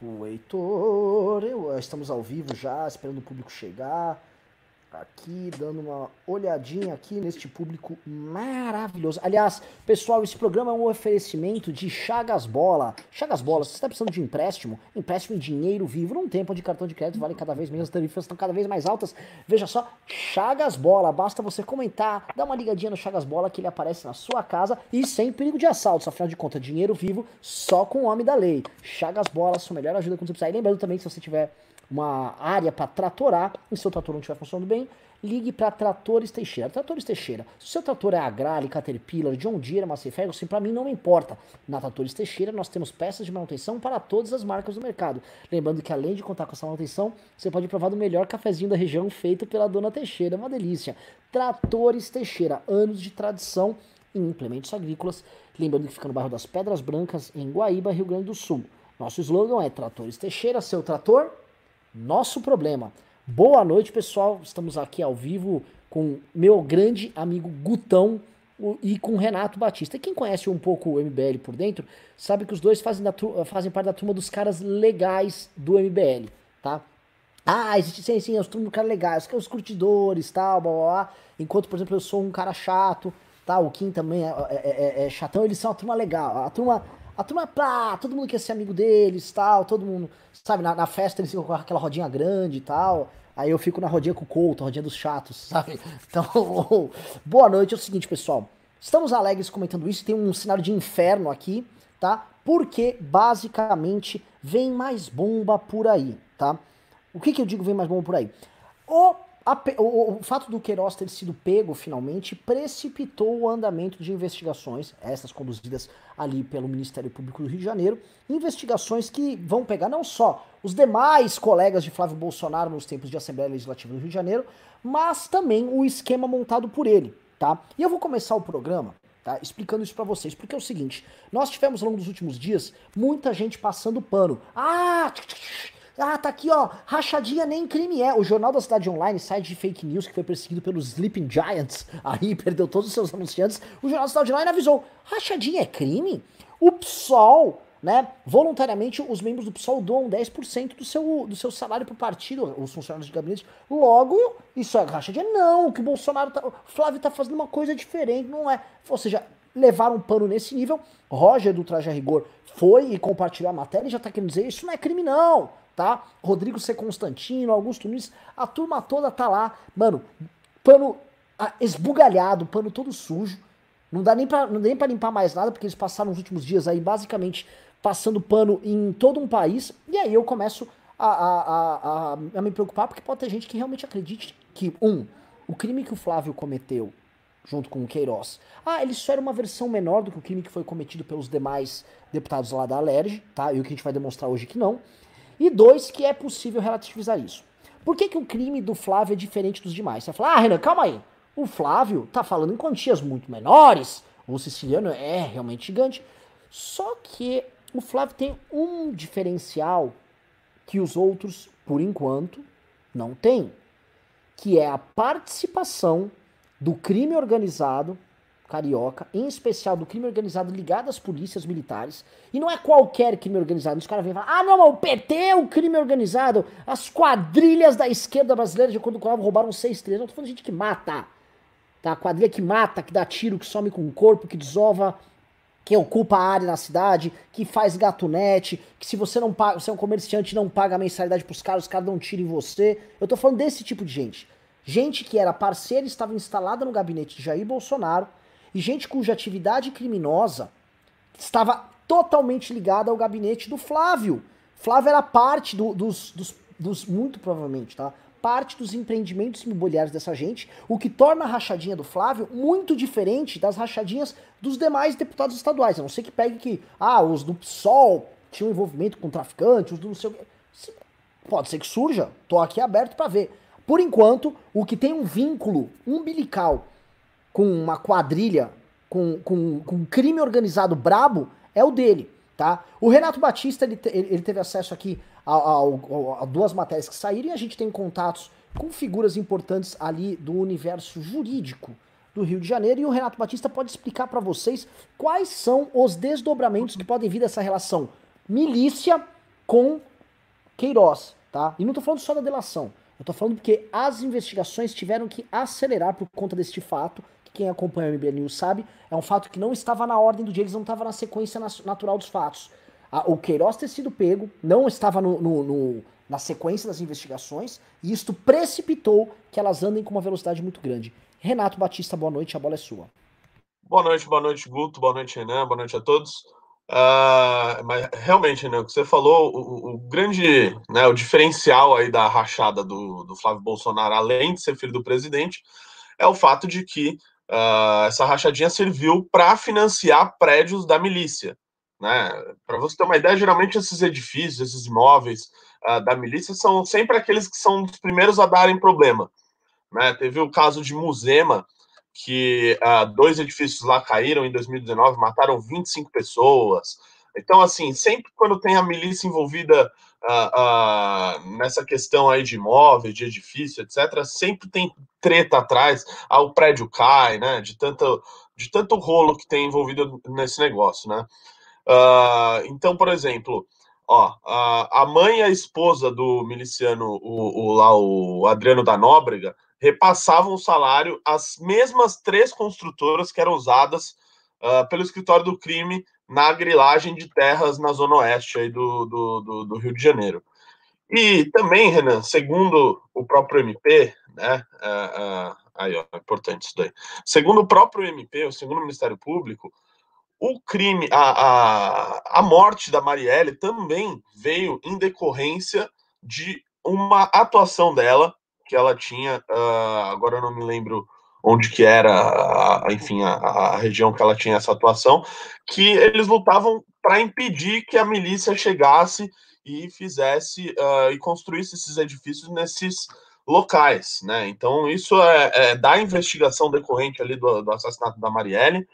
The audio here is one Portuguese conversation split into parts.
pro Heitor. Eu, estamos ao vivo já, esperando o público chegar aqui, dando uma olhadinha aqui neste público maravilhoso. Aliás, pessoal, esse programa é um oferecimento de Chagas Bola. Chagas Bola, se você está precisando de empréstimo, empréstimo em dinheiro vivo, num tempo de cartão de crédito vale cada vez menos, as tarifas estão cada vez mais altas. Veja só, Chagas Bola, basta você comentar, dá uma ligadinha no Chagas Bola que ele aparece na sua casa e sem perigo de assaltos, afinal de contas, dinheiro vivo só com o homem da lei. Chagas Bola, sua melhor ajuda quando você precisar. E lembrando também, se você tiver uma área para tratorar, e seu trator não estiver funcionando bem, ligue para Tratores Teixeira. Tratores Teixeira, se o seu trator é Agrale, Caterpillar, John Deere, Massey Ferguson, para mim não importa. Na Tratores Teixeira nós temos peças de manutenção para todas as marcas do mercado. Lembrando que além de contar com essa manutenção, você pode provar do melhor cafezinho da região feito pela dona Teixeira, uma delícia. Tratores Teixeira, anos de tradição em implementos agrícolas. Lembrando que fica no bairro das Pedras Brancas, em Guaíba, Rio Grande do Sul. Nosso slogan é Tratores Teixeira, seu trator nosso problema. Boa noite, pessoal. Estamos aqui ao vivo com meu grande amigo Gutão e com Renato Batista. Quem conhece um pouco o MBL por dentro, sabe que os dois fazem, da, fazem parte da turma dos caras legais do MBL, tá? Ah, existe sim, sim, os turma dos caras legais, os curtidores, tal, blá, blá, blá. Enquanto, por exemplo, eu sou um cara chato, tá? O Kim também é, é, é, é chatão, eles são a turma legal. A turma a turma, pá, todo mundo quer ser amigo deles tal, todo mundo, sabe, na, na festa eles ficam com aquela rodinha grande e tal. Aí eu fico na rodinha com o Couto, a rodinha dos chatos, sabe? Então, boa noite. É o seguinte, pessoal. Estamos alegres comentando isso. Tem um cenário de inferno aqui, tá? Porque, basicamente, vem mais bomba por aí, tá? O que, que eu digo vem mais bomba por aí? O a, o, o, fato do Queiroz ter sido pego finalmente precipitou o andamento de investigações, essas conduzidas ali pelo Ministério Público do Rio de Janeiro, investigações que vão pegar não só os demais colegas de Flávio Bolsonaro nos tempos de Assembleia Legislativa do Rio de Janeiro, mas também o esquema montado por ele, tá? E eu vou começar o programa Tá, explicando isso para vocês, porque é o seguinte, nós tivemos ao longo dos últimos dias muita gente passando pano. Ah, tch, tch, tch, ah, tá aqui, ó. Rachadinha nem crime é. O Jornal da Cidade Online, site de fake news que foi perseguido pelos Sleeping Giants, aí perdeu todos os seus anunciantes. O Jornal da Cidade Online avisou: rachadinha é crime? O PSOL, né? Voluntariamente, os membros do PSOL doam 10% do seu, do seu salário pro partido, os funcionários de gabinete. Logo, isso é rachadinha? Não, o que o Bolsonaro tá. O Flávio tá fazendo uma coisa diferente, não é? Ou seja, levaram um pano nesse nível. Roger do Traje a Rigor foi e compartilhou a matéria e já tá querendo dizer: isso não é crime, não tá? Rodrigo C. Constantino, Augusto Nunes, a turma toda tá lá, mano, pano esbugalhado, pano todo sujo. Não dá nem pra, não dá nem pra limpar mais nada, porque eles passaram os últimos dias aí basicamente passando pano em todo um país. E aí eu começo a, a, a, a, me preocupar, porque pode ter gente que realmente acredite que, um, o crime que o Flávio cometeu junto com o Queiroz, ah, ele só era uma versão menor do que o crime que foi cometido pelos demais deputados lá da Alerj, tá? E o que a gente vai demonstrar hoje que não. E dois, que é possível relativizar isso. Por que, que o crime do Flávio é diferente dos demais? Você vai falar, ah, Renan, calma aí. O Flávio tá falando em quantias muito menores. O siciliano é realmente gigante. Só que o Flávio tem um diferencial que os outros, por enquanto, não têm. Que é a participação do crime organizado carioca, em especial do crime organizado ligado às polícias militares. E não é qualquer crime organizado. Os caras vêm falar, ah, não, o PT é o crime organizado. As quadrilhas da esquerda brasileira de acordo com o roubaram seis trilhas. Não tô falando de gente que mata. Tá? Quadrilha que mata, que dá tiro, que some com o corpo, que desova, que ocupa a área na cidade, que faz gatunete, que se você não paga, você é um comerciante não paga a mensalidade pros caras, os caras dão um tiro em você. Eu tô falando desse tipo de gente. Gente que era parceira, estava instalada no gabinete de Jair Bolsonaro, e gente cuja atividade criminosa estava totalmente ligada ao gabinete do Flávio. Flávio era parte do, dos, dos, dos, muito provavelmente, tá? Parte dos empreendimentos imobiliários dessa gente, o que torna a rachadinha do Flávio muito diferente das rachadinhas dos demais deputados estaduais. A não ser que pegue que, ah, os do PSOL tinham envolvimento com traficantes, os do não sei o quê. Pode ser que surja, tô aqui aberto para ver. Por enquanto, o que tem um vínculo umbilical com uma quadrilha, com, com, com um crime organizado brabo, é o dele, tá? O Renato Batista, ele, ele teve acesso aqui a, a, a, duas matérias que saíram e a gente tem contatos com figuras importantes ali do universo jurídico do Rio de Janeiro e o Renato Batista pode explicar para vocês quais são os desdobramentos que podem vir dessa relação milícia com Queiroz, tá? E não tô falando só da delação. Eu tô falando porque as investigações tiveram que acelerar por conta deste fato, que quem acompanha o MBL News sabe, é um fato que não estava na ordem do dia, eles não estavam na sequência natural dos fatos. O Queiroz ter sido pego não estava no, no, no, na sequência das investigações, e isto precipitou que elas andem com uma velocidade muito grande. Renato Batista, boa noite, a bola é sua. Boa noite, boa noite, Guto, boa noite, Renan, boa noite a todos. Uh, mas realmente, né, o que você falou, o, o, grande, né, o diferencial aí da rachada do, do Flávio Bolsonaro, além de ser filho do presidente, é o fato de que uh, essa rachadinha serviu para financiar prédios da milícia. Né? Para você ter uma ideia, geralmente esses edifícios, esses imóveis uh, da milícia são sempre aqueles que são os primeiros a darem problema. Né? Teve o caso de Musema, que uh, dois edifícios lá caíram em 2019, mataram 25 pessoas. Então, assim, sempre quando tem a milícia envolvida uh, uh, nessa questão aí de imóveis, de edifício, etc., sempre tem treta atrás, ah, o prédio cai, né? De tanto, de tanto rolo que tem envolvido nesse negócio, né? então, por exemplo, ó, a mãe e a esposa do miliciano, o, o, lá, o Adriano da Nóbrega, repassavam o salário às mesmas três construtoras que eram usadas uh, pelo escritório do crime na grilagem de terras na zona oeste do, do, do, do Rio de Janeiro. E também, Renan, segundo o próprio MP, né? Uh, uh, aí, ó, é importante isso daí. Segundo o próprio MP, o segundo Ministério Público, o crime, a, a, a morte da Marielle também veio em decorrência de uma atuação dela que ela tinha, uh, agora eu não me lembro onde que era, uh, enfim, a, a, região que ela tinha essa atuação, que eles lutavam para impedir que a milícia chegasse e fizesse uh, e construísse esses edifícios nesses locais, né? Então isso é, é da investigação decorrente ali do, do, assassinato da Marielle.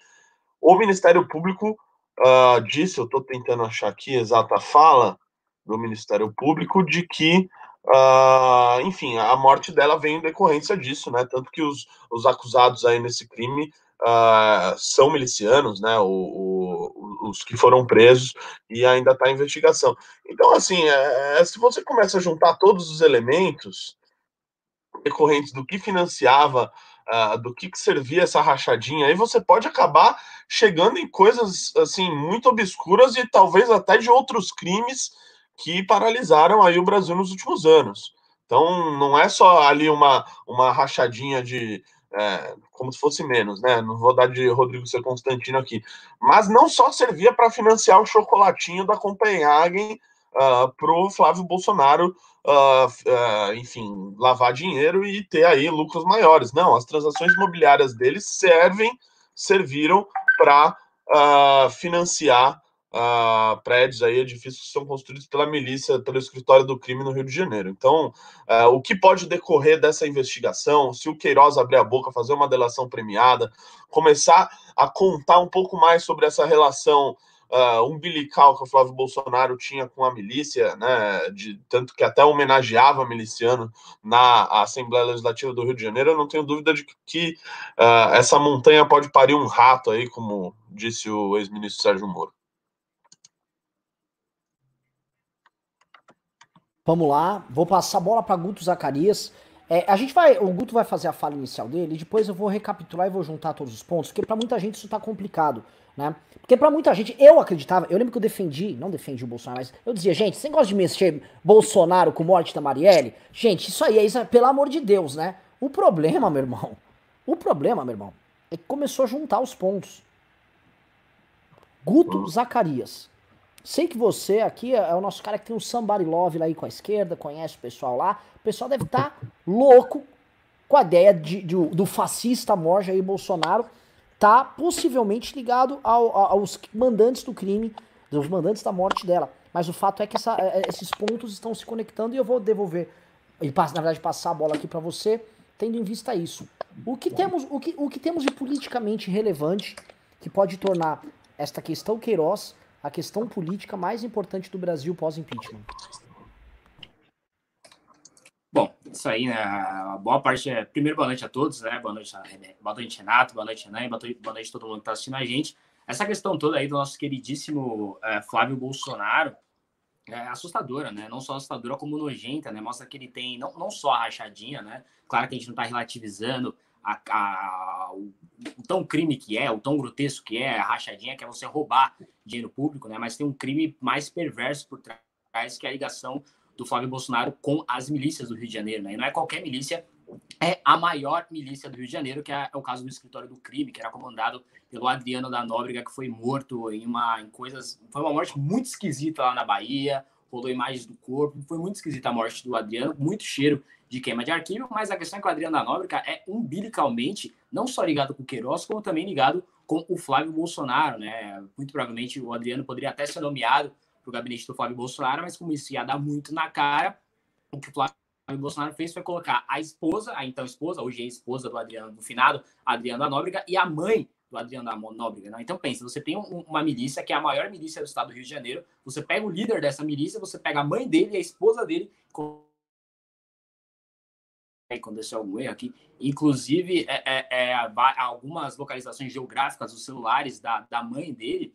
O Ministério Público uh, disse, eu estou tentando achar aqui a exata fala do Ministério Público de que Uh, enfim, a morte dela vem em decorrência disso, né? Tanto que os, os acusados aí nesse crime uh, são milicianos, né? O, o, os que foram presos e ainda está em investigação. Então, assim, é, é, se você começa a juntar todos os elementos decorrentes do que financiava, uh, do que, que servia essa rachadinha, aí você pode acabar chegando em coisas assim muito obscuras e talvez até de outros crimes que paralisaram aí o Brasil nos últimos anos. Então, não é só ali uma, uma rachadinha de. É, como se fosse menos, né? Não vou dar de Rodrigo C. Constantino aqui. Mas não só servia para financiar o chocolatinho da Copenhagen uh, ah, para o Flávio Bolsonaro, uh, uh, enfim, lavar dinheiro e ter aí lucros maiores. Não, as transações imobiliárias deles servem, serviram para financiar uh, prédios aí, edifícios que são construídos pela milícia, pelo escritório do crime no Rio de Janeiro. Então, uh, o que pode decorrer dessa investigação, se o Queiroz abrir a boca, fazer uma delação premiada, começar a contar um pouco mais sobre essa relação uh, umbilical que o Flávio Bolsonaro tinha com a milícia, né, de, tanto que até homenageava miliciano na Assembleia Legislativa do Rio de Janeiro, eu não tenho dúvida de que uh, essa montanha pode parir um rato aí, como disse o ex-ministro Sérgio Moro. Vamos lá, vou passar a bola para Guto Zacarias. É, a gente vai, o Guto vai fazer a fala inicial dele, depois eu vou recapitular e vou juntar todos os pontos, porque para muita gente isso tá complicado, né? Porque para muita gente, eu acreditava, eu lembro que eu defendi, não defendi o Bolsonaro, mas eu dizia, gente, você gosta de mexer Bolsonaro com morte da Marielle? Gente, isso aí é isso, pelo amor de Deus, né? O problema, meu irmão, o problema, meu irmão, é que começou a juntar os pontos. Guto Zacarias, Sei que você aqui é, é o nosso cara que tem um somebody love lá aí com a esquerda, conhece o pessoal lá. O pessoal deve estar tá louco com a ideia de, de, do fascista Morja aí, Bolsonaro, tá possivelmente ligado ao, aos mandantes do crime, dos mandantes da morte dela. Mas o fato é que essa, é, é, esses pontos estão se conectando e eu vou devolver, e na verdade passar a bola aqui para você, tendo em vista isso. O que, temos, o, que, o que temos de politicamente relevante que pode tornar esta questão Queiroz a questão política mais importante do Brasil pós-impeachment? Bom, isso aí, né? A boa parte é. Primeiro, boa noite a todos, né? Boa noite, boa noite Renato, boa noite, Renan, boa noite, a todo mundo que está assistindo a gente. Essa questão toda aí do nosso queridíssimo é, Flávio Bolsonaro, é assustadora, né? Não só assustadora, como nojenta, né? Mostra que ele tem não, não só a rachadinha, né? Claro que a gente não está relativizando a, a, o, o, tão crime que é, o tão grotesco que é, a rachadinha, que é você roubar dinheiro público, né? Mas tem um crime mais perverso por trás, que é a ligação do Flávio Bolsonaro com as milícias do Rio de Janeiro, né? E não é qualquer milícia, é a maior milícia do Rio de Janeiro, que é, é o caso do escritório do crime, que era comandado pelo Adriano da Nóbrega, que foi morto em uma em coisas, foi uma morte muito esquisita lá na Bahia, rolou imagens do corpo, foi muito esquisita a morte do Adriano, muito cheiro de queima de arquivo, mas a questão é que o Adriano da Nóbrega é umbilicalmente não só ligado com o Queiroz, como também ligado com o Flávio Bolsonaro, né? Muito provavelmente o Adriano poderia até ser nomeado para o gabinete do Flávio Bolsonaro, mas como isso ia dar muito na cara, o que o Flávio Bolsonaro fez foi colocar a esposa, a então esposa, hoje é esposa do Adriano, do finado, Adriano da Nóbrega, e a mãe do Adriano da Nóbrega. Né? Então pensa, você tem um, uma milícia que é a maior milícia do estado do Rio de Janeiro, você pega o líder dessa milícia, você pega a mãe dele e a esposa dele, aconteceu algum erro aqui. Inclusive, é, é, é, algumas localizações geográficas dos celulares da, da mãe dele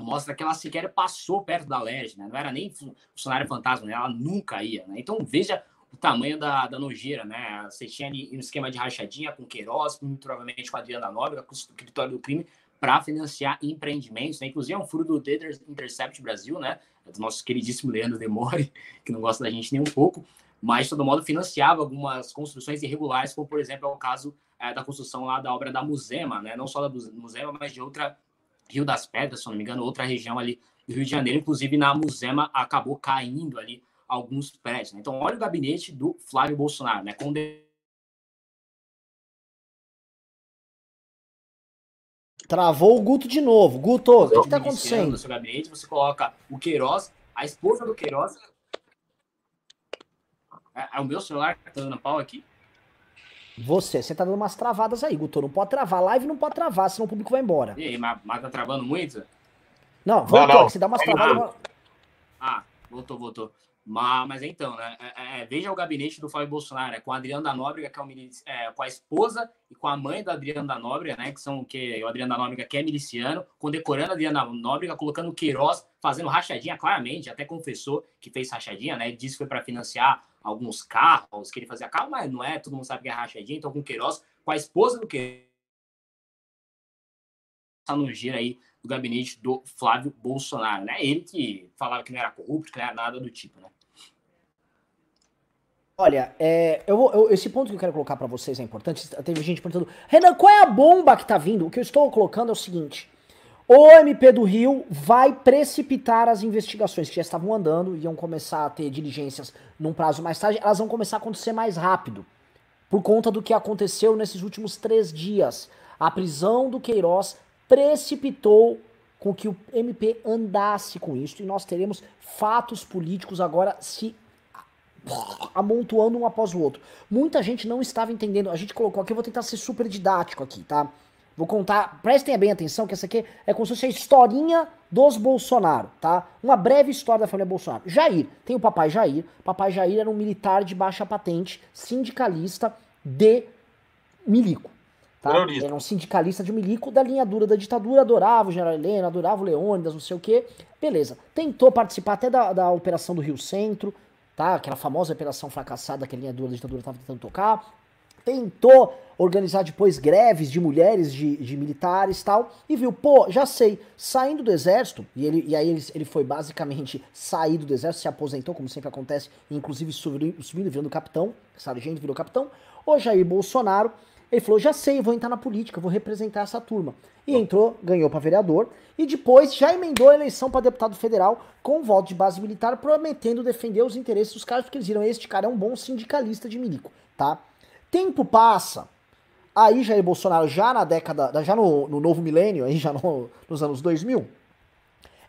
mostra que ela sequer passou perto da LERJ, né? Não era nem funcionário fantasma, né? ela nunca ia, né? Então veja o tamanho da, da nojeira, né? Você tinha ali um esquema de rachadinha com Queiroz, muito provavelmente com a Adriana Nóbrega, com o escritório do crime, para financiar empreendimentos, né? Inclusive é um furo do Data Intercept Brasil, né? Do nosso queridíssimo Leandro Demore, que não gosta da gente nem um pouco mas de todo modo financiava algumas construções irregulares, como por exemplo é o caso é, da construção lá da obra da Musema, né? não só da Musema, mas de outra Rio das Pedras, se não me engano, outra região ali do Rio de Janeiro, inclusive na Musema acabou caindo ali alguns prédios. Né? Então olha o gabinete do Flávio Bolsonaro, né? Com Travou o Guto de novo. Guto, o que está acontecendo? No seu gabinete, você coloca o Queiroz, a esposa do Queiroz é, é, o meu celular que tá dando pau aqui? Você, você tá dando umas travadas aí, Guto. Não pode travar. Live não pode travar, senão o público vai embora. E aí, mas, mas tá travando muito? Não, voltou. Não, não. Você dá umas travadas. Ah, voltou, voltou. Mas, mas então, né? É, é, é, veja o gabinete do Fábio Bolsonaro, é com a Adriano da Nóbrega, que é, um, é, com a esposa e com a mãe do Adriano da Nóbrega, né? Que são o que o Adriano da Nóbrega que é miliciano, condecorando a Adriano da Nóbrega, colocando o Queiroz, fazendo rachadinha, claramente, até confessou que fez rachadinha, né? Disse que foi para financiar alguns carros, que ele fazia carro, mas não é, todo mundo sabe que é rachadinha, então com o Queiroz, com a esposa do Queiroz, tá no giro aí do gabinete do Flávio Bolsonaro, né? Ele que falava que não era corrupto, que não era nada do tipo, né? Olha, é, eu, eu, esse ponto que eu quero colocar para vocês é importante. Teve gente perguntando, Renan, qual é a bomba que tá vindo? O que eu estou colocando é o seguinte: o MP do Rio vai precipitar as investigações que já estavam andando, iam começar a ter diligências num prazo mais tarde, elas vão começar a acontecer mais rápido, por conta do que aconteceu nesses últimos três dias. A prisão do Queiroz precipitou com que o MP andasse com isso e nós teremos fatos políticos agora se amontoando um após o outro. Muita gente não estava entendendo. A gente colocou aqui, eu vou tentar ser super didático aqui, tá? Vou contar, prestem bem atenção que essa aqui é como se fosse a historinha dos Bolsonaro, tá? Uma breve história da família Bolsonaro. Jair, tem o papai Jair. Papai Jair era um militar de baixa patente, sindicalista de milico. Tá? Era um sindicalista de milico da linha dura da ditadura, adorava o general Helena, adorava o Leônidas, não sei o quê. Beleza. Tentou participar até da, da operação do Rio Centro, tá? Aquela famosa operação fracassada que a linha dura da ditadura estava tentando tocar. Tentou organizar depois greves de mulheres, de, de militares tal, e viu, pô, já sei, saindo do exército, e, ele, e aí ele, ele foi basicamente sair do exército, se aposentou, como sempre acontece, inclusive subindo, subindo virando capitão, sargento virou capitão, o Jair Bolsonaro ele falou: já sei, vou entrar na política, vou representar essa turma. E entrou, ganhou para vereador e depois já emendou a eleição para deputado federal com voto de base militar, prometendo defender os interesses dos caras, porque eles viram: este cara é um bom sindicalista de milico, tá? Tempo passa, aí Jair Bolsonaro, já na década, já no, no novo milênio, aí já no, nos anos 2000,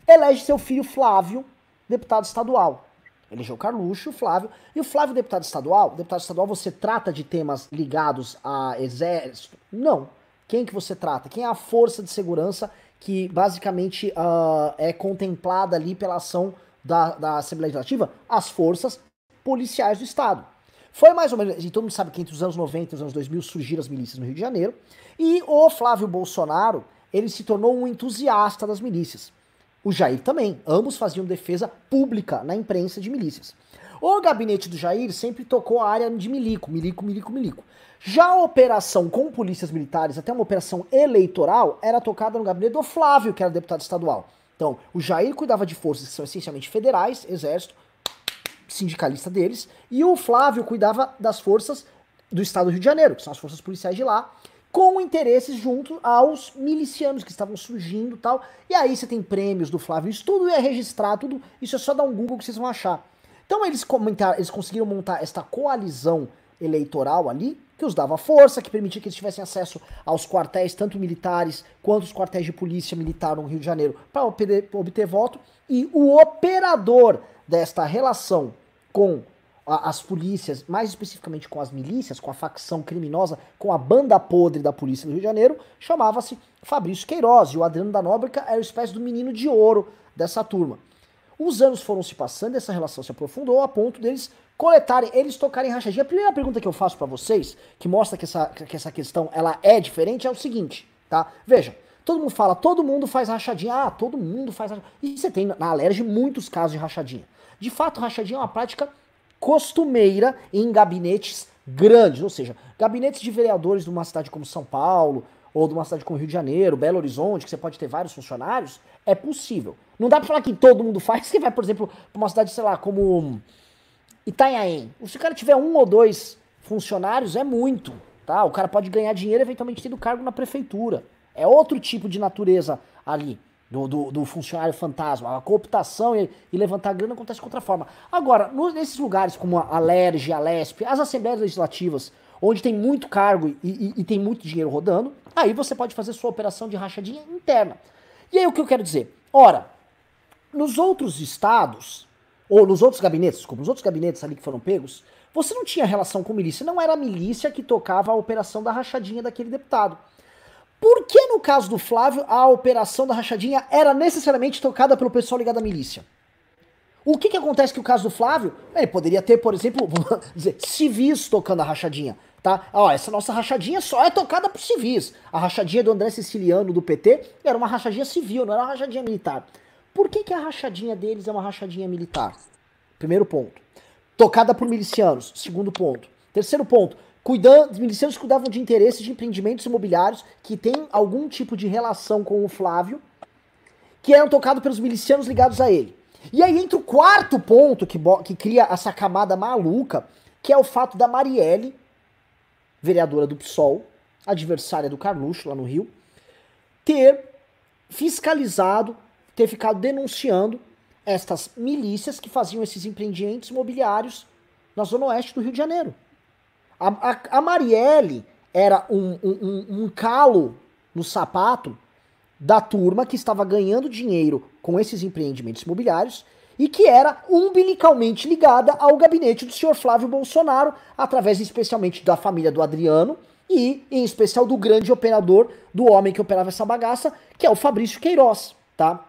elege seu filho Flávio deputado estadual. Elegeu Carluxo, o Flávio. E o Flávio, deputado estadual, deputado estadual, você trata de temas ligados a exército? Não. Quem que você trata? Quem é a força de segurança que basicamente uh, é contemplada ali pela ação da, da Assembleia Legislativa? As forças policiais do Estado. Foi mais ou menos, e todo mundo sabe que entre os anos 90 e os anos 2000 surgiram as milícias no Rio de Janeiro, e o Flávio Bolsonaro, ele se tornou um entusiasta das milícias. O Jair também. Ambos faziam defesa pública na imprensa de milícias. O gabinete do Jair sempre tocou a área de milico, milico, milico, milico. Já a operação com polícias militares, até uma operação eleitoral, era tocada no gabinete do Flávio, que era deputado estadual. Então, o Jair cuidava de forças que são essencialmente federais, exército, sindicalista deles, e o Flávio cuidava das forças do estado do Rio de Janeiro, que são as forças policiais de lá, com interesses junto aos milicianos que estavam surgindo tal. E aí você tem prêmios do Flávio, isso tudo é registrado, tudo, isso é só dar um Google que vocês vão achar. Então eles, comentaram, eles conseguiram montar esta coalizão eleitoral ali, que os dava força, que permitia que eles tivessem acesso aos quartéis, tanto militares quanto os quartéis de polícia militar no Rio de Janeiro, para obter, obter voto. E o operador desta relação com as polícias, mais especificamente com as milícias, com a facção criminosa, com a banda podre da polícia do Rio de Janeiro, chamava-se Fabrício Queiroz. E o Adriano da Nóbrega era uma espécie do menino de ouro dessa turma. Os anos foram se passando, essa relação se aprofundou a ponto deles coletarem, eles tocarem rachadinha. A primeira pergunta que eu faço para vocês, que mostra que essa, que essa questão ela é diferente, é o seguinte, tá? Veja, todo mundo fala, todo mundo faz rachadinha. Ah, todo mundo faz rachadinha. E você tem na Alerj muitos casos de rachadinha. De fato, rachadinha é uma prática costumeira em gabinetes grandes, ou seja, gabinetes de vereadores de uma cidade como São Paulo, ou de uma cidade como Rio de Janeiro, Belo Horizonte, que você pode ter vários funcionários, é possível. Não dá pra falar que todo mundo faz, que vai, por exemplo, pra uma cidade, sei lá, como Itanhaém. Se o cara tiver um ou dois funcionários, é muito, tá? O cara pode ganhar dinheiro eventualmente tendo cargo na prefeitura. É outro tipo de natureza ali. Do, do, do, funcionário fantasma. A cooptação e, e, levantar grana acontece de outra forma. Agora, no, nesses lugares como a LERJ, a LESP, as assembleias legislativas, onde tem muito cargo e, e, e, tem muito dinheiro rodando, aí você pode fazer sua operação de rachadinha interna. E aí o que eu quero dizer? Ora, nos outros estados, ou nos outros gabinetes, como nos outros gabinetes ali que foram pegos, você não tinha relação com milícia, não era a milícia que tocava a operação da rachadinha daquele deputado. Por que no caso do Flávio a operação da rachadinha era necessariamente tocada pelo pessoal ligado à milícia? O que, que acontece que o caso do Flávio, ele poderia ter, por exemplo, dizer, civis tocando a rachadinha, tá? Ó, essa nossa rachadinha só é tocada por civis. A rachadinha do André Siciliano do PT era uma rachadinha civil, não era uma rachadinha militar. Por que, que a rachadinha deles é uma rachadinha militar? Primeiro ponto. Tocada por milicianos. Segundo ponto. Terceiro ponto. Cuidando, os milicianos cuidavam de interesses de empreendimentos imobiliários que têm algum tipo de relação com o Flávio, que eram tocados pelos milicianos ligados a ele. E aí entra o quarto ponto que, que cria essa camada maluca, que é o fato da Marielle, vereadora do PSOL, adversária do Carluxo lá no Rio, ter fiscalizado ter ficado denunciando estas milícias que faziam esses empreendimentos imobiliários na zona oeste do Rio de Janeiro. A, a, a Marielle era um, um, um calo no sapato da turma que estava ganhando dinheiro com esses empreendimentos imobiliários e que era umbilicalmente ligada ao gabinete do senhor Flávio Bolsonaro, através especialmente da família do Adriano e, em especial, do grande operador, do homem que operava essa bagaça, que é o Fabrício Queiroz, tá?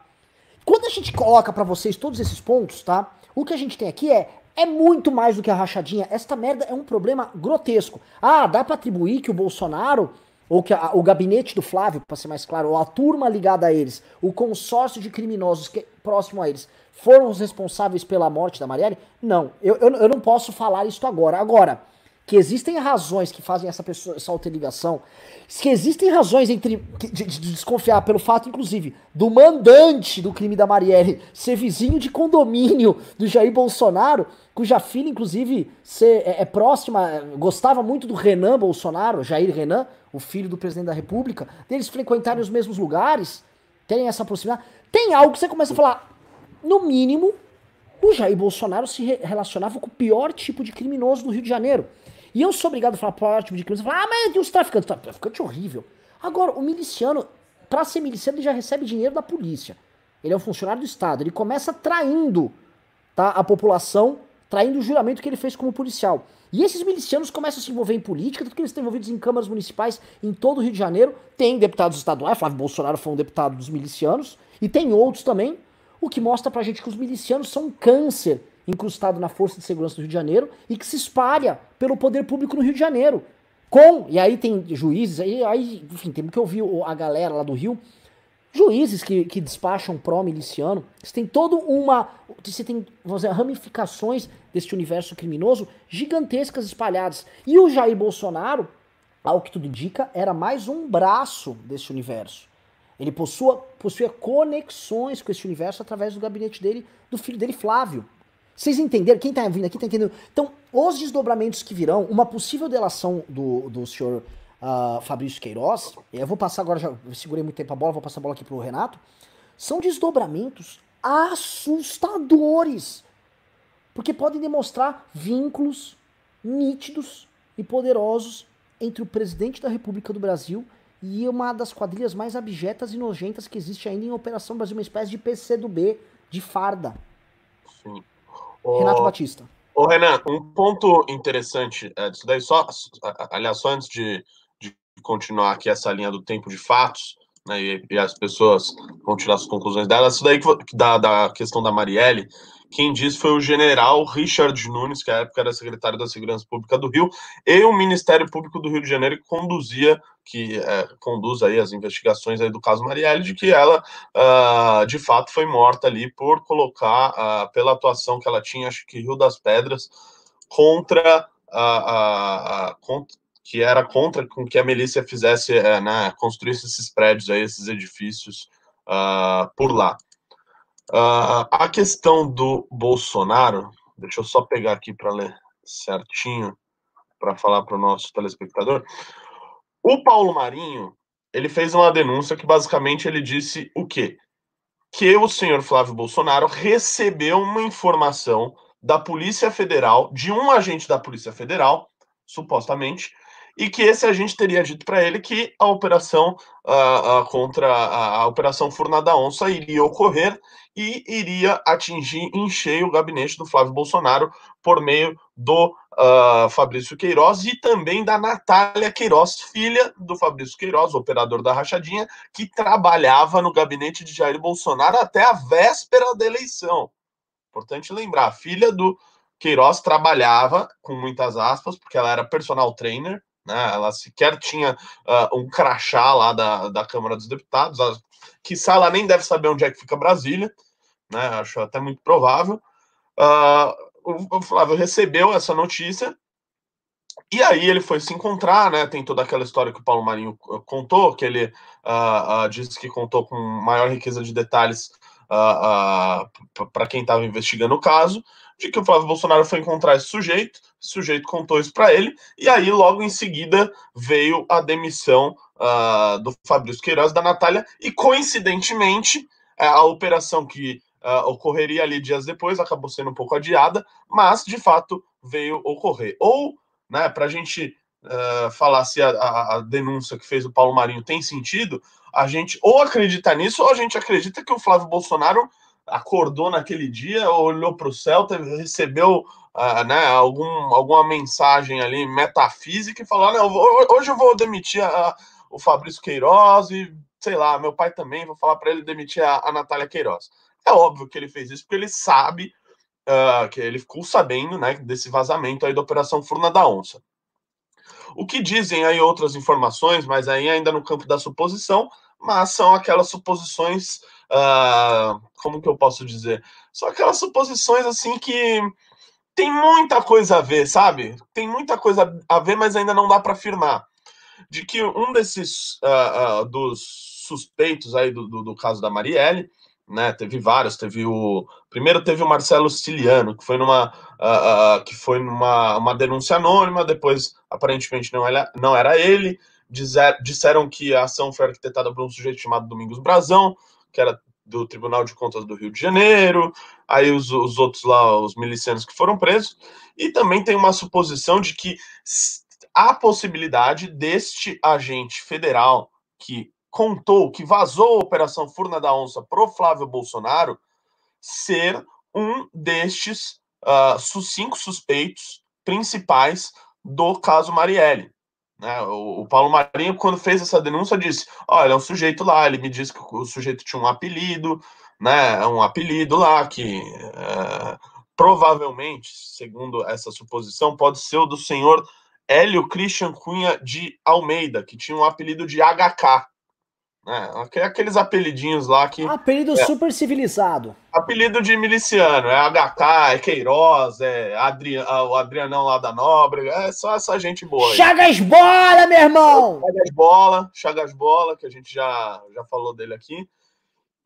Quando a gente coloca para vocês todos esses pontos, tá? O que a gente tem aqui é é muito mais do que a rachadinha. Esta merda é um problema grotesco. Ah, dá para atribuir que o Bolsonaro ou que a, o gabinete do Flávio, para ser mais claro, ou a turma ligada a eles, o consórcio de criminosos que, próximo a eles, foram os responsáveis pela morte da Marielle? Não, eu, eu, eu não posso falar isso agora. Agora, que existem razões que fazem essa pessoa, essa interligação, que existem razões entre, de, de, desconfiar pelo fato, inclusive, do mandante do crime da Marielle ser vizinho de condomínio do Jair Bolsonaro, cuja filha, inclusive, ser, é, é próxima, gostava muito do Renan Bolsonaro, Jair Renan, o filho do presidente da República, deles frequentarem os mesmos lugares, terem essa proximidade. Tem algo que você começa a falar, no mínimo, o Jair Bolsonaro se relacionava com o pior tipo de criminoso do Rio de Janeiro. E eu sou obrigado a falar pior tipo de criminoso. Falar, ah, mas os traficantes. Traficante horrível. Agora, o miliciano, para ser miliciano, ele já recebe dinheiro da polícia. Ele é um funcionário do Estado. Ele começa traindo tá, a população, traindo o juramento que ele fez como policial. E esses milicianos começam a se envolver em política, tanto que eles estão envolvidos em câmaras municipais em todo o Rio de Janeiro. Tem deputados estaduais, Flávio Bolsonaro foi um deputado dos milicianos, e tem outros também o que mostra pra gente que os milicianos são um câncer incrustado na Força de Segurança do Rio de Janeiro e que se espalha pelo poder público no Rio de Janeiro. Com, e aí tem juízes, aí, aí enfim, temos que ouvir a galera lá do Rio, juízes que, que despacham pró-miliciano. Você tem todo uma. Você tem vamos dizer, ramificações deste universo criminoso gigantescas espalhadas. E o Jair Bolsonaro, ao que tudo indica, era mais um braço desse universo. Ele possua, possuía conexões com esse universo através do gabinete dele, do filho dele, Flávio. Vocês entenderam? Quem tá vindo aqui tá entendendo? Então, os desdobramentos que virão, uma possível delação do, do senhor uh, Fabrício Queiroz, eu vou passar agora, já segurei muito tempo a bola, vou passar a bola aqui pro Renato, são desdobramentos assustadores. Porque podem demonstrar vínculos nítidos e poderosos entre o presidente da República do Brasil e uma das quadrilhas mais abjetas e nojentas que existe ainda em Operação Brasil, uma espécie de PC do B de farda. Sim. Renato Batista. Ô, Renan, um ponto interessante é, disso daí, só, aliás, só antes de, de continuar aqui essa linha do tempo de fatos, né, e, e, as pessoas vão tirar as conclusões delas, isso daí que, da, da questão da Marielle, quem disse foi o general Richard Nunes, que à época era secretário da Segurança Pública do Rio, e o Ministério Público do Rio de Janeiro, que conduzia, que é, conduz aí as investigações aí do caso Marielle, de que ela, uh, de fato, foi morta ali por colocar, uh, pela atuação que ela tinha, acho que Rio das Pedras, contra a, a, que era contra com que a milícia fizesse, é, né, construísse esses prédios aí, esses edifícios uh, por lá. Uh, a questão do Bolsonaro, deixa eu só pegar aqui para ler certinho, para falar para o nosso telespectador. O Paulo Marinho, ele fez uma denúncia que basicamente ele disse o quê? Que o senhor Flávio Bolsonaro recebeu uma informação da Polícia Federal, de um agente da Polícia Federal, supostamente, e que esse agente teria dito para ele que a operação uh, contra a, a, operação Furna da Onça iria ocorrer e iria atingir em cheio o gabinete do Flávio Bolsonaro por meio do uh, Fabrício Queiroz e também da Natália Queiroz, filha do Fabrício Queiroz, operador da rachadinha, que trabalhava no gabinete de Jair Bolsonaro até a véspera da eleição. Importante lembrar, filha do Queiroz trabalhava, com muitas aspas, porque ela era personal trainer né? Ela sequer tinha uh, um crachá lá da, da Câmara dos Deputados, que ela nem deve saber onde é que fica Brasília, né? Acho até muito provável. Uh, o, Flávio recebeu essa notícia e aí ele foi se encontrar, né? Tem toda aquela história que o Paulo Marinho contou, que ele uh, uh, disse que contou com maior riqueza de detalhes uh, para quem estava investigando o caso de que o Flávio Bolsonaro foi encontrar esse sujeito, o sujeito contou isso para ele, e aí logo em seguida veio a demissão uh, do Fabrício Queiroz da Natália, e coincidentemente a operação que uh, ocorreria ali dias depois acabou sendo um pouco adiada, mas de fato veio ocorrer. Ou, né, para a gente uh, falar se a, a, a denúncia que fez o Paulo Marinho tem sentido, a gente ou acredita nisso, ou a gente acredita que o Flávio Bolsonaro acordou naquele dia, olhou para o céu, recebeu uh, né, algum, alguma mensagem ali metafísica e falou: não, hoje eu vou demitir a, o Fabrício Queiroz e, sei lá, meu pai também, vou falar para ele demitir a, a Natália Queiroz. É óbvio que ele fez isso porque ele sabe, uh, que ele ficou sabendo né, desse vazamento aí da Operação Furna da Onça. O que dizem aí outras informações, mas aí ainda no campo da suposição, mas são aquelas suposições Uh, como que eu posso dizer? São aquelas suposições assim que tem muita coisa a ver, sabe? Tem muita coisa a ver, mas ainda não dá para afirmar. De que um desses uh, uh, dos suspeitos aí do, do, do, caso da Marielle, né? Teve vários, teve o primeiro teve o Marcelo Ciliano, que foi numa que foi numa uma denúncia anônima, depois aparentemente não era, não era ele. Dizer, disseram que a ação foi arquitetada por um sujeito chamado Domingos Brazão, que era do Tribunal de Contas do Rio de Janeiro, aí os, os outros lá, os milicianos que foram presos, e também tem uma suposição de que há possibilidade deste agente federal que contou, que vazou a Operação Furna da Onça pro Flávio Bolsonaro, ser um destes uh, cinco suspeitos principais do caso Marielle. Né? O, o, Paulo Marinho, quando fez essa denúncia, disse: Olha, é um sujeito lá, ele me disse que o sujeito tinha um apelido, né? Um apelido lá que é, provavelmente, segundo essa suposição, pode ser o do senhor Hélio Christian Cunha de Almeida, que tinha um apelido de HK. Né? Aqueles apelidinhos lá que. Apelido é, super Apelido de miliciano, é HK, é Queiroz, é Adri, o Adrianão lá da Nóbrega, é só essa gente boa. Aí. Chagas Bola, meu irmão! Chagas Bola, Chagas Bola, que a gente já, já falou dele aqui.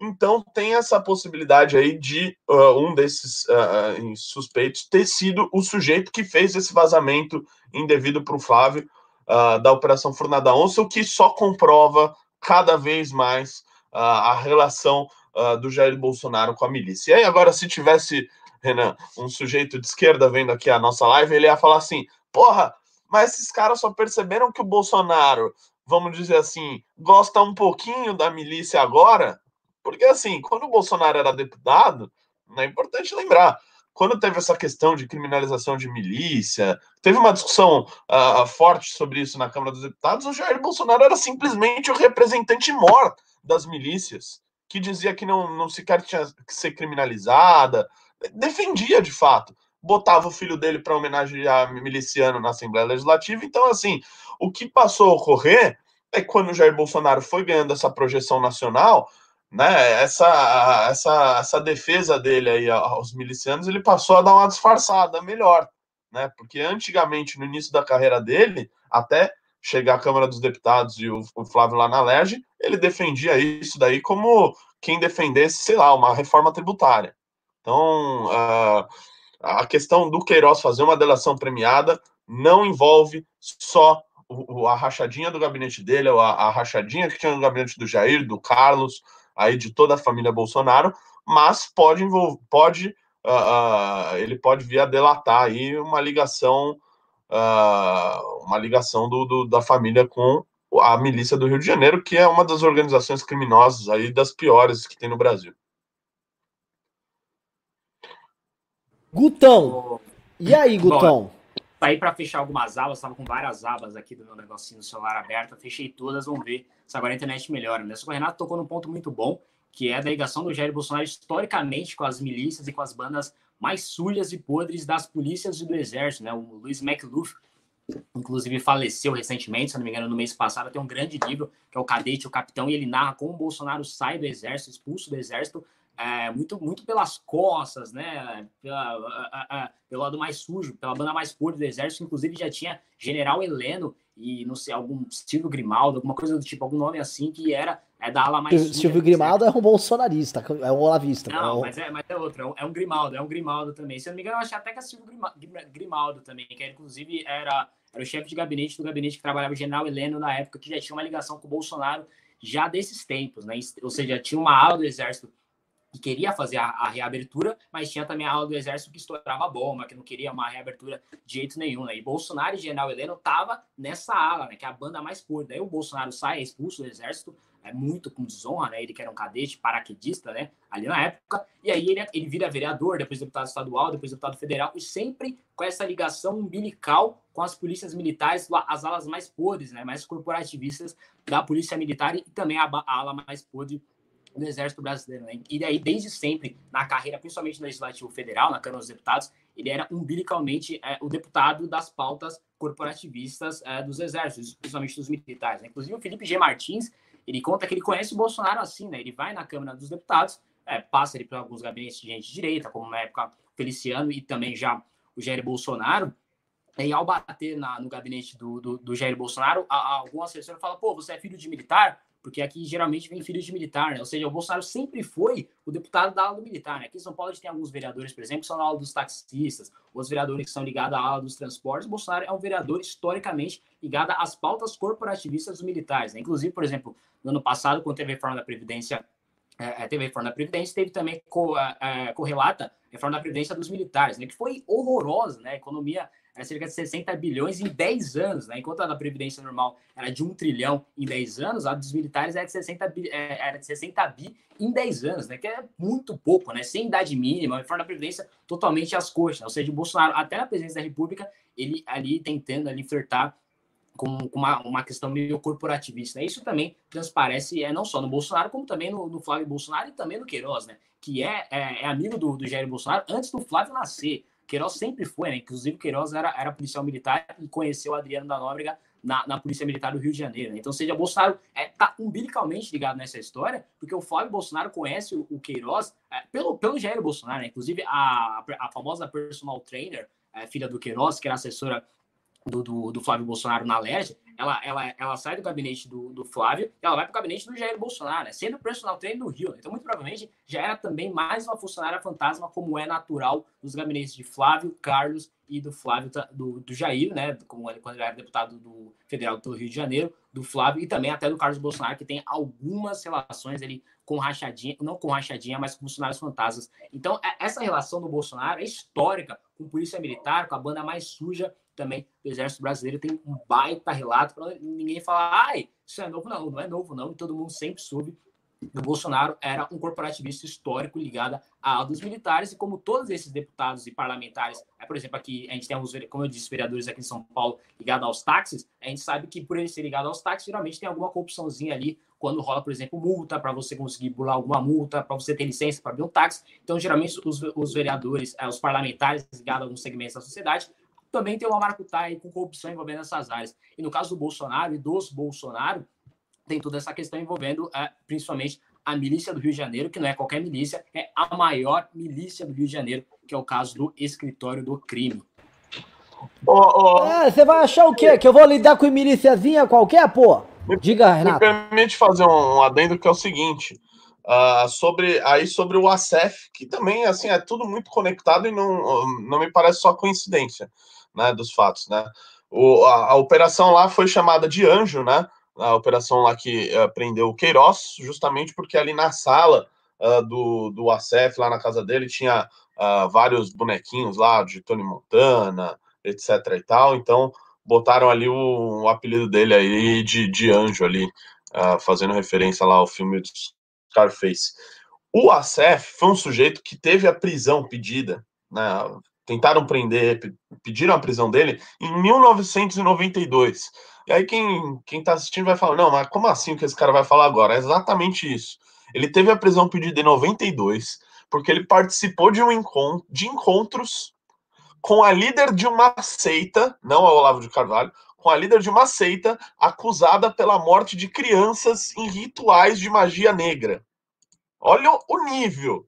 Então tem essa possibilidade aí de uh, um desses uh, suspeitos ter sido o sujeito que fez esse vazamento indevido para o Flávio uh, da Operação Fornada Onça, o que só comprova cada vez mais uh, a relação uh, do Jair Bolsonaro com a milícia. E aí, agora, se tivesse, Renan, um sujeito de esquerda vendo aqui a nossa live, ele ia falar assim: porra, mas esses caras só perceberam que o Bolsonaro, vamos dizer assim, gosta um pouquinho da milícia agora? Porque, assim, quando o Bolsonaro era deputado, é importante lembrar, quando teve essa questão de criminalização de milícia, teve uma discussão uh, forte sobre isso na Câmara dos Deputados, o Jair Bolsonaro era simplesmente o representante mor das milícias, que dizia que não, não sequer tinha que ser criminalizada, defendia de fato, botava o filho dele para homenagear miliciano na Assembleia Legislativa. Então, assim, o que passou a ocorrer é que quando o Jair Bolsonaro foi ganhando essa projeção nacional, né, essa, essa, essa defesa dele aí aos milicianos, ele passou a dar uma disfarçada melhor, né? Porque antigamente, no início da carreira dele, até chegar à Câmara dos Deputados e o, o Flávio lá na Lerge, ele defendia isso daí como quem defendesse, sei lá, uma reforma tributária. Então, uh, a questão do Queiroz fazer uma delação premiada não envolve só o, a rachadinha do gabinete dele, a, a rachadinha que tinha no gabinete do Jair, do Carlos, aí de toda a família Bolsonaro, mas pode envolver, pode, uh, uh, ele pode vir a delatar aí uma ligação, uh, uma ligação do, do, da família com a milícia do Rio de Janeiro, que é uma das organizações criminosas aí das piores que tem no Brasil. Gutão. E aí, Gutão? Saí para fechar algumas abas, estava com várias abas aqui do meu negocinho no celular aberto, fechei todas, vamos ver se agora a internet melhora. Né? O Renato tocou num ponto muito bom, que é a ligação do Jair Bolsonaro historicamente com as milícias e com as bandas mais sujas e podres das polícias e do exército. Né? O Luiz McLuff, inclusive, faleceu recentemente, se não me engano, no mês passado. Tem um grande livro, que é O Cadete, o Capitão, e ele narra como o Bolsonaro sai do exército, expulso do exército, é, muito, muito pelas costas, né? Pela, a, a, pelo lado mais sujo, pela banda mais podre do exército, inclusive já tinha General Heleno e não sei, algum Silvio Grimaldo, alguma coisa do tipo, algum nome assim, que era é da ala mais. Suja, Silvio Grimaldo é um bolsonarista, é um olavista. Não, é um... Mas, é, mas é outro, é um, Grimaldo, é um Grimaldo também. Se eu não me engano, eu achei até que é Silvio Grimaldo também, que inclusive era, era o chefe de gabinete do gabinete que trabalhava o General Heleno na época, que já tinha uma ligação com o Bolsonaro já desses tempos, né? Ou seja, tinha uma ala do exército que queria fazer a, a, reabertura, mas tinha também a ala do exército que estourava bomba, que não queria uma reabertura de jeito nenhum, né? E Bolsonaro e General Heleno tava nessa ala, né? Que é a banda mais podre. Daí o Bolsonaro sai, é expulso do exército, é muito com desonra, né? Ele que era um cadete paraquedista, né? Ali na época. E aí ele, ele vira vereador, depois deputado estadual, depois deputado federal, e sempre com essa ligação umbilical com as polícias militares, as alas mais podres, né? Mais corporativistas da polícia militar e também a, a ala mais podre do Exército Brasileiro. Né? E daí, desde sempre, na carreira, principalmente no Legislativo Federal, na Câmara dos Deputados, ele era umbilicalmente é, o deputado das pautas corporativistas é, dos exércitos, principalmente dos militares. Né? Inclusive, o Felipe G. Martins, ele conta que ele conhece o Bolsonaro assim, né? Ele vai na Câmara dos Deputados, é, passa ele por alguns gabinetes de gente de direita, como na época Feliciano e também já o Jair Bolsonaro, e ao bater na, no gabinete do, do, do Jair Bolsonaro, a, a, algum assessor fala, pô, você é filho de militar? Porque aqui geralmente vem filhos de militar, né? Ou seja, o Bolsonaro sempre foi o deputado da ala do militar, né? Aqui em São Paulo a gente tem alguns vereadores, por exemplo, que são da ala dos taxistas, os vereadores que são ligados à ala dos transportes. O Bolsonaro é um vereador historicamente ligado às pautas corporativistas dos militares, né? Inclusive, por exemplo, no ano passado, quando teve a reforma da Previdência é, é, teve a reforma da Previdência, teve também co, é, é, correlata a reforma da Previdência dos militares, né, que foi horrorosa, né, a economia era cerca de 60 bilhões em 10 anos, né, enquanto a da Previdência normal era de 1 trilhão em 10 anos, a dos militares era de 60 bi, é, era de 60 bi em 10 anos, né, que é muito pouco, né, sem idade mínima, reforma da Previdência totalmente às coxas, ou seja, o Bolsonaro, até na presidência da República, ele ali tentando ali flertar com uma, uma questão meio corporativista. Isso também transparece é, não só no Bolsonaro, como também no, no Flávio Bolsonaro e também no Queiroz, né? Que é, é, é amigo do, do Jair Bolsonaro antes do Flávio nascer. Queiroz sempre foi, né? Inclusive, Queiroz era, era policial militar e conheceu Adriano da Nóbrega na, na Polícia Militar do Rio de Janeiro. Né? Então, seja, Bolsonaro está é, umbilicalmente ligado nessa história, porque o Flávio Bolsonaro conhece o, o Queiroz é, pelo, pelo Jair Bolsonaro, né? inclusive a, a famosa personal trainer, é, filha do Queiroz, que era assessora do, do, do, Flávio Bolsonaro na LERJ, ela, ela, ela sai do gabinete do, do Flávio e ela vai para o gabinete do Jair Bolsonaro, né? sendo personal trainer no Rio. Né? Então, muito provavelmente, já era também mais uma funcionária fantasma, como é natural nos gabinetes de Flávio, Carlos e do Flávio, do, do Jair, né? Como ele, quando ele era deputado do federal do Rio de Janeiro, do Flávio e também até do Carlos Bolsonaro, que tem algumas relações ali com rachadinha, não com rachadinha, mas com funcionários fantasmas. Então, é, essa relação do Bolsonaro é histórica com polícia militar, com a banda mais suja também do Exército Brasileiro. Tem um baita relato para ninguém falar, ai, isso é novo, não, não é novo, não. E todo mundo sempre soube o Bolsonaro era um corporativista histórico ligado a dos militares, e como todos esses deputados e parlamentares, é, por exemplo, aqui a gente tem alguns, como eu disse, vereadores aqui em São Paulo ligados aos táxis, a gente sabe que por ele ser ligado aos táxis, geralmente tem alguma corrupçãozinha ali, quando rola, por exemplo, multa, para você conseguir burlar alguma multa, para você ter licença para abrir um táxi. Então, geralmente, os, os vereadores, é, os parlamentares ligados a alguns segmentos da sociedade, também tem uma maracutaia com corrupção envolvendo essas áreas. E no caso do Bolsonaro e dos Bolsonaro, tem toda essa questão envolvendo é, principalmente a milícia do Rio de Janeiro, que não é qualquer milícia, é a maior milícia do Rio de Janeiro, que é o caso do escritório do crime. Oh, oh. É, você vai achar o quê? Que eu vou lidar com milíciazinha qualquer, pô? Diga, Renato. Me permite fazer um adendo que é o seguinte. Uh, sobre aí sobre o ACEF, que também assim é tudo muito conectado e não, não me parece só coincidência, né, dos fatos, né? O, a, a operação lá foi chamada de Anjo, né? a operação lá que uh, prendeu o Queiroz, justamente porque ali na sala uh, do, do ACF, lá na casa dele, tinha uh, vários bonequinhos lá de Tony Montana, etc e tal, então botaram ali o, o apelido dele aí de, de anjo ali, fazendo referência lá ao filme de Scarface. O ACF foi um sujeito que teve a prisão pedida, né, tentaram prender, pediram a prisão dele em 1992. E aí quem, quem tá assistindo vai falar, não, mas como assim o que esse cara vai falar agora? É exatamente isso. Ele teve a prisão pedida em 92, porque ele participou de um encontro, de encontros com a líder de uma seita, não a Olavo de Carvalho, com a líder de uma seita acusada pela morte de crianças em rituais de magia negra. Olha o nível.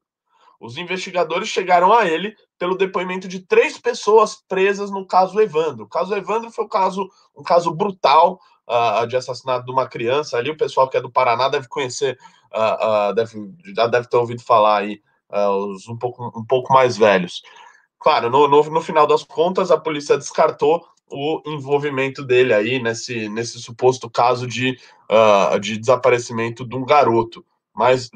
Os investigadores chegaram a ele pelo depoimento de três pessoas presas no caso Evandro. O caso Evandro foi um caso, um caso brutal uh, de assassinato de uma criança. Ali o pessoal que é do Paraná deve conhecer, uh, uh, deve, já deve ter ouvido falar aí, os um pouco, um pouco mais velhos. Claro, no, no, no final das contas, a polícia descartou o envolvimento dele aí nesse, nesse suposto caso de, de desaparecimento de um garoto. Mas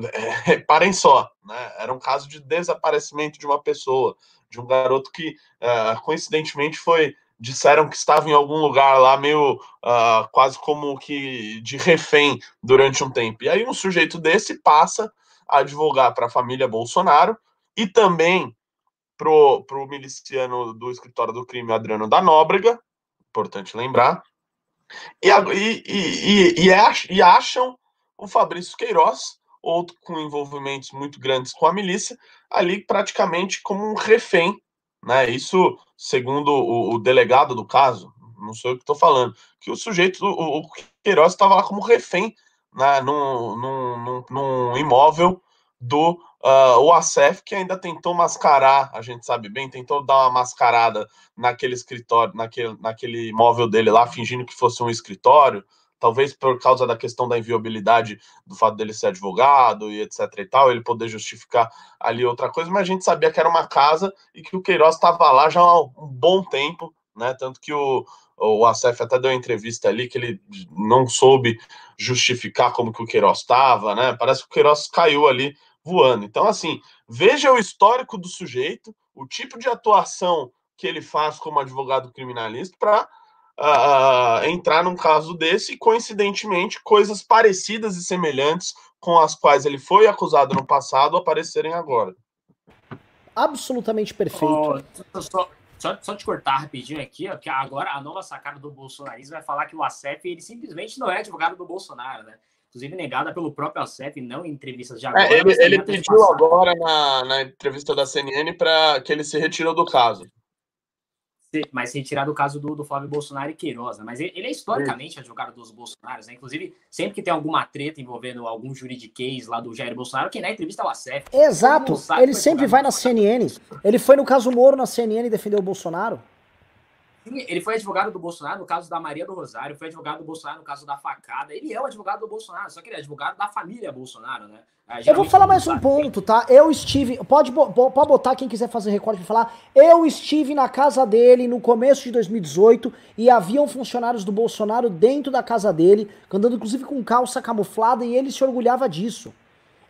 é, parem só, né? Era um caso de desaparecimento de uma pessoa, de um garoto que uh, coincidentemente foi disseram que estava em algum lugar lá meio uh, quase como que de refém durante um tempo. E aí um sujeito desse passa a advogar para a família Bolsonaro e também pro, pro miliciano do escritório do crime Adriano da Nóbrega, importante lembrar, e, e, e, e, e acham o Fabrício Queiroz outro com envolvimentos muito grandes com a milícia, ali praticamente como um refém, né? Isso, segundo o, o delegado do caso, não sou eu que estou falando, que o sujeito, o, o Queiroz estava lá como refém né, num, num, num imóvel do uh, o que ainda tentou mascarar, a gente sabe bem, tentou dar uma mascarada naquele escritório, naquele, naquele imóvel dele lá, fingindo que fosse um escritório, talvez por causa da questão da inviolabilidade do fato dele ser advogado e etc e tal, ele poder justificar ali outra coisa, mas a gente sabia que era uma casa e que o Queiroz estava lá já há um bom tempo, né? Tanto que o, o Acef até deu uma entrevista ali que ele não soube justificar como que o Queiroz estava, né? Parece que o Queiroz caiu ali voando. Então, assim, veja o histórico do sujeito, o tipo de atuação que ele faz como advogado criminalista para uh, entrar num caso desse e, coincidentemente, coisas parecidas e semelhantes com as quais ele foi acusado no passado aparecerem agora. Absolutamente perfeito. Oh, só, só, só, te cortar rapidinho aqui, ó, que agora a nova sacada do bolsonarismo vai falar que o ACEF ele simplesmente não é advogado do Bolsonaro, né? Inclusive negada pelo próprio ACEF, não em entrevistas de agora. É, ele, ele pediu agora na, na entrevista da CNN para que ele se retirou do caso. Mas ser retirado o caso do, do Flávio Bolsonaro e Queiroz, né? Mas ele, ele é historicamente advogado dos Bolsonaros, né? Inclusive, sempre que tem alguma treta envolvendo algum juridiquês lá do Jair Bolsonaro, quem na entrevista é o ACF. Exato, ele sempre vai na CNN. Ele foi no caso Moro na CNN e defendeu o Bolsonaro. Ele foi advogado do Bolsonaro no caso da Maria do Rosário, foi advogado do Bolsonaro no caso da facada. Ele é o advogado do Bolsonaro, só que ele é advogado da família Bolsonaro, né? É, eu vou falar mais um ponto, tá? Eu estive. Pode, pode botar quem quiser fazer recorde pra falar. Eu estive na casa dele no começo de 2018 e haviam funcionários do Bolsonaro dentro da casa dele, andando inclusive com calça camuflada, e ele se orgulhava disso.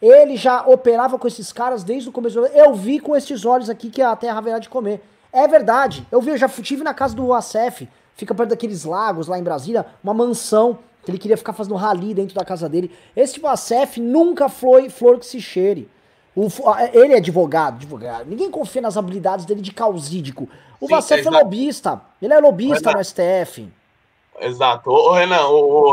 Ele já operava com esses caras desde o começo. Eu vi com esses olhos aqui que a terra haverá de comer. É verdade. Eu vi, eu já estive na casa do Acef, fica perto daqueles lagos lá em Brasília, uma mansão que ele queria ficar fazendo rali dentro da casa dele. Esse tipo Acef nunca foi flor que se cheire. O, ele é advogado, advogado. Ninguém confia nas habilidades dele de causídico. O Vacef é, é lobista. Ele é lobista Renan, no STF. Exato. Ô, Renan,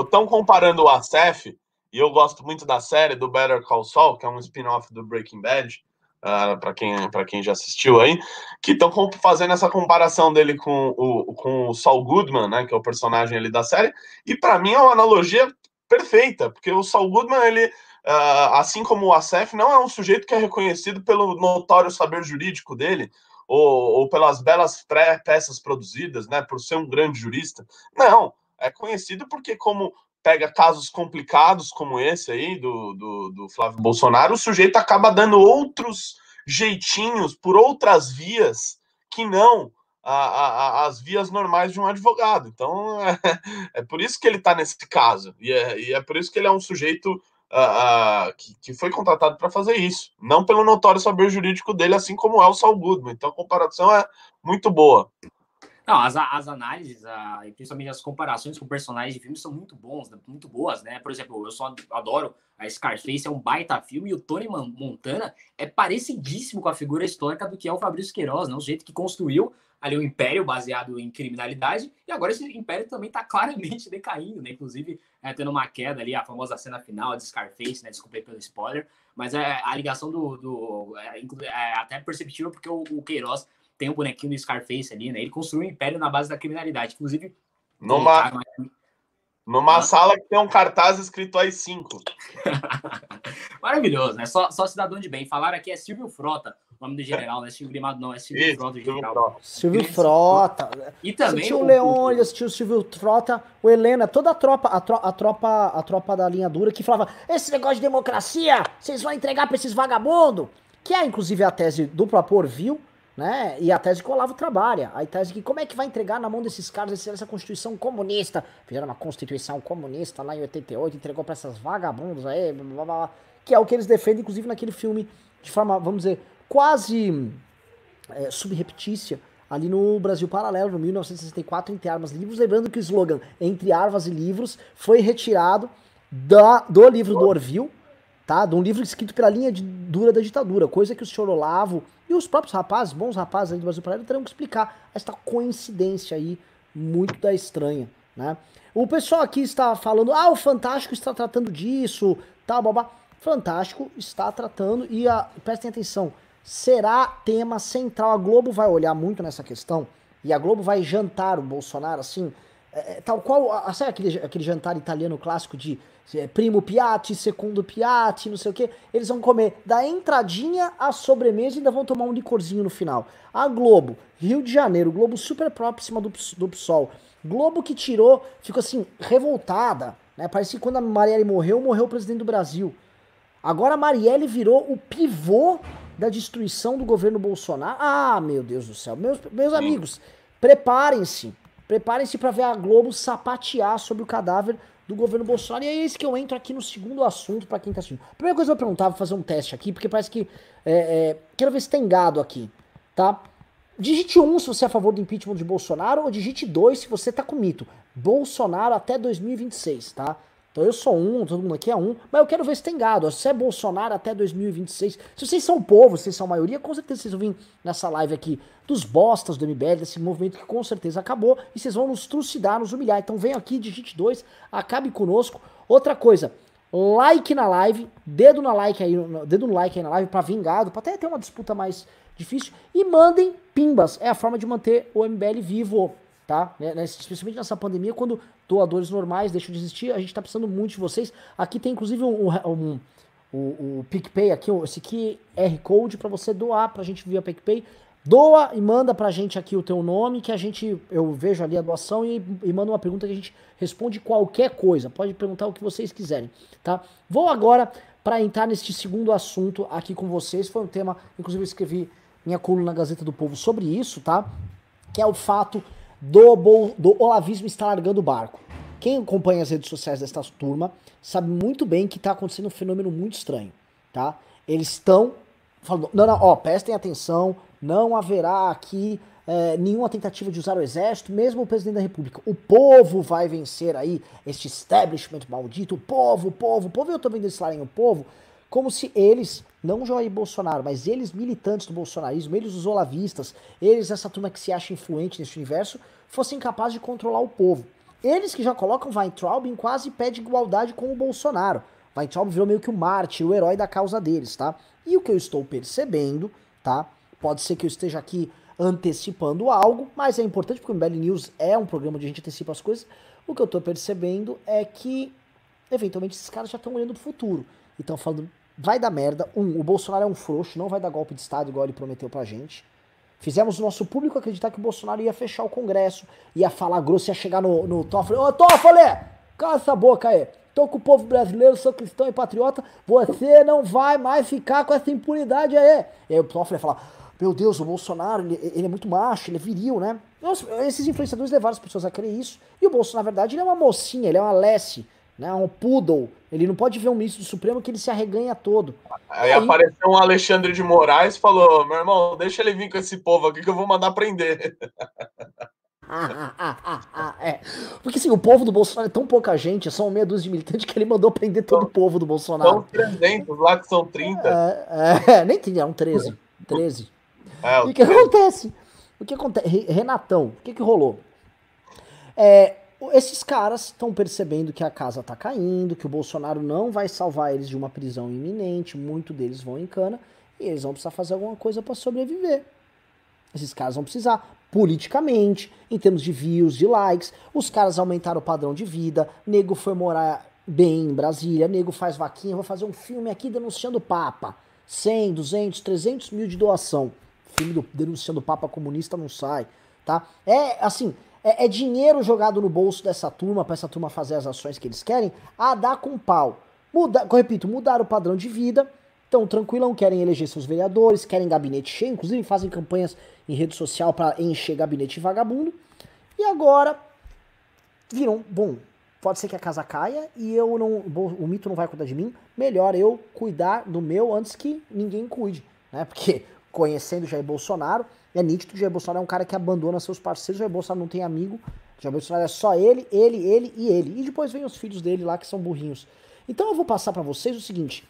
estão comparando o Acef, e eu gosto muito da série do Better Call Saul, que é um spin-off do Breaking Bad uh, ah, para quem, quem já assistiu aí, que estão fazendo essa comparação dele com o, com o Saul Goodman, né, que é o personagem ali da série, e para mim é uma analogia perfeita, porque o Saul Goodman, ele, uh, assim como o Asef, não é um sujeito que é reconhecido pelo notório saber jurídico dele, ou, ou pelas belas peças produzidas, né, por ser um grande jurista. Não, é conhecido porque, como pega casos complicados como esse aí do, do, do, Flávio Bolsonaro, o sujeito acaba dando outros jeitinhos por outras vias que não a, a, as vias normais de um advogado. Então é, é por isso que ele está nesse caso e é, e é, por isso que ele é um sujeito uh, uh, que, que, foi contratado para fazer isso, não pelo notório saber jurídico dele, assim como é o Saul Goodman. Então a comparação é muito boa. Não, as, as análises, a, e principalmente as comparações com personagens de filmes são muito bons, né, muito boas, né? Por exemplo, eu só adoro a Scarface, é um baita filme, e o Tony Montana é parecidíssimo com a figura histórica do que é o Fabrício Queiroz, né? O jeito que construiu ali um império baseado em criminalidade, e agora esse império também está claramente decaindo, né? Inclusive, é, tendo uma queda ali, a famosa cena final de Scarface, né? Desculpa pelo spoiler, mas é, a ligação do. do é, é até perceptível porque o, o Queiroz tem um bonequinho do Scarface ali, né? Ele construiu um império na base da criminalidade. Inclusive. Numa, numa ah. sala que tem um cartaz escrito aí 5. Maravilhoso, né? Só, só cidadão de bem. Falaram aqui é Silvio Frota, o nome do general, não é Silvio Grimado, não, é Silvio Isso, Frota, o general. Silvio Frota. E também. Assistiu o Leone, assistiu o Silvio Frota, o Helena, toda a tropa, a, tro, a tropa, a tropa da linha dura que falava: esse negócio de democracia, vocês vão entregar pra esses vagabundos. Que é, inclusive, a tese do próprio Orville né? E a tese que o Olavo trabalha. A tese que como é que vai entregar na mão desses caras essa Constituição comunista? Fizeram uma Constituição comunista lá em 88, entregou para essas vagabundas aí, blá, blá, blá, que é o que eles defendem, inclusive naquele filme, de forma, vamos dizer, quase é, subreptícia, ali no Brasil Paralelo, no 1964, Entre Armas e Livros. Lembrando que o slogan Entre Armas e Livros foi retirado da, do livro do Orville, tá? Um livro escrito pela linha dura da ditadura, coisa que o senhor Olavo e os próprios rapazes, bons rapazes aí do Brasil Paralelo, terão que explicar esta coincidência aí muito da estranha, né? O pessoal aqui está falando, ah, o Fantástico está tratando disso, tal, babá. Fantástico está tratando e a, prestem atenção, será tema central. A Globo vai olhar muito nessa questão e a Globo vai jantar o Bolsonaro assim, é, é tal qual, sabe aquele, aquele jantar italiano clássico de é primo piatti, segundo piatti, não sei o que. Eles vão comer da entradinha à sobremesa e ainda vão tomar um licorzinho no final. A Globo, Rio de Janeiro, Globo super próxima do, do PSOL. Globo que tirou, ficou assim, revoltada. Né? Parece que quando a Marielle morreu, morreu o presidente do Brasil. Agora a Marielle virou o pivô da destruição do governo Bolsonaro. Ah, meu Deus do céu. Meus, meus amigos, preparem-se. Preparem-se para ver a Globo sapatear sobre o cadáver do governo Bolsonaro. E é isso que eu entro aqui no segundo assunto para quem tá assistindo. Primeira coisa que eu vou perguntar, vou fazer um teste aqui, porque parece que. É, é, quero ver se tem gado aqui, tá? Digite 1 um, se você é a favor do impeachment de Bolsonaro, ou digite 2 se você tá com mito. Bolsonaro até 2026, tá? Então eu sou um, todo mundo aqui é um, mas eu quero ver se tem gado. Se é Bolsonaro até 2026. Se vocês são povo, vocês são maioria, com certeza vocês vão vir nessa live aqui dos bostas do MBL, desse movimento que com certeza acabou, e vocês vão nos trucidar, nos humilhar. Então vem aqui, digite 2, acabe conosco. Outra coisa, like na live, dedo na like aí, dedo no like aí na live para vingado, para até ter uma disputa mais difícil e mandem pimbas. É a forma de manter o MBL vivo, tá? Né, especialmente nessa pandemia, quando doadores normais deixam de existir, a gente tá precisando muito de vocês. Aqui tem inclusive um, um, um o PicPay aqui, esse aqui R Code para você doar pra gente via PicPay. Doa e manda pra gente aqui o teu nome, que a gente, eu vejo ali a doação e, e manda uma pergunta que a gente responde qualquer coisa. Pode perguntar o que vocês quiserem, tá? Vou agora para entrar neste segundo assunto aqui com vocês. Foi um tema, inclusive eu escrevi minha coluna na Gazeta do Povo sobre isso, tá? Que é o fato do, do olavismo estar largando o barco. Quem acompanha as redes sociais desta turma sabe muito bem que está acontecendo um fenômeno muito estranho, tá? Eles estão falando, não, não, ó, prestem atenção, não haverá aqui é, nenhuma tentativa de usar o exército, mesmo o presidente da república. O povo vai vencer aí este establishment maldito, o povo, o povo, o povo, eu tô vendo esse lá em o povo, como se eles, não Jair Bolsonaro, mas eles militantes do bolsonarismo, eles os olavistas, eles essa turma que se acha influente nesse universo, fossem capazes de controlar o povo. Eles que já colocam Weintraub em quase pé de igualdade com o Bolsonaro. Weintraub virou meio que o mártir, o herói da causa deles, tá? E o que eu estou percebendo, tá? Pode ser que eu esteja aqui antecipando algo, mas é importante porque o MBL News é um programa onde a gente antecipa as coisas. O que eu estou percebendo é que, eventualmente, esses caras já estão olhando pro futuro. Estão falando, vai dar merda. Um, o Bolsonaro é um frouxo, não vai dar golpe de Estado igual ele prometeu pra gente. Fizemos o nosso público acreditar que o Bolsonaro ia fechar o Congresso, ia falar grosso, ia chegar no, no Toffoli. Ô, Toffoli! Cala essa boca aí. Tô com o povo brasileiro, sou cristão e patriota. Você não vai mais ficar com essa impunidade aí. E aí o Toffoli ia falar: Meu Deus, o Bolsonaro, ele, ele é muito macho, ele é viril, né? Esses influenciadores levaram as pessoas a crer isso. E o Bolsonaro, na verdade, ele é uma mocinha, ele é uma Lessie né? Um poodle. Ele não pode ver um ministro do Supremo que ele se arreganha todo. Aí, aí apareceu um Alexandre de Moraes e falou: meu irmão, deixa ele vir com esse povo aqui que eu vou mandar prender. Ah, ah, ah, ah, é. Porque assim, o povo do Bolsonaro é tão pouca gente, são meia dúzia de militantes que ele mandou prender todo o povo do Bolsonaro. São 300 lá que são 30. É, é nem tinha, eram 13. 13. É, e o que acontece? O que acontece? Renatão, o que que rolou? É, esses caras estão percebendo que a casa está caindo, que o Bolsonaro não vai salvar eles de uma prisão iminente, muito deles vão em cana, e eles vão precisar fazer alguma coisa para sobreviver. Esses caras vão precisar, politicamente, em termos de views, de likes, os caras aumentaram o padrão de vida, nego foi morar bem em Brasília, nego faz vaquinha, vou fazer um filme aqui denunciando o Papa. 100, 200, 300 mil de doação. Filme do, denunciando o Papa comunista não sai, tá? É, assim, é, é dinheiro jogado no bolso dessa turma, para essa turma fazer as ações que eles querem, a dar com pau. Muda, repito, mudar o padrão de vida. Então, tranquilão, querem eleger seus vereadores, querem gabinete cheio, inclusive fazem campanhas em rede social para encher gabinete vagabundo. E agora viram, bom, pode ser que a casa caia e eu não, o mito não vai cuidar de mim. Melhor eu cuidar do meu antes que ninguém cuide, né? Porque conhecendo Jair Bolsonaro, é nítido que Jair Bolsonaro é um cara que abandona seus parceiros, Jair Bolsonaro não tem amigo, Jair Bolsonaro é só ele, ele, ele e ele. E depois vem os filhos dele lá que são burrinhos. Então eu vou passar para vocês o seguinte: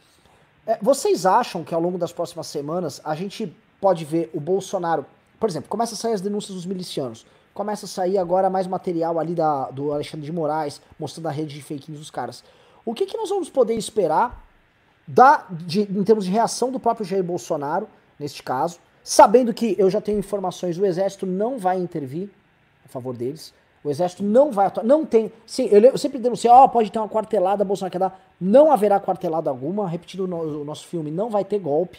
é, vocês acham que ao longo das próximas semanas a gente pode ver o Bolsonaro, por exemplo, começa a sair as denúncias dos milicianos, começa a sair agora mais material ali da, do Alexandre de Moraes, mostrando a rede de fake news dos caras. O que, que nós vamos poder esperar da, de, em termos de reação do próprio Jair Bolsonaro, neste caso? Sabendo que eu já tenho informações, o exército não vai intervir a favor deles. O exército não vai atuar. Não tem. Sim, eu, eu sempre denunciei, ó, oh, pode ter uma quartelada, Bolsonaro quer dar. Não haverá quartelada alguma. Repetindo o, no, o nosso filme, não vai ter golpe.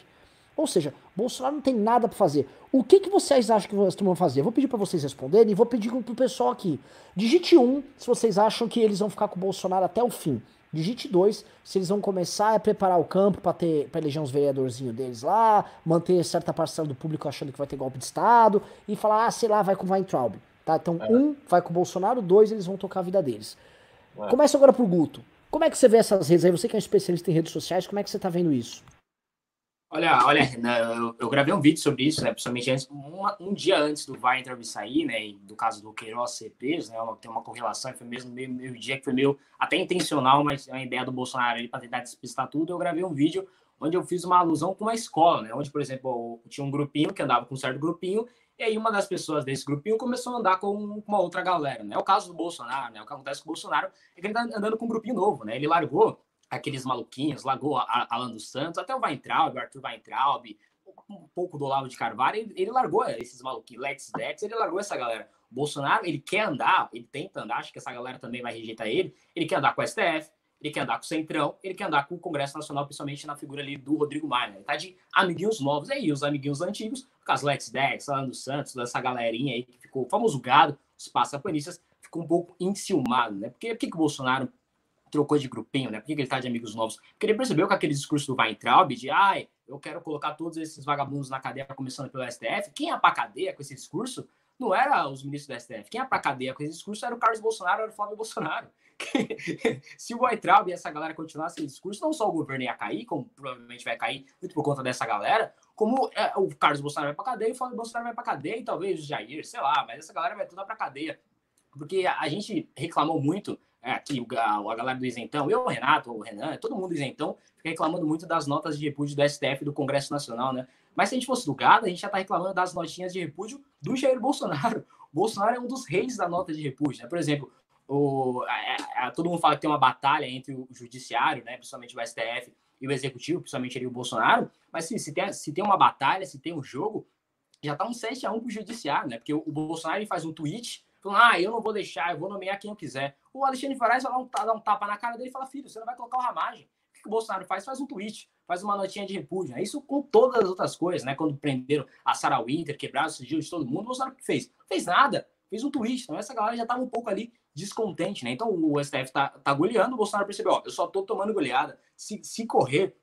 Ou seja, Bolsonaro não tem nada para fazer. O que, que vocês acham que vocês vão fazer? Eu vou pedir para vocês responderem e vou pedir pro pessoal aqui. Digite um se vocês acham que eles vão ficar com o Bolsonaro até o fim. Digite 2 se eles vão começar a preparar o campo para ter para eleger uns vereadorzinhos deles lá, manter certa parcela do público achando que vai ter golpe de Estado e falar, ah, sei lá, vai com o Weintraub. Tá? Então, é. um vai com o Bolsonaro, dois eles vão tocar a vida deles. É. Começa agora pro Guto. Como é que você vê essas redes aí? Você que é um especialista em redes sociais, como é que você tá vendo isso? Olha, olha, eu, gravei um vídeo sobre isso, né? Principalmente antes, um, dia antes do Weintraub sair, né? E do caso do Queiroz ser preso, né? Tem uma correlação, foi mesmo meio, meio dia que foi meio até intencional, mas é uma ideia do Bolsonaro ali para tentar despistar tudo. Eu gravei um vídeo onde eu fiz uma alusão com uma escola, né? Onde, por exemplo, tinha um grupinho que andava com um certo grupinho, e aí uma das pessoas desse grupinho começou a andar com uma outra galera, né? É o caso do Bolsonaro, né? O que acontece com o Bolsonaro é que ele tá andando com um grupinho novo, né? Ele largou aqueles maluquinhos, largou a Alan dos Santos, até o Weintraub, o Arthur Weintraub, um pouco do Olavo de Carvalho, ele, ele largou esses maluquinhos, Lex Dex, ele largou essa galera. O Bolsonaro, ele quer andar, ele tenta andar, acho que essa galera também vai rejeitar ele, ele quer andar com o STF, ele quer andar com o Centrão, ele quer andar com o Congresso Nacional, principalmente na figura ali do Rodrigo Maia. Né? Ele tá de amiguinhos novos aí, os amiguinhos antigos, com Lex Dex, Alan dos Santos, dessa galerinha aí que ficou famoso gado, os passapanistas, ficou um pouco enciumado, né? Porque, por que, que o Bolsonaro trocou de grupinho, né? Por que, que ele tá de amigos novos? Porque ele percebeu que aquele discurso do Weintraub de ai, eu quero colocar todos esses vagabundos na cadeia, começando pelo STF. Quem ia pra cadeia com esse discurso não era os ministros do STF. Quem ia pra cadeia com esse discurso era o Carlos Bolsonaro, era o Flávio Bolsonaro. Se o Weintraub e essa galera continuassem esse discurso, não só o governo ia cair, como provavelmente vai cair muito por conta dessa galera, como é, o Carlos Bolsonaro vai pra cadeia, o Flávio Bolsonaro vai pra cadeia, e talvez o Jair, sei lá, mas essa galera vai toda pra cadeia. Porque a gente reclamou muito é, aqui, a, a galera do isentão, eu, o Renato, o Renan, todo mundo isentão, fica reclamando muito das notas de repúdio do STF do Congresso Nacional, né? Mas se a gente fosse do gado, a gente já tá reclamando das notinhas de repúdio do Jair Bolsonaro. O Bolsonaro é um dos reis da nota de repúdio, né? Por exemplo, o, a, a, todo mundo fala que tem uma batalha entre o judiciário, né, principalmente o STF, e o executivo, principalmente ali o Bolsonaro, mas sim, se tem, se tem uma batalha, se tem um jogo, já tá um 7 a 1 pro judiciário, né? Porque o, o Bolsonaro faz um tweet falando, ah, eu não vou deixar, eu vou nomear quem eu quiser. O Alexandre Moraes vai dar um, dar um tapa na cara dele e fala, filho, você não vai colocar o Ramagem. O que o Bolsonaro faz? Faz um tweet, faz uma notinha de repúdio. Né? Isso com todas as outras coisas, né? Quando prenderam a Sarah Winter, quebraram o sigilo de todo mundo, o Bolsonaro que fez? Não fez nada. Fez um tweet. Então essa galera já tava um pouco ali descontente, né? Então o STF tá, tá goleando, o Bolsonaro percebeu, ó, eu só tô tomando goleada. Se, se correr,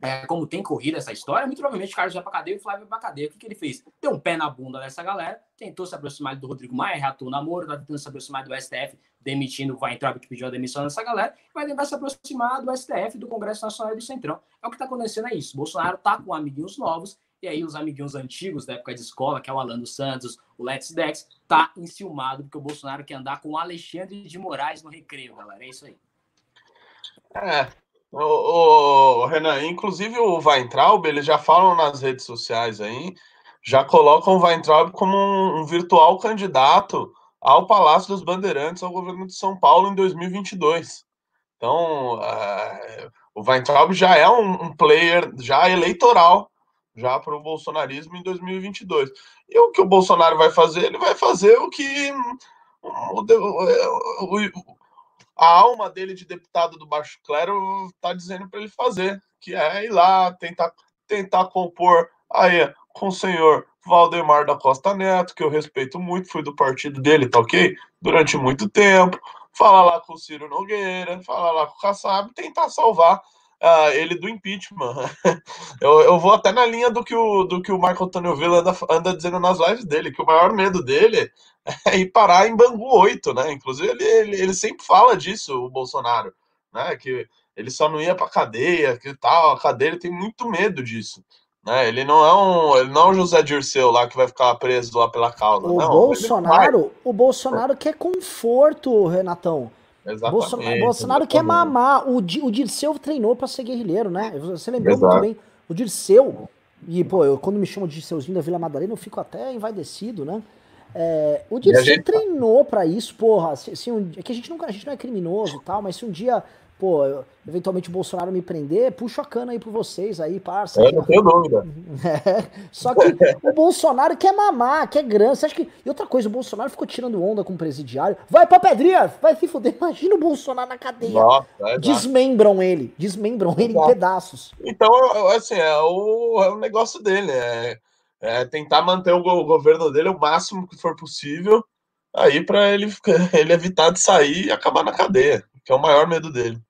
é, como tem corrido essa história, muito provavelmente o Carlos vai pra cadeia e o Flávio vai pra cadeia. O que, que ele fez? Deu um pé na bunda dessa galera, tentou se aproximar do Rodrigo Maia, reatou o namoro, tá tentando se aproximar do STF, demitindo o Weintraub que pediu a demissão dessa galera, vai tentar se aproximar do STF, do Congresso Nacional e do Centrão. É o que tá acontecendo, é isso. Bolsonaro tá com amiguinhos novos, e aí os amiguinhos antigos da época de escola, que é o Alan dos Santos, o Let's Dex, tá enciumado, porque o Bolsonaro quer andar com o Alexandre de Moraes no recreio, galera. É isso aí. É, o, Renan, inclusive o Weintraub, eles já falam nas redes sociais aí, já colocam o Weintraub como um, um virtual candidato ao Palácio dos Bandeirantes, ao governo de São Paulo em 2022. Então, é, o Weintraub já é um, um player já eleitoral já para o bolsonarismo em 2022. E o que o Bolsonaro vai fazer? Ele vai fazer o que o, o, a alma dele de deputado do Baixo Clero está dizendo para ele fazer, que é ir lá tentar, tentar compor aí com o senhor Valdemar da Costa Neto, que eu respeito muito, fui do partido dele, tá ok? Durante muito tempo. Falar lá com o Ciro Nogueira, falar lá com o Kassab, tentar salvar uh, ele do impeachment. eu, eu vou até na linha do que o, do que o Michael Antônio Villa anda, anda dizendo nas lives dele, que o maior medo dele é ir parar em Bangu 8, né? Inclusive, ele, ele, ele sempre fala disso, o Bolsonaro, né? Que ele só não ia para cadeia, que tal, a cadeia ele tem muito medo disso. Né? Ele não é um, ele não é um José Dirceu lá que vai ficar preso lá pela causa. O não, Bolsonaro, o Bolsonaro quer conforto, Renatão. Exatamente. Bolsonaro quer mamar. O, o Dirceu treinou para ser guerrilheiro, né? Você lembrou Exato. muito bem. O Dirceu, e pô, eu, quando me chamam de Dirceuzinho da Vila Madalena, eu fico até envaidecido, né? É, o Dirceu gente... treinou para isso, porra. Se, se um, é que a gente, nunca, a gente não é criminoso e tal, mas se um dia pô, eventualmente o Bolsonaro me prender, puxo a cana aí por vocês aí, parça. É, não tenho dúvida. É, só que o Bolsonaro quer mamar, quer grana. Você acha que. E outra coisa, o Bolsonaro ficou tirando onda com o presidiário. Vai pra pedrinha, vai se fuder. Imagina o Bolsonaro na cadeia. Nossa, é desmembram ele, desmembram ele em pedaços. Então, assim, é o, é o negócio dele. É, é tentar manter o governo dele o máximo que for possível aí para ele, ele evitar de sair e acabar na cadeia que é o maior medo dele.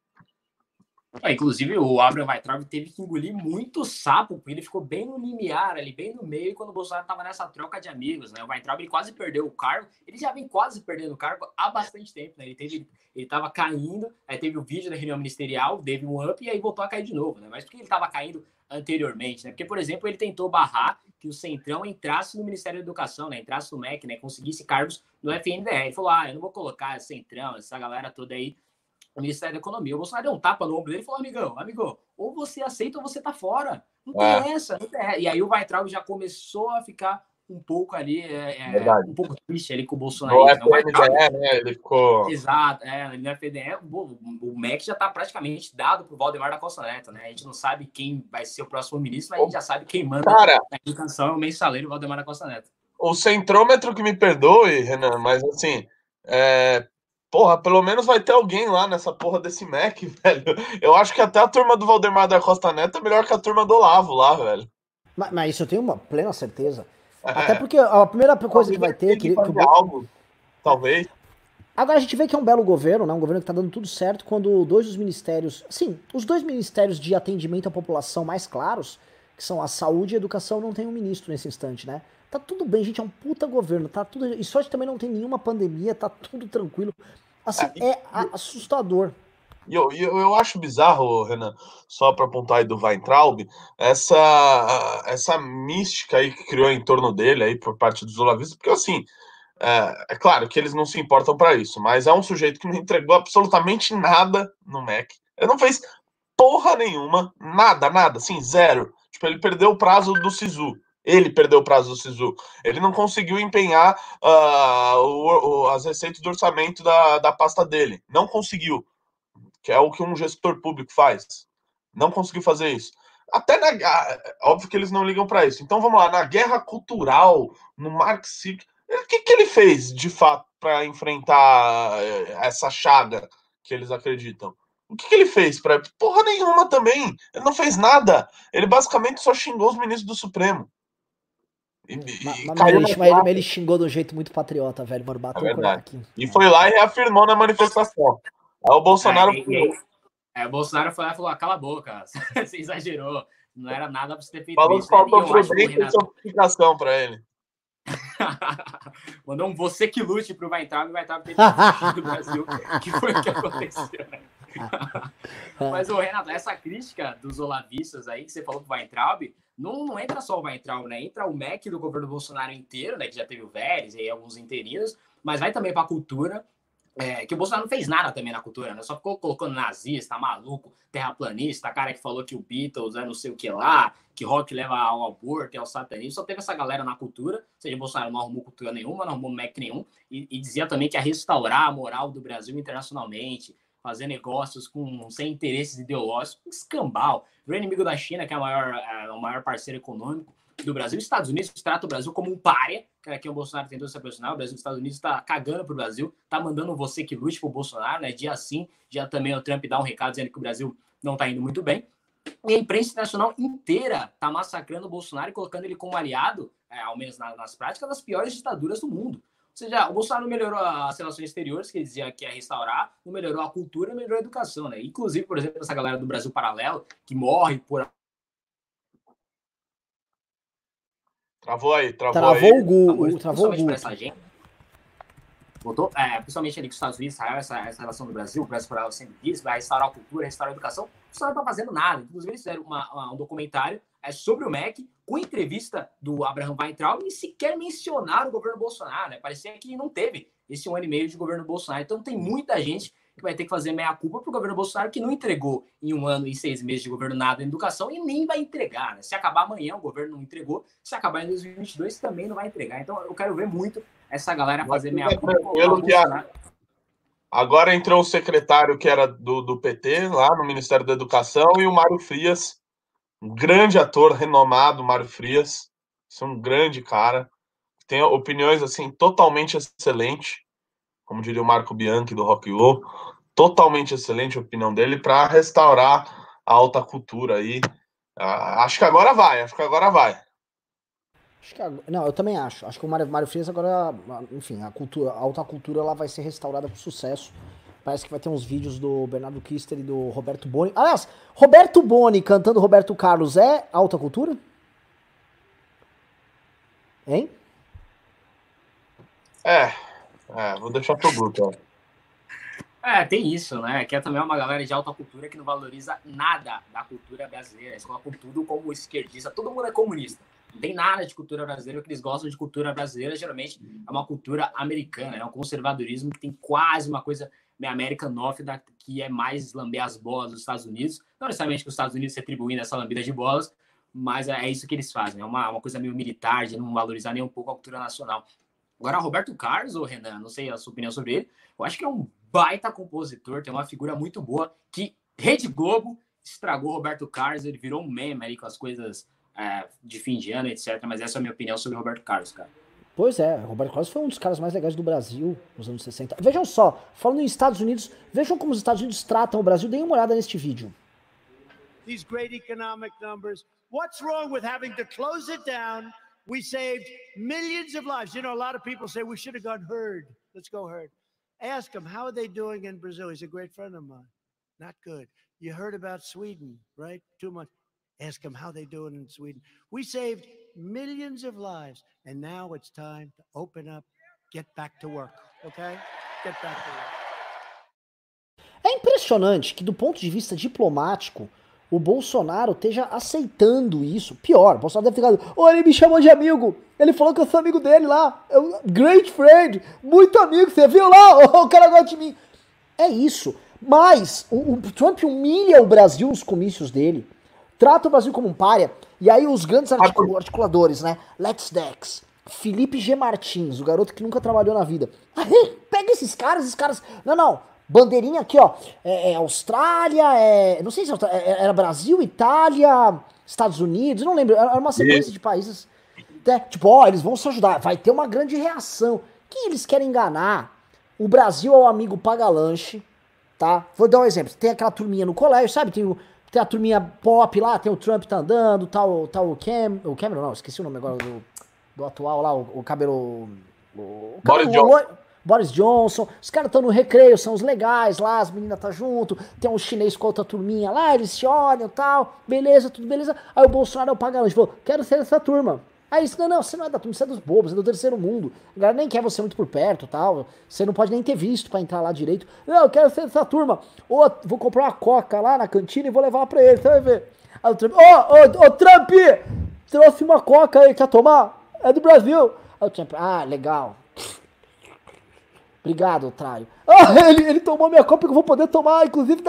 É, inclusive, o Abraham Weitraub teve que engolir muito sapo, porque ele ficou bem no limiar, ali, bem no meio, quando o Bolsonaro estava nessa troca de amigos, né? O Weitraub ele quase perdeu o cargo, ele já vem quase perdendo o cargo há bastante tempo, né? Ele teve, ele estava caindo, aí teve o vídeo da reunião ministerial, teve um up e aí voltou a cair de novo, né? Mas por que ele estava caindo anteriormente, né? Porque, por exemplo, ele tentou barrar que o Centrão entrasse no Ministério da Educação, né? Entrasse no MEC, né? Conseguisse cargos no FNDE. Ele falou, ah, eu não vou colocar Centrão, essa galera toda aí o Ministério da Economia. O Bolsonaro deu um tapa no ombro dele e falou: amigão, amigo, ou você aceita ou você tá fora. Não tem é. essa. Não tem. E aí o Weitraub já começou a ficar um pouco ali, é, é um pouco triste ali com o Bolsonaro. Não, não vai né? Ele ficou. Exato, é, no FDE, o, o MEC já está praticamente dado para o Valdemar da Costa Neto, né? A gente não sabe quem vai ser o próximo ministro, mas a gente já sabe quem manda Cara, a educação é o mensaleiro Valdemar da Costa Neto. O centrômetro que me perdoe, Renan, mas assim, é, Porra, pelo menos vai ter alguém lá nessa porra desse Mac, velho. Eu acho que até a turma do Valdemar da Costa Neto é melhor que a turma do Olavo lá, velho. Mas, mas isso eu tenho uma plena certeza. É. Até porque a primeira coisa que vai ter... Que, que, que algo, talvez. Agora a gente vê que é um belo governo, né? Um governo que tá dando tudo certo quando dois dos ministérios... Sim, os dois ministérios de atendimento à população mais claros, que são a saúde e a educação, não tem um ministro nesse instante, né? Tá tudo bem, gente, é um puta governo, tá tudo... E sorte também não tem nenhuma pandemia, tá tudo tranquilo. Assim, é, é assustador. E eu, eu, eu acho bizarro, Renan, só para apontar aí do Weintraub, essa, essa mística aí que criou em torno dele aí por parte dos olavistas, porque assim, é, é, claro que eles não se importam para isso, mas é um sujeito que não entregou absolutamente nada no MEC. Ele não fez porra nenhuma, nada, nada, assim, zero. Tipo, ele perdeu o prazo do SISU. Ele perdeu o prazo do SISU. Ele não conseguiu empenhar uh, o, o, as receitas do orçamento da, da pasta dele. Não conseguiu. Que é o que um gestor público faz. Não conseguiu fazer isso. Até na. Óbvio que eles não ligam para isso. Então vamos lá, na guerra cultural, no marxismo. O que, que ele fez de fato para enfrentar eh, essa chaga que eles acreditam? O que, que ele fez para porra nenhuma também? Ele não fez nada. Ele basicamente só xingou os ministros do Supremo. E, mas, mas, ele, mas, ele, xingou de um jeito muito patriota, velho. Mano, bateu é aqui. E foi lá e reafirmou na manifestação. Aí o Bolsonaro. É, e, é, o Bolsonaro foi lá e falou: ah, cala a boca, você exagerou. Não era nada pra você ter feito Falou isso. Falou que faltou prudência e pra ele. Mandou um você que lute pro Weintraub e o Weintraub ter do Brasil, que foi o que aconteceu. Né? Mas, o Renato, essa crítica dos olavistas aí que você falou pro Weintraub, não, não entra só o Weintraub, né? Entra o MEC do governo Bolsonaro inteiro, né? Que já teve o Vélez e alguns interinos, mas vai também para a cultura, é, que o Bolsonaro não fez nada também na cultura, né? Só ficou colocando nazista, maluco, terraplanista, cara que falou que o Beatles é não sei o que lá, que rock leva ao aborto e ao satanismo. Só teve essa galera na cultura, ou seja, Bolsonaro não arrumou cultura nenhuma, não arrumou MEC nenhum, e, e dizia também que ia restaurar a moral do Brasil internacionalmente, fazer negócios com sem interesses ideológicos, escambau. O inimigo da China, que é o maior, é, o maior parceiro econômico do Brasil, os Estados Unidos trata o Brasil como um párea, que é que o Bolsonaro tentou se aproximar, o Brasil, os Estados Unidos está cagando para o Brasil, está mandando você que lute para o Bolsonaro, né? Dia sim, dia também o Trump dá um recado dizendo que o Brasil não está indo muito bem. E a imprensa internacional inteira está massacrando o Bolsonaro e colocando ele como aliado, é, ao menos nas, nas práticas, das piores ditaduras do mundo. Ou seja, o Bolsonaro melhorou as relações exteriores, que ele dizia que ia restaurar, não melhorou a cultura, melhorou a educação, né? Inclusive, por exemplo, essa galera do Brasil Paralelo, que morre por. Travou aí, travou, travou aí. O Google, travou o Google. Voltou, é, principalmente ali com os Estados Unidos, Israel, essa, essa relação do Brasil, o Brasil Paralelo sempre diz, vai restaurar a cultura, restaurar a educação. O Bolsonaro não está fazendo nada. Inclusive, eles fizeram uma, uma, um documentário é, sobre o MEC, com entrevista do Abraham Weintraub, e sequer mencionaram o governo Bolsonaro, né? Parecia que não teve esse um ano e meio de governo Bolsonaro. Então tem muita gente que vai ter que fazer meia-culpa para o governo Bolsonaro, que não entregou em um ano e seis meses de governo nada em educação e nem vai entregar. Né? Se acabar amanhã, o governo não entregou. Se acabar em 2022, também não vai entregar. Então eu quero ver muito essa galera fazer meia-culpa. Agora entrou o secretário que era do, do PT, lá no Ministério da Educação, e o Mário Frias, um grande ator renomado, Mário Frias, é um grande cara, tem opiniões assim totalmente excelentes, como diria o Marco Bianchi do Rock Low, totalmente excelente a opinião dele para restaurar a alta cultura aí. Ah, acho que agora vai, acho que agora vai. Acho que, não, eu também acho. Acho que o Mário, Mário Frias agora, enfim, a cultura, a alta cultura ela vai ser restaurada com sucesso. Parece que vai ter uns vídeos do Bernardo Kister e do Roberto Boni. Aliás, Roberto Boni cantando Roberto Carlos é alta cultura? Hein? É, é vou deixar pro grupo. É, tem isso, né? Que é também uma galera de alta cultura que não valoriza nada da cultura brasileira. Eles colocam tudo como esquerdista. Todo mundo é comunista. Não tem nada de cultura brasileira. O que eles gostam de cultura brasileira geralmente é uma cultura americana. É um conservadorismo que tem quase uma coisa da América Norte, da, que é mais lamber as bolas dos Estados Unidos. Não necessariamente que os Estados Unidos se atribuindo essa lambida de bolas, mas é isso que eles fazem. É uma, uma coisa meio militar, de não valorizar nem um pouco a cultura nacional. Agora, Roberto Carlos, ou Renan, não sei a sua opinião sobre ele, eu acho que é um baita compositor, tem uma figura muito boa, que Rede Globo estragou Roberto Carlos, ele virou um meme aí com as coisas é, de fim de ano, etc. Mas essa é a minha opinião sobre Roberto Carlos, cara. Pois é, Roberto Carlos foi um dos caras mais legais do Brasil nos anos 60. Vejam só, falando em Estados Unidos, vejam como os Estados Unidos tratam o Brasil. Deem uma olhada neste vídeo. These great economic numbers. What's wrong with having to close it down? We saved millions of lives. You know, a lot of people say we should have gone herd. Let's go herd. Ask him, how are they doing in Brazil? He's a great friend of mine. Not good. You heard about Sweden, right? Too much. Ask him how they doing in Sweden. We saved millions of lives. And now it's time to open up, get back to work, okay? Get back to work. É impressionante que, do ponto de vista diplomático, o Bolsonaro esteja aceitando isso. Pior, o Bolsonaro deve ter ficado. Oh, ele me chamou de amigo. Ele falou que eu sou amigo dele lá. Eu, great friend. Muito amigo. Você viu lá? Oh, o cara gosta de mim. É isso. Mas o, o Trump humilha o Brasil nos comícios dele. Trata o Brasil como um párea. E aí os grandes articuladores, né? Lex Dex, Felipe G. Martins, o garoto que nunca trabalhou na vida. Pega esses caras, esses caras. Não, não. Bandeirinha aqui, ó. É, é Austrália, é. Não sei se é, é, era Brasil, Itália, Estados Unidos, não lembro. Era uma sequência de países. Né? Tipo, ó, eles vão se ajudar. Vai ter uma grande reação. Quem eles querem enganar? O Brasil é o amigo paga-lanche, tá? Vou dar um exemplo. Tem aquela turminha no colégio, sabe? Tem o tem a turminha pop lá, tem o Trump tá andando, tal, tal o Cam. O Cameron, não, esqueci o nome agora do, do atual lá, o, o cabelo. O, Boris, Johnson. Boris Johnson. Os caras estão no recreio, são os legais lá, as meninas tá junto. Tem um chinês com outra turminha lá, eles se olham tal. Beleza, tudo beleza. Aí o Bolsonaro é o pagalante, falou: quero ser essa turma. Aí isso, não, não, você não é da turma, você é dos bobos, você é do terceiro mundo. A galera nem quer você muito por perto tal. Você não pode nem ter visto para entrar lá direito. Não, eu quero ser dessa turma. Ou vou comprar uma coca lá na cantina e vou levar pra ele, você vai ver. Aí o Trump, ô, ô, ô, Trump! Trouxe uma coca aí, quer tomar? É do Brasil. Aí o Trump, ah, legal. Obrigado, Traio. Ah, ele, ele tomou minha copa que eu vou poder tomar, inclusive.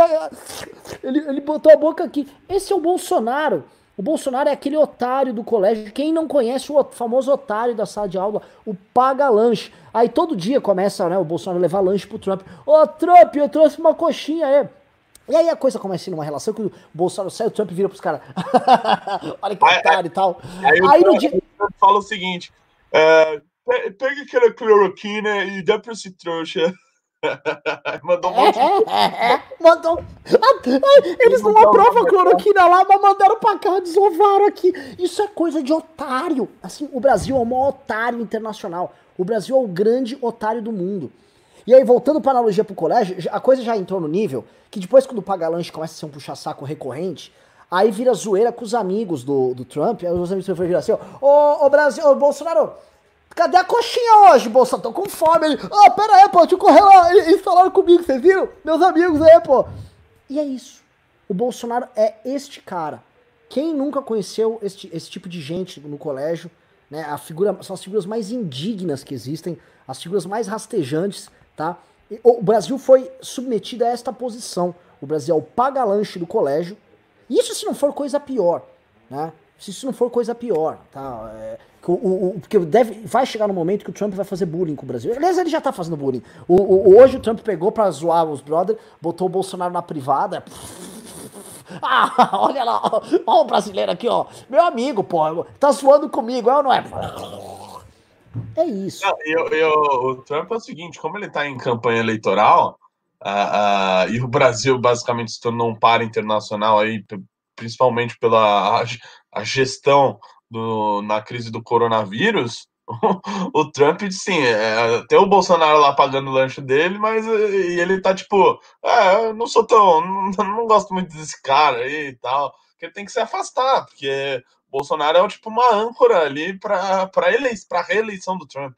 Ele, ele botou a boca aqui. Esse é o Bolsonaro. O Bolsonaro é aquele otário do colégio. Quem não conhece o famoso otário da sala de aula, o paga-lanche. Aí todo dia começa né, o Bolsonaro levar lanche pro Trump. Ô oh, Trump, eu trouxe uma coxinha aí. E aí a coisa começa a ir numa relação que o Bolsonaro sai, o Trump vira pros caras. Olha que otário e tal. Aí, aí no dia. fala o seguinte: é, pega aquela cloroquina e dá pra esse trouxa. Mandou um monte de... Mandou. Eles não aprovam a cloroquina lá, mas mandaram pra cá, desovaram aqui. Isso é coisa de otário. Assim, o Brasil é o maior otário internacional. O Brasil é o grande otário do mundo. E aí, voltando pra analogia pro colégio, a coisa já entrou no nível que depois, quando o paga-lanche começa a ser um puxa-saco recorrente, aí vira zoeira com os amigos do, do Trump. Aí os amigos do Trump viram assim: Ô, ô Brasil, ô Bolsonaro, Cadê a coxinha hoje, bolsa? Tô com fome. Ele, ah, pera aí, pô, deixa eu correr lá. Eles falaram comigo, vocês viram? Meus amigos aí, pô. E é isso. O Bolsonaro é este cara. Quem nunca conheceu este, esse tipo de gente no colégio, né? A figura, são as figuras mais indignas que existem, as figuras mais rastejantes, tá? O Brasil foi submetido a esta posição. O Brasil é o paga-lanche do colégio. Isso se não for coisa pior, né? Se isso não for coisa pior, tá? É, o, o, porque deve, vai chegar no momento que o Trump vai fazer bullying com o Brasil. Aliás, ele já tá fazendo bullying. O, o, hoje o Trump pegou pra zoar os brothers, botou o Bolsonaro na privada. Ah, olha lá, ó, o brasileiro aqui, ó. Meu amigo, pô, tá zoando comigo, é ou não é? É isso. eu, eu, o Trump é o seguinte: como ele tá em campanha eleitoral, uh, uh, e o Brasil basicamente se tornou um par internacional aí, principalmente pela a, gestão do, na crise do coronavírus, o Trump, sim, é, tem o Bolsonaro lá pagando o lanche dele, mas e ele tá tipo, é, não sou tão, não, não gosto muito desse cara aí e tal, que ele tem que se afastar, porque Bolsonaro é tipo uma âncora ali para para reeleição do Trump.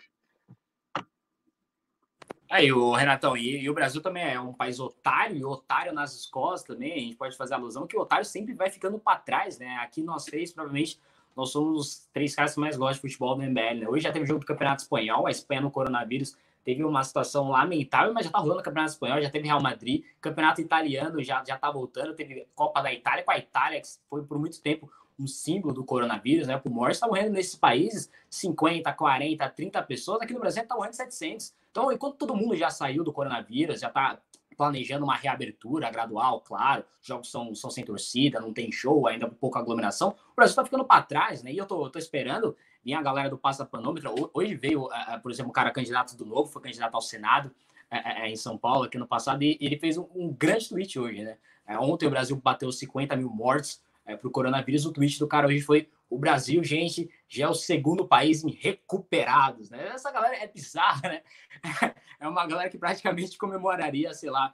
Aí, o Renatão, e, e, o Brasil também é um país otário, e otário nas escolas também, a gente pode fazer alusão que o otário sempre vai ficando para trás, né? Aqui nós três, provavelmente, nós somos os três caras que mais gostam de futebol do MBL. Né? Hoje já teve jogo do Campeonato Espanhol, a Espanha no coronavírus teve uma situação lamentável, mas já tá rolando o Campeonato Espanhol, já teve Real Madrid, Campeonato Italiano já, já tá voltando, teve Copa da Itália com a Itália, que foi por muito tempo um símbolo do coronavírus, né? O morte está morrendo nesses países 50, 40, 30 pessoas, aqui no Brasil está morrendo 700. Então, enquanto todo mundo já saiu do coronavírus, já está planejando uma reabertura gradual, claro, jogos são, são sem torcida, não tem show, ainda pouca aglomeração, o Brasil está ficando para trás, né? E eu tô, tô esperando vir a galera do Passa Panômetro. Hoje veio, por exemplo, o cara candidato do Novo, foi candidato ao Senado em São Paulo, aqui no passado, e ele fez um, um grande tweet hoje, né? Ontem o Brasil bateu 50 mil mortes para o coronavírus. O tweet do cara hoje foi: o Brasil, gente, já é o segundo país em recuperados, né? Essa galera é bizarra, né? É uma galera que praticamente comemoraria, sei lá.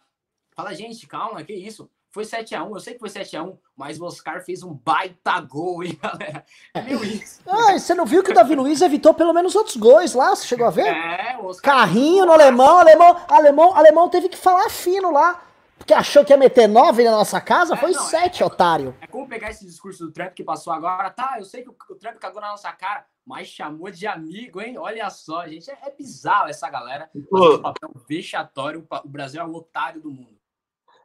Fala, gente, calma, que isso? Foi 7x1, eu sei que foi 7x1, mas o Oscar fez um baita gol, hein, galera? Viu isso? Ah, você não viu que o Davi Luiz evitou pelo menos outros gols lá? Você chegou a ver? É, o Oscar. Carrinho no alemão, alemão, alemão, alemão teve que falar fino lá. Porque achou que ia meter nove na nossa casa? É, foi não, sete, é, otário. É como pegar esse discurso do Trump que passou agora. Tá, eu sei que o, o Trump cagou na nossa cara, mas chamou de amigo, hein? Olha só, gente. É, é bizarro essa galera. Um papel vexatório. O Brasil é o otário do mundo.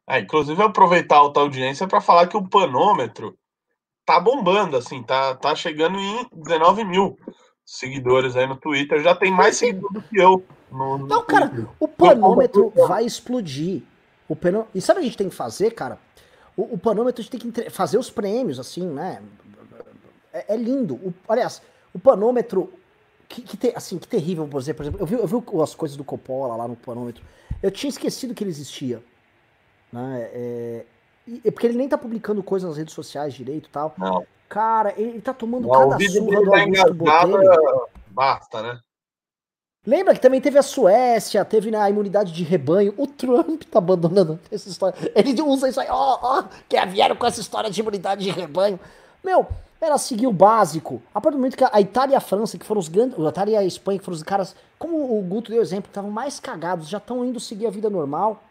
É, inclusive, aproveitar a alta audiência para falar que o panômetro tá bombando, assim, tá, tá chegando em 19 mil seguidores aí no Twitter. Já tem mais seguidores do que eu. No, no Twitter. cara, o panômetro vai explodir. O pano... E sabe o que a gente tem que fazer, cara? O, o panômetro a gente tem que fazer os prêmios, assim, né? É, é lindo. O, aliás, o panômetro. Que, que te... assim, que terrível, por exemplo. Eu vi, eu vi as coisas do Coppola lá no panômetro. Eu tinha esquecido que ele existia. Né? É... E, porque ele nem tá publicando coisas nas redes sociais direito e tal. Não. Cara, ele tá tomando Não, cada surra do Augusto Botelho. Basta, né? Lembra que também teve a Suécia, teve né, a imunidade de rebanho. O Trump tá abandonando essa história. Ele usa isso aí, ó, ó, que vieram com essa história de imunidade de rebanho. Meu, era seguir o básico. A partir do momento que a Itália e a França, que foram os grandes. A Itália e a Espanha, que foram os caras. Como o Guto deu exemplo, que estavam mais cagados, já estão indo seguir a vida normal.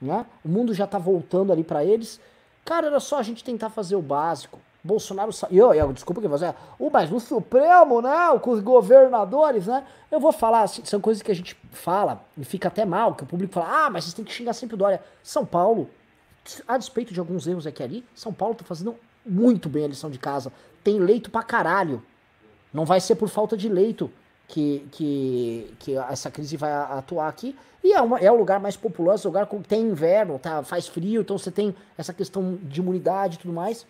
Né? O mundo já tá voltando ali para eles. Cara, era só a gente tentar fazer o básico. Bolsonaro saiu. Eu, desculpa que você. O mas no Supremo, né? Com os governadores, né? Eu vou falar, assim, são coisas que a gente fala e fica até mal, que o público fala, ah, mas vocês têm que xingar sempre o Dória. São Paulo, a despeito de alguns erros aqui ali, São Paulo tá fazendo muito bem a lição de casa. Tem leito pra caralho. Não vai ser por falta de leito que, que, que essa crise vai atuar aqui. E é, uma, é o lugar mais populoso, o lugar que tem inverno, tá, faz frio, então você tem essa questão de imunidade e tudo mais.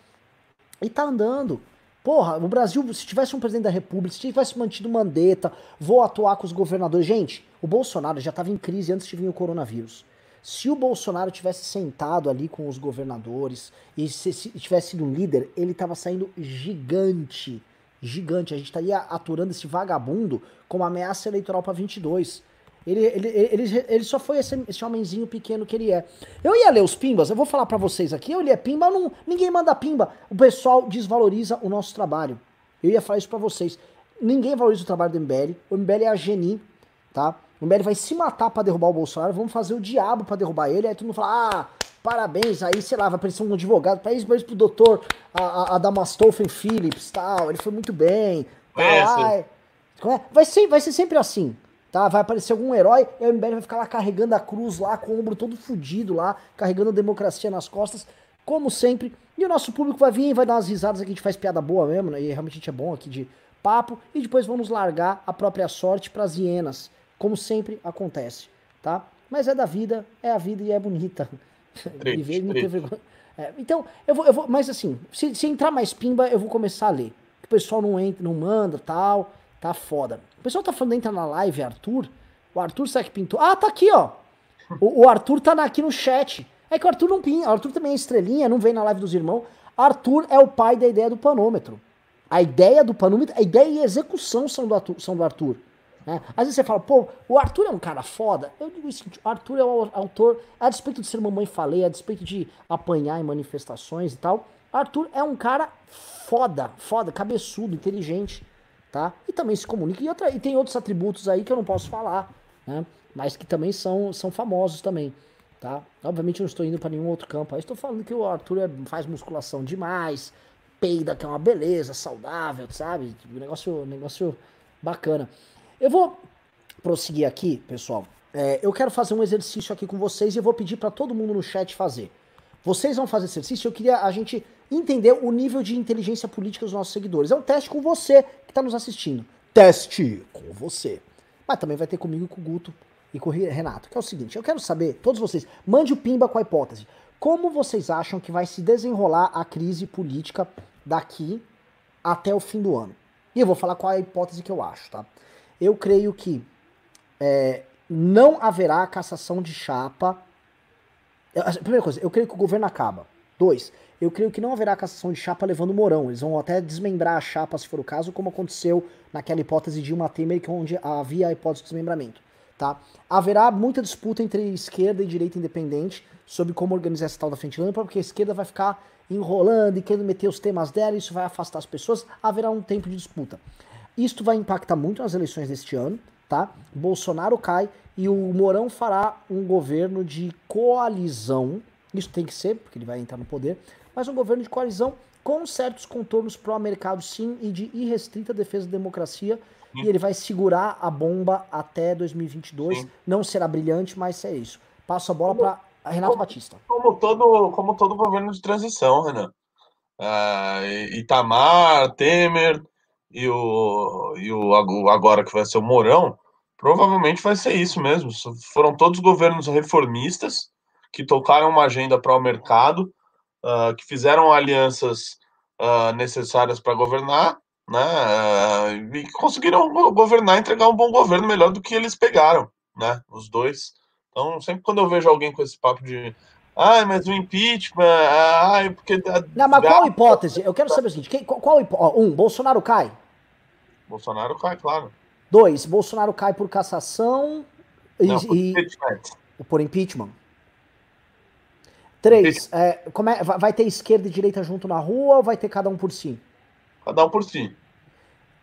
E tá andando. Porra, o Brasil, se tivesse um presidente da República, se tivesse mantido Mandetta, vou atuar com os governadores. Gente, o Bolsonaro já estava em crise antes de vir o coronavírus. Se o Bolsonaro tivesse sentado ali com os governadores e se, se tivesse sido líder, ele estava saindo gigante. Gigante. A gente estaria aturando esse vagabundo como ameaça eleitoral para 22. Ele, ele, ele, ele só foi esse, esse homenzinho pequeno que ele é. Eu ia ler os pimbas, eu vou falar para vocês aqui, eu li pimba, não, ninguém manda pimba. O pessoal desvaloriza o nosso trabalho. Eu ia falar isso para vocês. Ninguém valoriza o trabalho do MBL. O MBL é a Geni, tá? O MBL vai se matar para derrubar o Bolsonaro, vamos fazer o diabo para derrubar ele. Aí todo mundo fala, ah, parabéns, aí, sei lá, vai aparecer um advogado, para isso, pro doutor Adamastorfen Phillips, tal, ele foi muito bem. Tal, é, vai, ser, vai ser sempre assim, tá? Vai aparecer algum herói e o MBL vai ficar lá carregando a cruz lá, com o ombro todo fudido lá, carregando a democracia nas costas, como sempre. E o nosso público vai vir e vai dar umas risadas aqui, a gente faz piada boa mesmo, né? E realmente a gente é bom aqui de papo. E depois vamos largar a própria sorte pras hienas, como sempre acontece, tá? Mas é da vida, é a vida e é bonita. Triste, não ter vergonha. É, então, eu vou, eu vou, mas assim, se, se entrar mais pimba, eu vou começar a ler. O pessoal não entra, não manda, tal. Tá foda. O pessoal tá falando, entra na live, Arthur. O Arthur, será que pintou? Ah, tá aqui, ó. O, o Arthur tá aqui no chat. É que o Arthur não pinta. O Arthur também é estrelinha, não vem na live dos irmãos. Arthur é o pai da ideia do panômetro. A ideia do panômetro, a ideia e a execução são do Arthur. São do Arthur né? Às vezes você fala, pô, o Arthur é um cara foda. Eu digo o seguinte, o Arthur é o autor, a despeito de ser mamãe falei, a despeito de apanhar em manifestações e tal, Arthur é um cara foda, foda, cabeçudo, inteligente tá? E também se comunica. E, outra, e tem outros atributos aí que eu não posso falar, né? Mas que também são, são famosos também, tá? Obviamente eu não estou indo para nenhum outro campo. Aí estou falando que o Arthur é, faz musculação demais, peida, que é uma beleza, saudável, sabe? Negócio, negócio bacana. Eu vou prosseguir aqui, pessoal. É, eu quero fazer um exercício aqui com vocês e eu vou pedir para todo mundo no chat fazer. Vocês vão fazer exercício, eu queria a gente entender o nível de inteligência política dos nossos seguidores. É um teste com você que está nos assistindo. Teste com você. Mas também vai ter comigo com o Guto e com o Renato. Que é o seguinte, eu quero saber, todos vocês, mande o Pimba com a hipótese. Como vocês acham que vai se desenrolar a crise política daqui até o fim do ano? E eu vou falar qual é a hipótese que eu acho, tá? Eu creio que é, não haverá cassação de chapa. Primeira coisa, eu creio que o governo acaba. Dois, eu creio que não haverá cassação de chapa levando o Mourão. Eles vão até desmembrar a chapa, se for o caso, como aconteceu naquela hipótese de uma Temer, onde havia a hipótese de desmembramento. Tá? Haverá muita disputa entre esquerda e direita independente sobre como organizar essa tal da frente ampla, porque a esquerda vai ficar enrolando e querendo meter os temas dela, isso vai afastar as pessoas, haverá um tempo de disputa. Isto vai impactar muito nas eleições deste ano, tá? Bolsonaro cai e o Mourão fará um governo de coalizão. Isso tem que ser, porque ele vai entrar no poder, mas um governo de coalizão com certos contornos pró-mercado, sim, e de irrestrita defesa da democracia. Sim. E ele vai segurar a bomba até 2022. Sim. Não será brilhante, mas é isso. Passo a bola para Renato como, Batista. Como todo, como todo governo de transição, Renan. Uh, Itamar, Temer e o, e o agora que vai ser o Mourão, Provavelmente vai ser isso mesmo. Foram todos governos reformistas que tocaram uma agenda para o mercado, uh, que fizeram alianças uh, necessárias para governar, né? Uh, e conseguiram governar, entregar um bom governo melhor do que eles pegaram, né? Os dois. Então, sempre quando eu vejo alguém com esse papo de Ai, mas o impeachment. Ai, porque. Não, mas qual hipótese? Eu quero saber o seguinte: quem, qual, qual Um, Bolsonaro cai? Bolsonaro cai, claro. Dois, Bolsonaro cai por cassação e, Não, por, e, impeachment. por impeachment. Três, é, é, vai ter esquerda e direita junto na rua ou vai ter cada um por si? Cada um por si.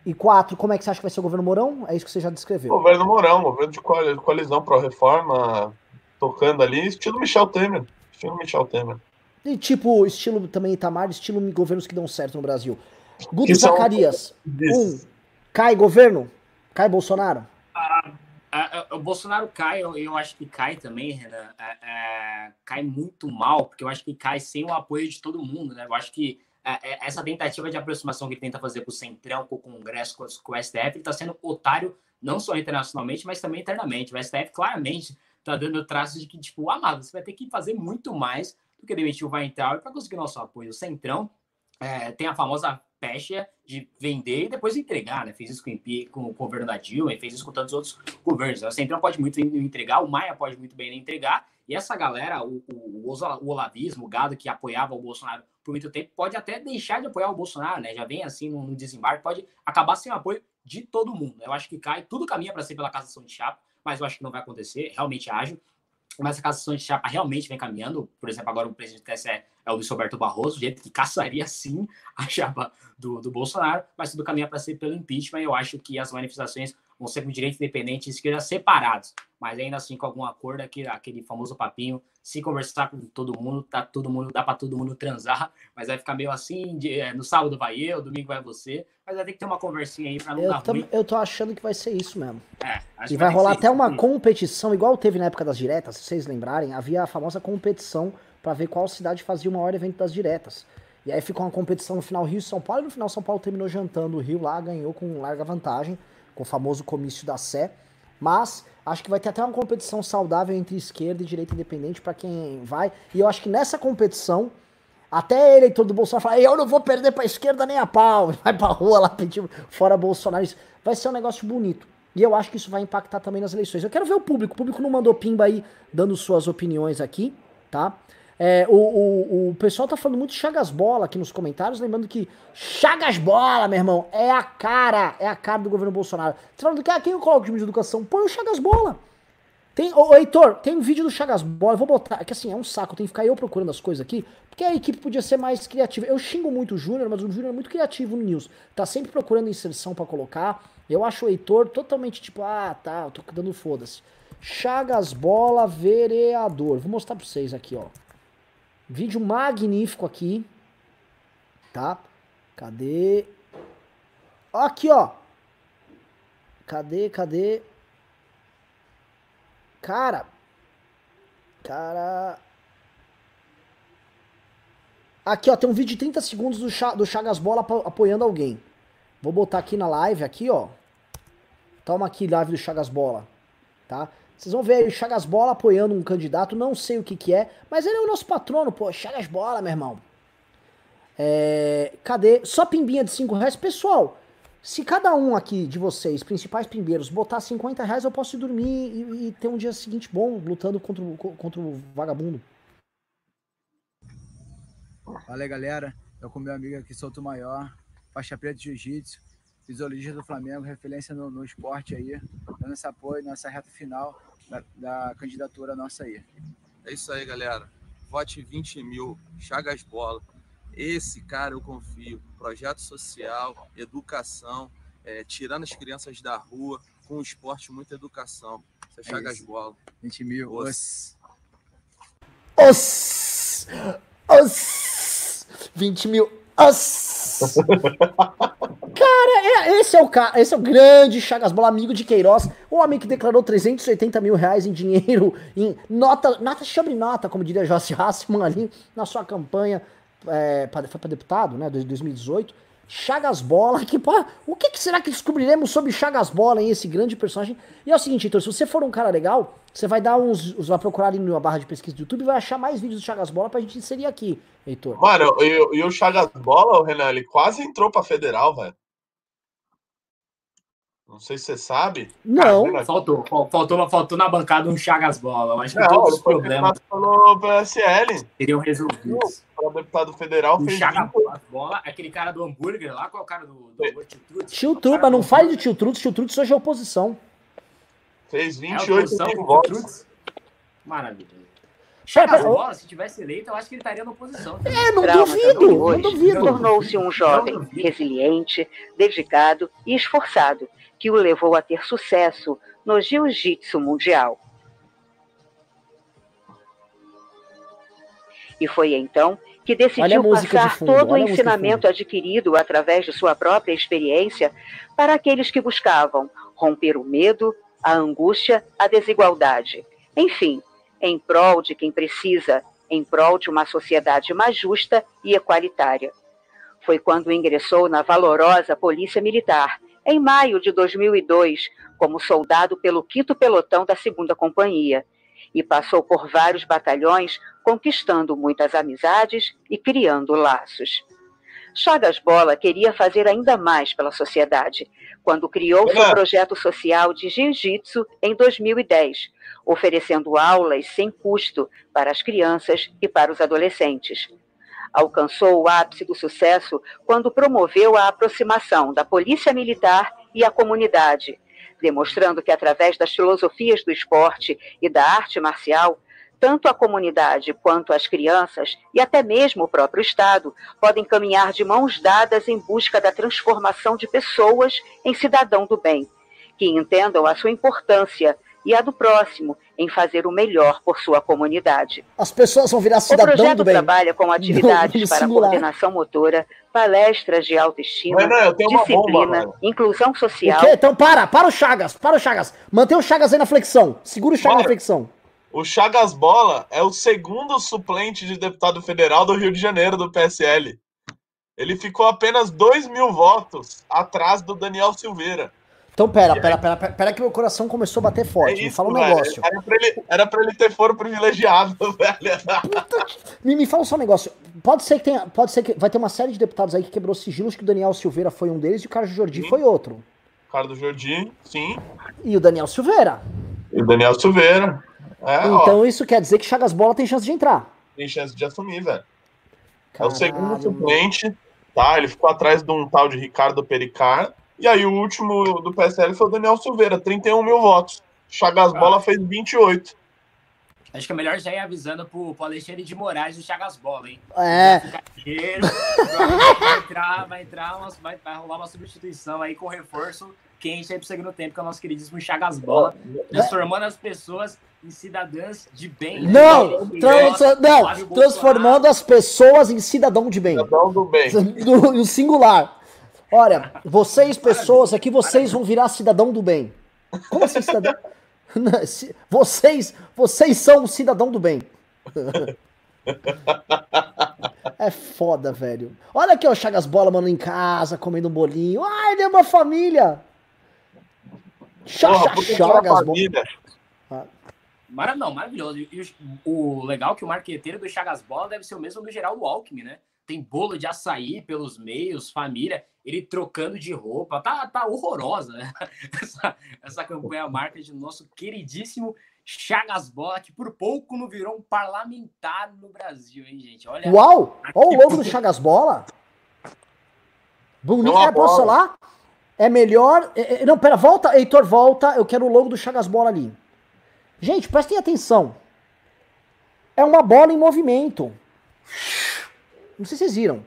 E quatro, como é que você acha que vai ser o governo Mourão? É isso que você já descreveu. Governo Mourão, governo de coalizão pró-reforma, tocando ali, estilo Michel Temer. Estilo Michel Temer. E tipo, estilo também Itamar, estilo governos que dão certo no Brasil. Guto Zacarias, um, cai governo? Cai Bolsonaro? Ah, ah, ah, o Bolsonaro cai, eu, eu, acho que cai também, Renan. É, é, cai muito mal, porque eu acho que cai sem o apoio de todo mundo, né? Eu acho que é, essa tentativa de aproximação que ele tenta fazer com o Centrão, com o Congresso, com, com o STF, ele está sendo otário não só internacionalmente, mas também internamente. O STF claramente está dando traços de que, tipo, amado, você vai ter que fazer muito mais do que demitir o Weintraub para conseguir nosso apoio. O Centrão é, tem a famosa pecha de vender e depois entregar, né? Fez isso com, com o governo da Dilma e fez isso com tantos outros governos. O Centrão pode muito bem entregar, o Maia pode muito bem entregar, e essa galera, o, o, o olavismo, o gado que apoiava o Bolsonaro por muito tempo, pode até deixar de apoiar o Bolsonaro, né? Já vem assim no, no desembarque, pode acabar sem o apoio de todo mundo. Eu acho que cai, tudo caminha para ser pela cassação de chapa, mas eu acho que não vai acontecer, realmente ágil. Mas a cassação de chapa realmente vem caminhando. Por exemplo, agora o presidente do TSE é o Luiz Roberto Barroso, gente que caçaria sim a chapa do, do Bolsonaro, mas tudo caminha para ser pelo impeachment. Eu acho que as manifestações vão ser com direito independente e esquerda separados, mas ainda assim com algum acordo, aquele, aquele famoso papinho, se conversar com todo mundo, tá todo mundo, dá para todo mundo transar, mas vai ficar meio assim, de, é, no sábado vai eu, domingo vai você, mas vai ter que ter uma conversinha aí para não eu dar ruim. Eu tô achando que vai ser isso mesmo. É, e vai, vai rolar até uma competição, igual teve na época das diretas, se vocês lembrarem, havia a famosa competição para ver qual cidade fazia o maior evento das diretas. E aí ficou uma competição no final Rio e São Paulo, e no final São Paulo terminou jantando o Rio lá, ganhou com larga vantagem, com o famoso comício da Sé. Mas acho que vai ter até uma competição saudável entre esquerda e direita independente para quem vai. E eu acho que nessa competição, até eleitor do Bolsonaro fala, eu não vou perder pra esquerda nem a pau. Vai pra rua lá pedindo fora Bolsonaro. Vai ser um negócio bonito. E eu acho que isso vai impactar também nas eleições. Eu quero ver o público. O público não mandou pimba aí dando suas opiniões aqui, tá? É, o, o, o pessoal tá falando muito Chagas Bola aqui nos comentários, lembrando que Chagas Bola, meu irmão, é a cara, é a cara do governo Bolsonaro. Você falando que ah, quem eu coloco de de educação? Põe o Chagas Bola. Tem, ô, ô, Heitor, tem um vídeo do Chagas Bola, eu vou botar, que assim, é um saco, tem que ficar eu procurando as coisas aqui, porque a equipe podia ser mais criativa. Eu xingo muito o Júnior, mas o Júnior é muito criativo no News. Tá sempre procurando inserção para colocar. Eu acho o Heitor totalmente tipo, ah, tá, eu tô dando foda-se. Chagas Bola, vereador. Vou mostrar pra vocês aqui, ó. Vídeo magnífico aqui. Tá? Cadê? Aqui, ó. Cadê, cadê? Cara. Cara. Aqui, ó, tem um vídeo de 30 segundos do, do Chagas Bola apoiando alguém. Vou botar aqui na live, aqui, ó. Toma aqui, live do Chagas Bola, tá? Vocês vão ver aí o Chagas Bola apoiando um candidato, não sei o que que é, mas ele é o nosso patrono, pô, Chagas Bola, meu irmão. É, cadê? Só pimbinha de 5 reais. Pessoal, se cada um aqui de vocês, principais pimbeiros, botar 50 reais, eu posso ir dormir e, e ter um dia seguinte bom lutando contra o, contra o vagabundo. Fala galera. Eu com meu amigo aqui, Souto Maior, faixa preta de jiu-jitsu, fisiologista do Flamengo, referência no, no, esporte aí, dando esse apoio nessa reta final da, da candidatura nossa aí. É isso aí, galera. Vote 20 mil, Chagas Bola. Esse cara eu confio. Projeto social, educação, é, tirando as crianças da rua, com o esporte, muita educação. Você é Chagas Bola. 20 mil. Os. Os. Os. 20 mil. Os. Cara, é, esse é o cara, esse é o grande Chagas Bola, amigo de Queiroz, o homem que declarou 380 mil reais em dinheiro, em nota, nota sobre nota, como diria Jossi Hassman ali, na sua campanha é, pra, foi para deputado, né, de 2018. Chagas Bola, que pá, o que, que, será que descobriremos sobre Chagas Bola, hein, esse grande personagem? E é o seguinte, então, se você for um cara legal, você vai dar uns, vai procurar ali na barra de pesquisa do YouTube e vai achar mais vídeos do Chagas Bola pra gente inserir aqui, Heitor. Mano, e, e o Chagas Bola, o Renan, ele quase entrou pra federal, velho. Não sei se você sabe. Não. Cara, faltou, faltou, faltou na bancada um Chagas Bola. Eu acho que não, todos os problemas pelo PSL. seriam resolvidos. O deputado federal o fez. Chagas Bola, aquele cara do hambúrguer lá, qual é o cara do, do Tio Truts? Tio Truts, mas não fale de Tio Truts, Tio Truts hoje é oposição. Fez 28 é mil votos. Maravilha. Chagas Bola, se tivesse eleito, eu acho que ele estaria na oposição. É, não duvido, não duvido. Tornou-se um jovem resiliente, dedicado e esforçado que o levou a ter sucesso no jiu-jitsu mundial. E foi então que decidiu passar todo o ensinamento adquirido através de sua própria experiência para aqueles que buscavam romper o medo, a angústia, a desigualdade. Enfim, em prol de quem precisa, em prol de uma sociedade mais justa e equalitária. Foi quando ingressou na valorosa Polícia Militar em maio de 2002 como soldado pelo 5 Pelotão da 2 Companhia e passou por vários batalhões, conquistando muitas amizades e criando laços. Chagas Bola queria fazer ainda mais pela sociedade, quando criou seu projeto social de jiu-jitsu em 2010, oferecendo aulas sem custo para as crianças e para os adolescentes alcançou o ápice do sucesso quando promoveu a aproximação da polícia militar e a comunidade, demonstrando que através das filosofias do esporte e da arte marcial, tanto a comunidade quanto as crianças e até mesmo o próprio Estado podem caminhar de mãos dadas em busca da transformação de pessoas em cidadão do bem, que entendam a sua importância e a do próximo em fazer o melhor por sua comunidade. As pessoas vão virar cidadão do bem. O projeto trabalha com atividades no para coordenação motora, palestras de autoestima, não, disciplina, bomba, inclusão social. Então para, para o Chagas, para o Chagas. Mantém o Chagas aí na flexão. Segura o Chagas Mano, na flexão. O Chagas Bola é o segundo suplente de deputado federal do Rio de Janeiro do PSL. Ele ficou apenas 2 mil votos atrás do Daniel Silveira. Então, pera, pera, pera, pera, pera que meu coração começou a bater forte. É isso, me fala um velho. negócio. Era pra, ele, era pra ele ter foro privilegiado, velho. Puta, me, me fala só um negócio. Pode ser que tenha. Pode ser que. Vai ter uma série de deputados aí que quebrou sigilos, que o Daniel Silveira foi um deles e o Carlos Jordi sim. foi outro. O Carlos Jordi, sim. E o Daniel Silveira. E o Daniel Silveira. É, então ó. isso quer dizer que Chagas Bola tem chance de entrar. Tem chance de assumir, velho. É o segundo suplente, tá? Ele ficou atrás de um tal de Ricardo Pericar e aí o último do PSL foi o Daniel Silveira, 31 mil votos. Chagas ah. Bola fez 28. Acho que é melhor já ir avisando pro, pro Alexandre de Moraes do Chagas Bola, hein? É. Vai entrar, vai entrar, vai, vai rolar uma substituição aí com reforço quente aí pro segundo tempo, que é o nosso queridíssimo Chagas Bola, transformando as pessoas em cidadãs de bem. Não, trans, não transformando as pessoas em cidadão de bem. Cidadão do bem. No singular. Olha, vocês, pessoas aqui, vocês vão virar cidadão do bem. Como assim, cidadão? Vocês, vocês são o cidadão do bem. É foda, velho. Olha aqui, ó, Chagas Bola, mano, em casa, comendo um bolinho. Ai, deu uma família. Chagas Bola. Ah. Mara, não, maravilhoso. E o, o legal é que o marqueteiro do Chagas Bola deve ser o mesmo do Geraldo Alckmin, né? Tem bolo de açaí pelos meios, família, ele trocando de roupa. Tá, tá horrorosa né? essa, essa campanha marketing do nosso queridíssimo Chagas Bola, que por pouco não virou um parlamentar no Brasil, hein, gente? Olha. Uau! Olha o logo do Chagas Bola. Bonito. É, posso falar? É melhor. É, é, não, pera, volta, Heitor, volta. Eu quero o logo do Chagas Bola ali. Gente, prestem atenção. É uma bola em movimento. Não sei se vocês viram.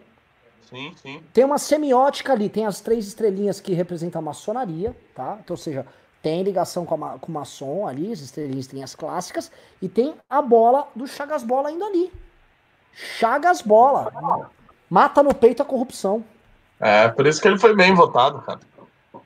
Sim, sim. Tem uma semiótica ali, tem as três estrelinhas que representam a maçonaria, tá? Então, ou seja, tem ligação com, a, com o maçom ali, as estrelinhas tem as clássicas, e tem a bola do Chagas Bola ainda ali. Chagas Bola. Mata no peito a corrupção. É, por isso que ele foi bem votado, cara.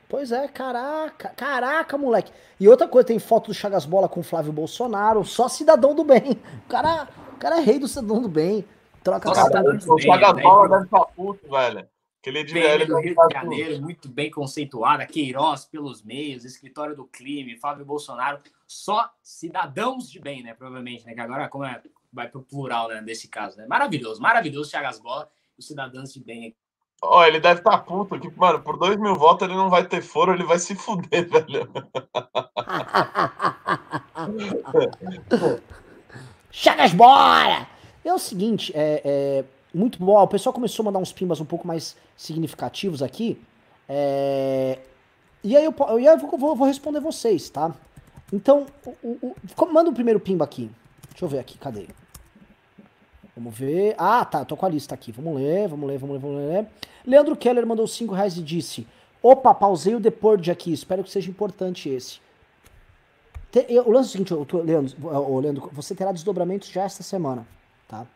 Pois é, caraca, caraca, moleque. E outra coisa, tem foto do Chagas Bola com Flávio Bolsonaro, só cidadão do bem. O cara, o cara é rei do cidadão do bem. Troca Nossa, cara, o Chagas Bola deve estar puto, velho. Aquele de ele do Rio de Janeiro, muito bem conceituada, Queiroz pelos meios, escritório do crime, Flávio Bolsonaro, só cidadãos de bem, né? Provavelmente, né? Que agora como é, vai pro plural, né? Desse caso, né? Maravilhoso, maravilhoso, Chagas Bola, os cidadãos de bem Ó, oh, ele deve estar tá puto que, mano, por dois mil votos ele não vai ter foro, ele vai se fuder, velho. Chagas, bora! É o seguinte, é, é, muito bom. O pessoal começou a mandar uns pimbas um pouco mais significativos aqui. É, e aí eu, eu vou, vou, responder vocês, tá? Então, o, o, manda o primeiro pimba aqui. Deixa eu ver aqui, cadê? Vamos ver. Ah, tá, tô com a lista aqui. Vamos ler, vamos ler, vamos ler, vamos ler. Leandro Keller mandou 5 reais e disse: Opa, pausei o Depord aqui. Espero que seja importante esse. o lance é o seguinte, Leandro, Leandro, você terá desdobramentos já esta semana, tá?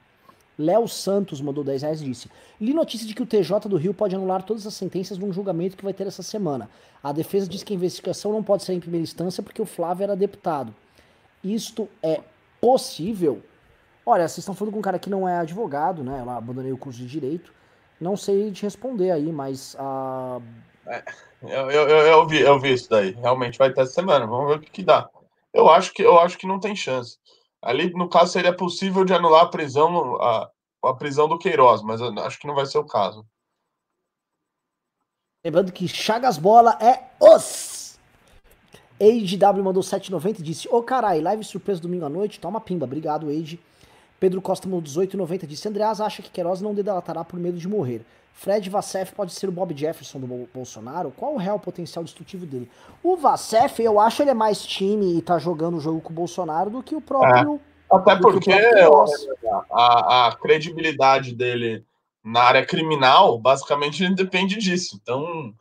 Léo Santos mandou 10 reais e disse: Li notícia de que o TJ do Rio pode anular todas as sentenças num julgamento que vai ter essa semana. A defesa diz que a investigação não pode ser em primeira instância porque o Flávio era deputado. Isto é possível? Olha, vocês estão falando com um cara que não é advogado, né? Eu abandonei o curso de direito. Não sei te responder aí, mas. É, eu, eu, eu, vi, eu vi isso daí. Realmente vai ter essa semana. Vamos ver o que, que dá. Eu acho que, eu acho que não tem chance. Ali, no caso, seria possível de anular a prisão, a, a prisão do Queiroz, mas acho que não vai ser o caso. Lembrando que Chagas Bola é os. Age W mandou 7,90 e disse: Ô oh, carai, live surpresa domingo à noite. Toma pimba. Obrigado, Age. Pedro Costa no 1890 disse: Andreas acha que Queiroz não delatará por medo de morrer. Fred Vassef pode ser o Bob Jefferson do Bolsonaro? Qual o real potencial destrutivo dele? O Vassef, eu acho ele é mais time e tá jogando o jogo com o Bolsonaro do que o próprio. É, até porque a, a, credibilidade dele na área criminal basicamente depende disso. Então,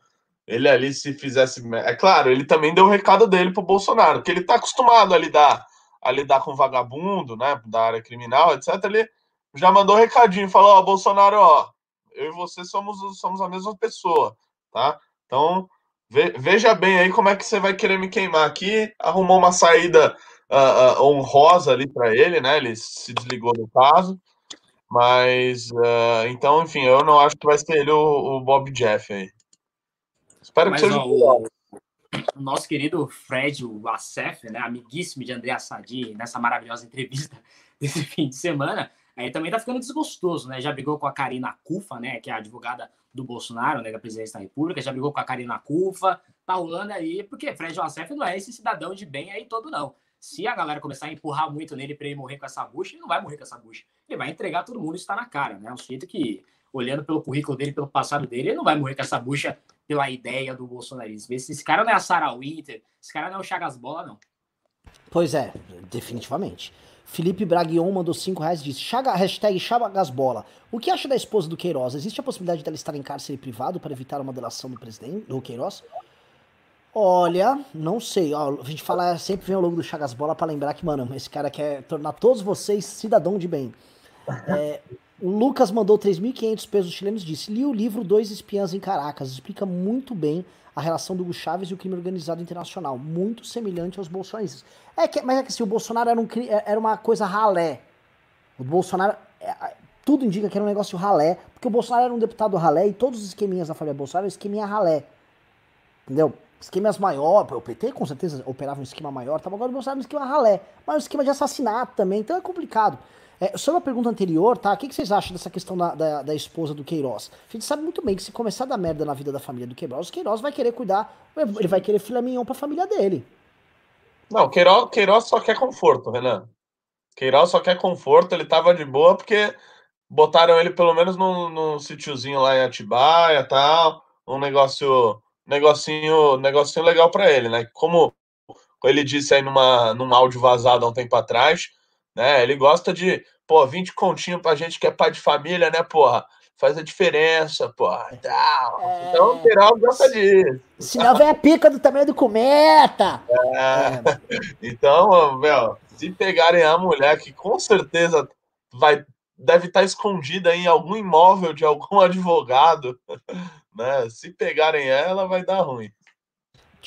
ele ali, se fizesse. É claro, ele também deu o recado dele pro Bolsonaro, que ele tá acostumado a lidar a lidar com vagabundo, né, da área criminal, etc., ele já mandou um recadinho, falou, ó, Bolsonaro, ó, eu e você somos, somos a mesma pessoa, tá? Então, ve, veja bem aí como é que você vai querer me queimar aqui, arrumou uma saída uh, uh, honrosa ali para ele, né, ele se desligou do caso, mas, uh, então, enfim, eu não acho que vai ser ele o, o Bob Jeff aí. Espero mas, que seja... Ó, o nosso querido Fred o Assef, né, amiguíssimo de André Sadi, nessa maravilhosa entrevista desse fim de semana, aí também tá ficando desgostoso, né? Já brigou com a Karina Cufa, né, que é a advogada do Bolsonaro, né, da presidência da República, já brigou com a Karina Cufa, tá rolando aí, porque Fred Assef não é esse cidadão de bem aí todo, não. Se a galera começar a empurrar muito nele para ele morrer com essa bucha, ele não vai morrer com essa bucha. Ele vai entregar todo mundo, isso tá na cara, né? É um sujeito que, olhando pelo currículo dele, pelo passado dele, ele não vai morrer com essa bucha pela ideia do bolsonarismo. Esse, esse cara não é a Sarah Winter, esse cara não é o Chagas Bola, não. Pois é, definitivamente. Felipe Braguion mandou 5 reais e disse: Chaga, hashtag Chagasbola. O que acha da esposa do Queiroz? Existe a possibilidade dela estar em cárcere privado para evitar uma delação do presidente, do Queiroz? Olha, não sei. Ó, a gente fala, sempre vem o logo do Chagas Bola para lembrar que, mano, esse cara quer tornar todos vocês cidadão de bem. É, o Lucas mandou 3.500 pesos chilenos e disse: Li o livro Dois Espiãs em Caracas. Explica muito bem a relação do Hugo Chaves e o crime organizado internacional. Muito semelhante aos bolsonaristas. É que, mas é que assim, o Bolsonaro era, um, é, era uma coisa ralé. O Bolsonaro é, tudo indica que era um negócio ralé, porque o Bolsonaro era um deputado ralé e todos os esqueminhas da família Bolsonaro eram esqueminha ralé. Entendeu? Esquemas maior, o PT com certeza operava um esquema maior, tava agora o Bolsonaro um esquema ralé, mas um esquema de assassinato também, então é complicado. É, sobre a pergunta anterior, tá? O que, que vocês acham dessa questão da, da, da, esposa do Queiroz? A gente sabe muito bem que se começar a dar merda na vida da família do Queiroz, o Queiroz vai querer cuidar, ele vai querer filha mignon pra família dele. Não, Queiroz, Queiroz só quer conforto, Renan. Queiroz só quer conforto, ele tava de boa porque botaram ele pelo menos num, num sítiozinho lá em Atibaia tal, um negócio, negocinho, negocinho legal para ele, né? Como ele disse aí numa, num áudio vazado há um tempo atrás, né? Ele gosta de, pô, 20 continho pra gente que é pai de família, né, porra? Faz a diferença, porra. Tal. É... Então o Queiroz gosta disso. Senão vem a pica do tamanho do cometa. É. É. Então, meu, se pegarem a mulher que com certeza vai deve estar escondida em algum imóvel de algum advogado, né? Se pegarem ela, vai dar ruim.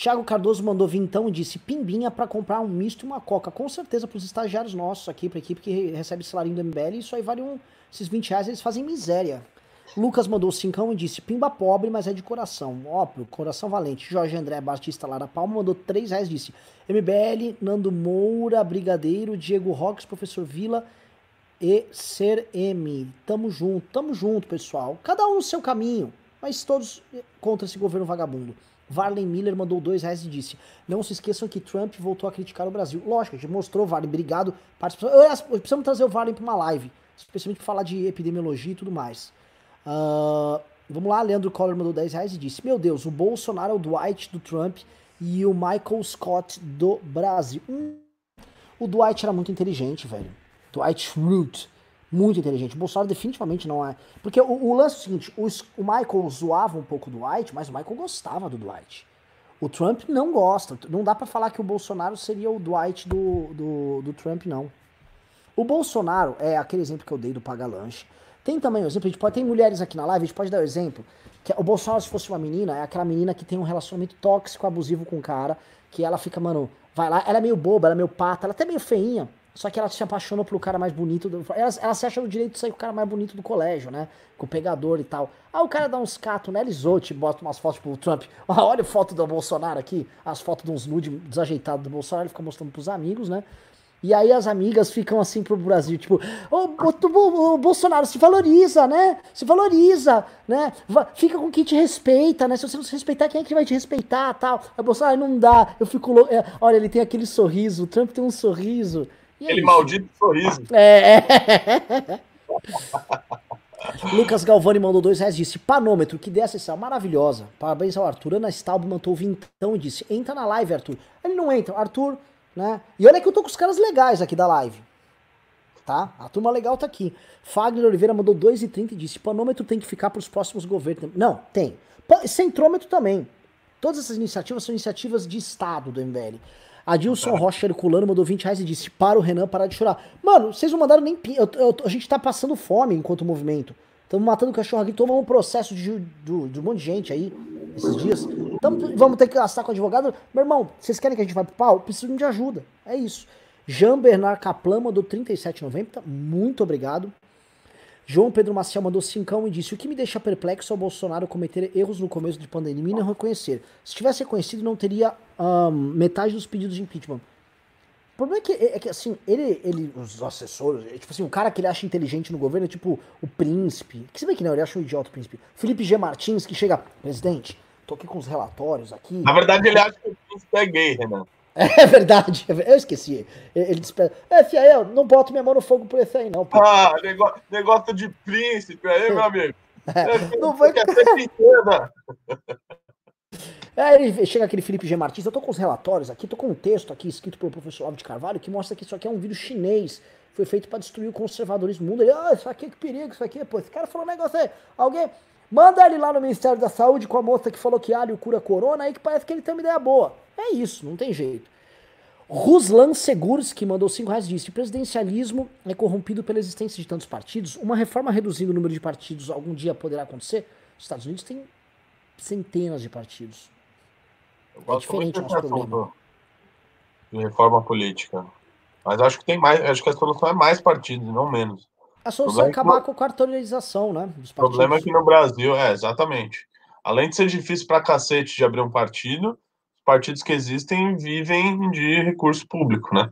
Thiago Cardoso mandou vir então e disse: Pimbinha para comprar um misto e uma coca. Com certeza para os estagiários nossos aqui, para a equipe que recebe salário do MBL, isso aí vale um. Esses 20 reais eles fazem miséria. Lucas mandou cincão e disse: Pimba pobre, mas é de coração. Óbvio, coração valente. Jorge André Batista Lara Palma mandou 3 reais disse: MBL, Nando Moura, Brigadeiro, Diego Roques, Professor Vila e Ser M. Tamo junto, tamo junto, pessoal. Cada um no seu caminho, mas todos contra esse governo vagabundo. Varley Miller mandou dois reais e disse: Não se esqueçam que Trump voltou a criticar o Brasil. Lógico, a gente mostrou, Varley, obrigado. Precisamos trazer o Varley para uma live, especialmente para falar de epidemiologia e tudo mais. Uh, vamos lá, Leandro Collor mandou 10 reais e disse: Meu Deus, o Bolsonaro é o Dwight do Trump e o Michael Scott do Brasil. Hum, o Dwight era muito inteligente, velho. Dwight Schrute. Muito inteligente. O Bolsonaro definitivamente não é. Porque o, o lance é o seguinte: o, Michael zoava um pouco do Dwight, mas o Michael gostava do Dwight. O Trump não gosta. Não dá para falar que o Bolsonaro seria o Dwight do, do, do, Trump, não. O Bolsonaro é aquele exemplo que eu dei do paga-lanche. Tem também o exemplo, a gente pode ter mulheres aqui na live, a gente pode dar o exemplo. Que o Bolsonaro, se fosse uma menina, é aquela menina que tem um relacionamento tóxico, abusivo com o cara, que ela fica, mano, vai lá, ela é meio boba, ela é meio pata, ela é até meio feinha. Só que ela se apaixonou pelo cara mais bonito. Do, ela, ela se acha no direito de sair com o cara mais bonito do colégio, né? Com o pegador e tal. Aí o cara dá uns catos nela, e bota umas fotos pro Trump. Olha a foto do Bolsonaro aqui, as fotos de uns nude desajeitados do Bolsonaro, ele fica mostrando pros amigos, né? E aí as amigas ficam assim pro Brasil, tipo, ô, o, o, Bolsonaro se valoriza, né? Se valoriza, né? Fica com quem te respeita, né? Se você não se respeitar, quem é que vai te respeitar, tal? Aí Bolsonaro não dá, eu fico louco. É, olha, ele tem aquele sorriso, o Trump tem um sorriso. Aquele é maldito sorriso. É. é. Lucas Galvani mandou dois reais disse: Panômetro, que dessa sessão maravilhosa. Parabéns ao Arthur. Ana Staub mandou vintão e disse: Entra na live, Arthur. Ele não entra, Arthur, né? E olha que eu tô com os caras legais aqui da live. Tá? A turma legal tá aqui. Fagner Oliveira mandou 2,30 e disse: Panômetro tem que ficar para os próximos governos. Não, tem. Centrômetro também. Todas essas iniciativas são iniciativas de Estado do MBL. Adilson Rocha Herculano mandou 20 reais e disse: Para o Renan parar de chorar. Mano, vocês não mandaram nem. Eu, eu, a gente tá passando fome enquanto movimento. Estamos matando cachorro aqui, tomamos um processo de, de, de, um monte de gente aí esses dias. Então vamos ter que gastar com advogado. Meu irmão, vocês querem que a gente vá pro pau? Preciso de ajuda. É isso. Jean Bernard Kaplan mandou 37,90. Muito obrigado. João Pedro Maciel mandou cincão e disse: O que me deixa perplexo é o Bolsonaro cometer erros no começo de pandemia e não reconhecer. Se tivesse reconhecido, não teria um, metade dos pedidos de impeachment. O problema é que, é que assim, ele, ele, os assessores, é, tipo assim, o cara que ele acha inteligente no governo é tipo o príncipe. Que você vê que não, ele acha um idiota o príncipe. Felipe G. Martins, que chega, presidente, tô aqui com os relatórios aqui. Na verdade, ele acha que o príncipe é gay, Renan. É verdade, eu esqueci. Ele disse, é, fia, eu não boto minha mão no fogo por esse aí, não. Pô. Ah, negócio, negócio de príncipe aí, meu amigo. É, não vai. Quer ser pequena. É, ele chega aquele Felipe G. Martins, eu tô com os relatórios aqui, tô com um texto aqui escrito pelo professor Olavo de Carvalho que mostra que isso aqui é um vírus chinês, foi feito para destruir o conservadorismo do mundo. Ele, ah, isso aqui que perigo, isso aqui, pô, esse cara falou um negócio aí, alguém, manda ele lá no Ministério da Saúde com a moça que falou que alho cura corona, aí que parece que ele tem uma ideia boa. É isso, não tem jeito. Ruslan Seguros, que mandou 5 reais, disse: presidencialismo é corrompido pela existência de tantos partidos. Uma reforma reduzindo o número de partidos algum dia poderá acontecer? Os Estados Unidos têm centenas de partidos. Eu é diferente o nosso problema. De reforma política. Mas acho que tem mais, acho que a solução é mais partidos, não menos. A solução é acabar com a cartorização, né? O problema é que no Brasil, é, exatamente. Além de ser difícil para cacete de abrir um partido, partidos que existem vivem de recurso público, né?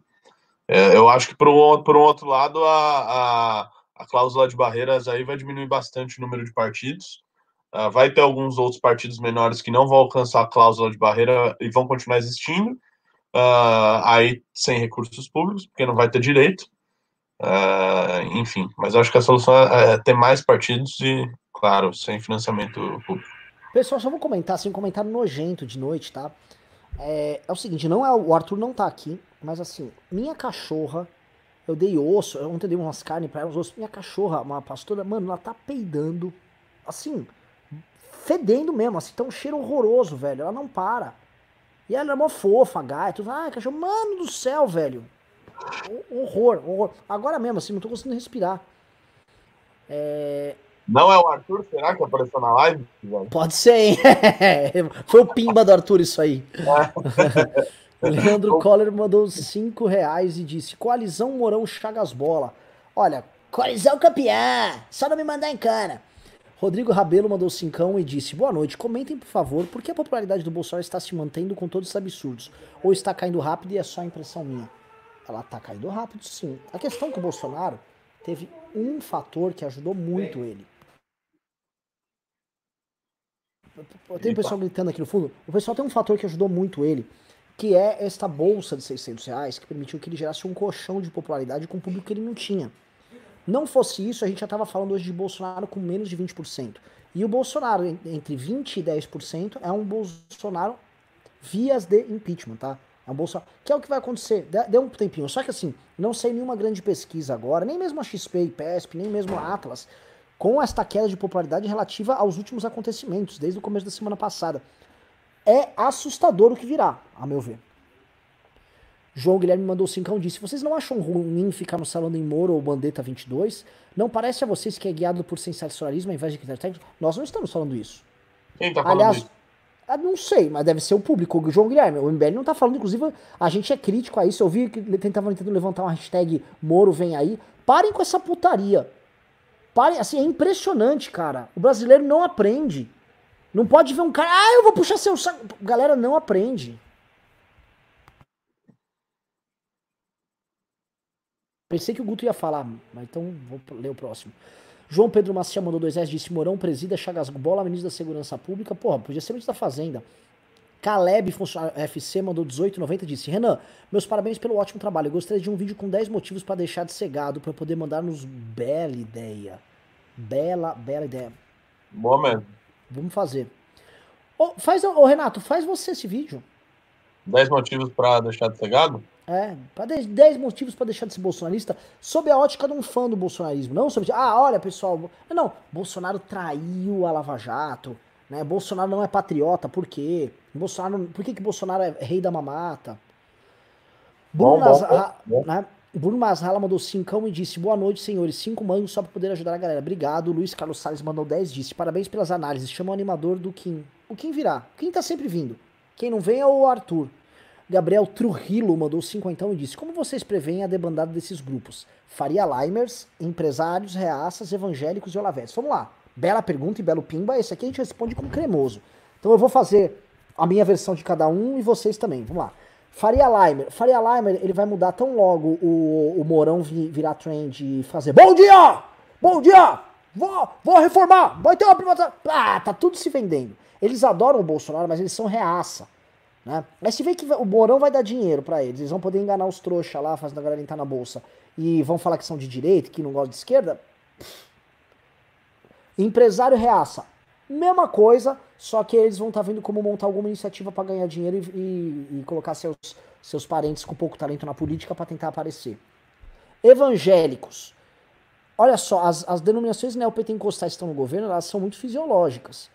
É, eu acho que, por um, por um outro lado, a, a, a, cláusula de barreiras aí vai diminuir bastante o número de partidos. Uh, vai ter alguns outros partidos menores que não vão alcançar a cláusula de barreira e vão continuar existindo, uh, aí sem recursos públicos, porque não vai ter direito. Uh, enfim, mas acho que a solução é, é ter mais partidos e, claro, sem financiamento público. Pessoal, só vou comentar, assim, um comentário nojento de noite, tá? É, é o seguinte, não é o Arthur não tá aqui, mas assim, minha cachorra, eu dei osso, eu ontem dei umas carnes pra ela, uns ossos, minha cachorra, uma pastora, mano, ela tá peidando, assim, fedendo mesmo, assim, tá um cheiro horroroso, velho, ela não para. E ela é mó fofa, gato, ah, cachorro, mano do céu, velho. Horror, horror. Agora mesmo, assim, não tô conseguindo respirar. É... Não é o Arthur, será que apareceu na live? Pode ser, hein? Foi o pimba do Arthur isso aí. É. Leandro Coller mandou 5 reais e disse: Coalizão Morão Chagas Bola. Olha, coalizão campeã, só não me mandar em cana. Rodrigo Rabelo mandou cincão e disse: Boa noite, comentem por favor por que a popularidade do Bolsonaro está se mantendo com todos esses absurdos? Ou está caindo rápido e é só impressão minha? Ela está caindo rápido, sim. A questão é que o Bolsonaro teve um fator que ajudou muito ele. Tem um pessoal gritando aqui no fundo. O pessoal tem um fator que ajudou muito ele, que é esta bolsa de 600 reais, que permitiu que ele gerasse um colchão de popularidade com um público que ele não tinha. Não fosse isso, a gente já estava falando hoje de Bolsonaro com menos de 20%. E o Bolsonaro, entre 20% e 10%, é um Bolsonaro vias de impeachment, tá? É um Bolsonaro. Que é o que vai acontecer. Deu um tempinho. Só que assim, não sei nenhuma grande pesquisa agora, nem mesmo a XP e PESP, nem mesmo a Atlas, com esta queda de popularidade relativa aos últimos acontecimentos, desde o começo da semana passada. É assustador o que virá, a meu ver. João Guilherme mandou cincão disse: Vocês não acham ruim ficar no salão em Moro ou Bandeta 22? Não parece a vocês que é guiado por sensacionalismo ao invés de critério técnico? Nós não estamos falando isso. Quem tá falando Aliás, isso? Ah, não sei, mas deve ser o público, o João Guilherme. O MBL não tá falando, inclusive, a gente é crítico a isso. Eu vi que ele tentava tentando levantar uma hashtag Moro vem aí. Parem com essa putaria. Parem, assim, é impressionante, cara. O brasileiro não aprende. Não pode ver um cara, ah, eu vou puxar seu saco. Galera, não aprende. Pensei que o Guto ia falar, mas então vou ler o próximo. João Pedro Macia mandou dois S, disse Morão, presida, Chagas Bola, ministro da Segurança Pública. Porra, podia ser ministro da Fazenda. Caleb, funcionário FC, mandou 18,90 disse: Renan, meus parabéns pelo ótimo trabalho. Eu gostaria de um vídeo com 10 motivos para deixar de ser gado, para poder mandar-nos bela ideia. Bela, bela ideia. Boa mesmo. Vamos fazer. Ô, faz, ô, Renato, faz você esse vídeo. 10 motivos para deixar de ser gado? É, 10 motivos para deixar de ser bolsonarista sob a ótica de um fã do bolsonarismo. Não sobre, ah, olha pessoal, não, Bolsonaro traiu a Lava Jato, né? Bolsonaro não é patriota, por quê? Bolsonaro, por que, que Bolsonaro é rei da mamata? Bruno, bom, bom, bom. Né? Bruno Masrala mandou cincão e disse: Boa noite, senhores. Cinco mangos só para poder ajudar a galera. Obrigado. Luiz Carlos Salles mandou 10 disse: Parabéns pelas análises. Chama o animador do Kim. O Kim virá. Quem tá sempre vindo. Quem não vem é o Arthur. Gabriel Trujillo mandou cinquentão e disse: Como vocês preveem a debandada desses grupos? Faria Limers, empresários, reaças, evangélicos e olavetes. Vamos lá. Bela pergunta e belo pimba. Esse aqui a gente responde com cremoso. Então eu vou fazer a minha versão de cada um e vocês também. Vamos lá. Faria Limer. Faria Limer, ele vai mudar tão logo o, o Morão virar trend e fazer Bom dia! Bom dia! Vou, vou reformar! Vai ter uma privatização! Ah, tá tudo se vendendo. Eles adoram o Bolsonaro, mas eles são reaça. Né? Aí se vê que o Morão vai dar dinheiro para eles, eles vão poder enganar os trouxas lá, fazendo a galera entrar na bolsa, e vão falar que são de direita, que não gostam de esquerda. Empresário reaça. Mesma coisa, só que eles vão estar tá vendo como montar alguma iniciativa para ganhar dinheiro e, e, e, colocar seus, seus parentes com pouco talento na política para tentar aparecer. Evangélicos. Olha só, as, as denominações neopentecostais que estão no governo, elas são muito fisiológicas.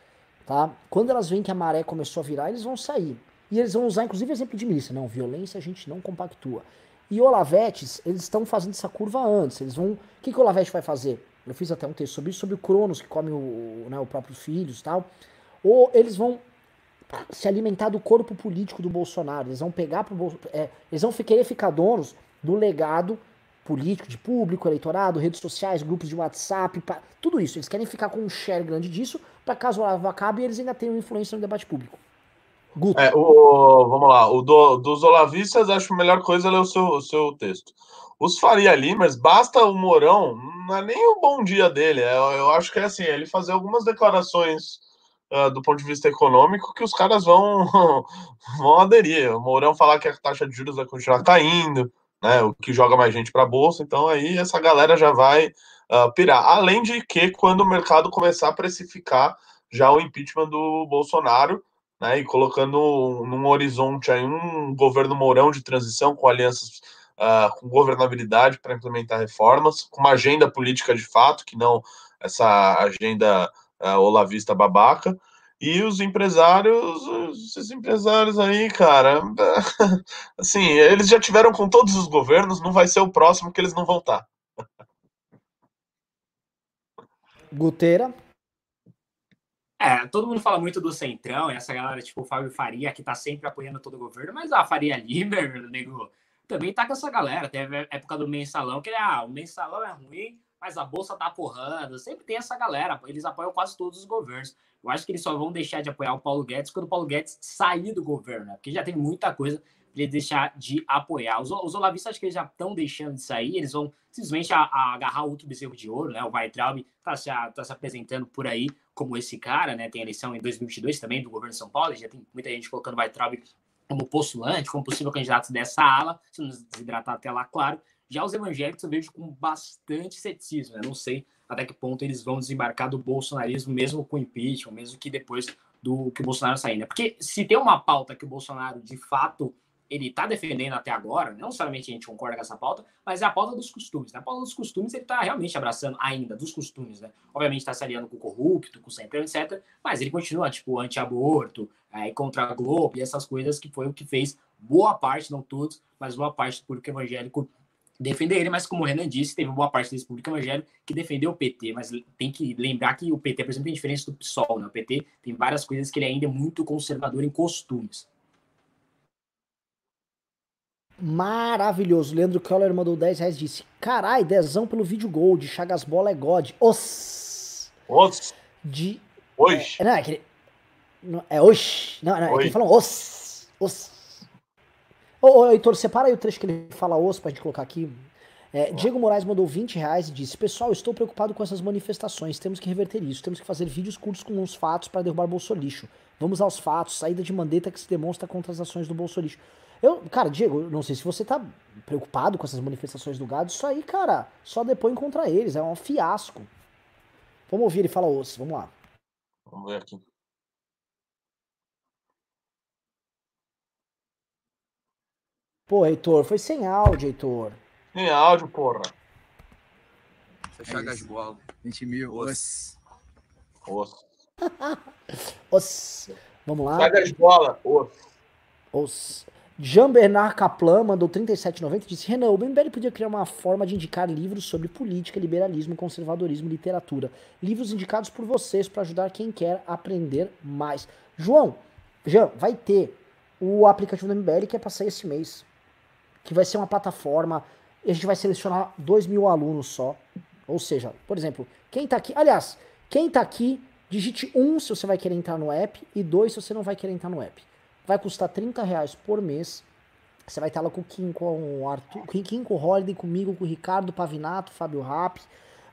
Tá? Quando elas veem que a maré começou a virar, eles vão sair. E eles vão usar, inclusive, exemplo de milícia. Não, violência a gente não compactua. E Olavetes, eles estão fazendo essa curva antes. Eles vão. O que, que o Olavete vai fazer? Eu fiz até um texto sobre isso, sobre o Cronos, que come o, né, o próprio filhos e tal. Ou eles vão se alimentar do corpo político do Bolsonaro. Eles vão pegar pro é, Eles vão querer ficar donos do legado político, de público, eleitorado, redes sociais, grupos de WhatsApp, pra, tudo isso. Eles querem ficar com um share grande disso, para caso o Olavo acabe, eles ainda tenham influência no debate público. Guto. É, o, vamos lá, o do, dos olavistas, acho a melhor coisa ler o seu, o seu texto. Os Faria Limers, basta o Mourão, não é nem o bom dia dele, é, eu acho que é assim, ele fazer algumas declarações uh, do ponto de vista econômico que os caras vão, vão aderir. O Mourão falar que a taxa de juros vai continuar caindo, né, o que joga mais gente para a bolsa, então aí essa galera já vai uh, pirar. Além de que, quando o mercado começar a precificar já o impeachment do Bolsonaro, né, e colocando num horizonte aí um governo Mourão de transição com alianças uh, com governabilidade para implementar reformas, com uma agenda política de fato, que não essa agenda uh, olavista babaca, e os empresários, esses empresários aí, cara, assim, eles já tiveram com todos os governos, não vai ser o próximo que eles não vão estar. Guteira. É, todo mundo fala muito do Centrão, e essa galera, tipo o Fábio Faria, que tá sempre apoiando todo o governo, mas a Faria Limer, nego, também tá com essa galera. Teve a época do mensalão, que ah, o mensalão é ruim, mas a bolsa tá porrando. Sempre tem essa galera, eles apoiam quase todos os governos. Eu acho que eles só vão deixar de apoiar o Paulo Guedes quando o Paulo Guedes sair do governo, né? Porque já tem muita coisa para ele deixar de apoiar. Os, os olavistas acho que eles já estão deixando de sair, eles vão simplesmente a, a agarrar outro bezerro de ouro, né? O Weitraub tá se, tá se apresentando por aí como esse cara, né? Tem eleição em 2022 também do governo de São Paulo, já tem muita gente colocando o Weitraub como postulante, como possível candidato dessa ala, se não desidratar até lá, claro. Já os evangélicos eu vejo com bastante ceticismo, né? Não sei até que ponto eles vão desembarcar do bolsonarismo, mesmo com impeachment, mesmo que depois do que o Bolsonaro sair, né? Porque se tem uma pauta que o Bolsonaro de fato ele está defendendo até agora, não necessariamente a gente concorda com essa pauta, mas é a pauta dos costumes. Na né? pauta dos costumes, ele está realmente abraçando ainda dos costumes, né? Obviamente está se aliando com o corrupto, com o centro, etc. Mas ele continua, tipo, anti-aborto, é, contra a Globo e essas coisas que foi o que fez boa parte, não todos, mas boa parte do público evangélico defender ele, mas como o Renan disse, teve boa parte desse público evangélico que defendeu o PT, mas tem que lembrar que o PT, por exemplo, tem diferença do PSOL, né? O PT tem várias coisas que ele ainda é muito conservador em costumes. Maravilhoso. Leandro Keller mandou 10 reais disse: Carai, dezão pelo vídeo gold. Chagas Bola é God. Os. Os. De. Hoje. É, não, é que ele. Não, é hoje. Não, não, é que ele fala os. Os. Ô, ô, Heitor, separa aí o trecho que ele fala os pra gente colocar aqui. É, Diego Moraes mandou 20 reais e disse: Pessoal, estou preocupado com essas manifestações. Temos que reverter isso. Temos que fazer vídeos curtos com os fatos para derrubar Bolsolixo. Vamos aos fatos. Saída de mandeta que se demonstra contra as ações do Bolsolixo. Eu, cara, Diego, não sei se você tá preocupado com essas manifestações do gado. Isso aí, cara, só depois contra eles. É um fiasco. Vamos ouvir ele falar osso. Vamos lá. Vamos ver aqui. Pô, Heitor, foi sem áudio, Heitor. Sem áudio, porra. Você chaga as bolas. 20 mil. Os. Os. Os. Vamos lá. Chaga as bolas. Os. Os. Jean Bernard Kaplan mandou 37,90 e disse: Renan, o MBL podia criar uma forma de indicar livros sobre política, liberalismo, conservadorismo e literatura. Livros indicados por vocês para ajudar quem quer aprender mais. João, Jean, vai ter o aplicativo do MBL que é para sair esse mês. Que vai ser uma plataforma. A gente vai selecionar 2 mil alunos só. Ou seja, por exemplo, quem tá aqui. Aliás, quem tá aqui, digite 1 um, se você vai querer entrar no app e 2 se você não vai querer entrar no app vai custar 30 reais por mês. Você vai estar lá com o Kim, com o Arthur, Kim, com o Holiday, comigo, com o Ricardo Pavinato, Fábio Rapp.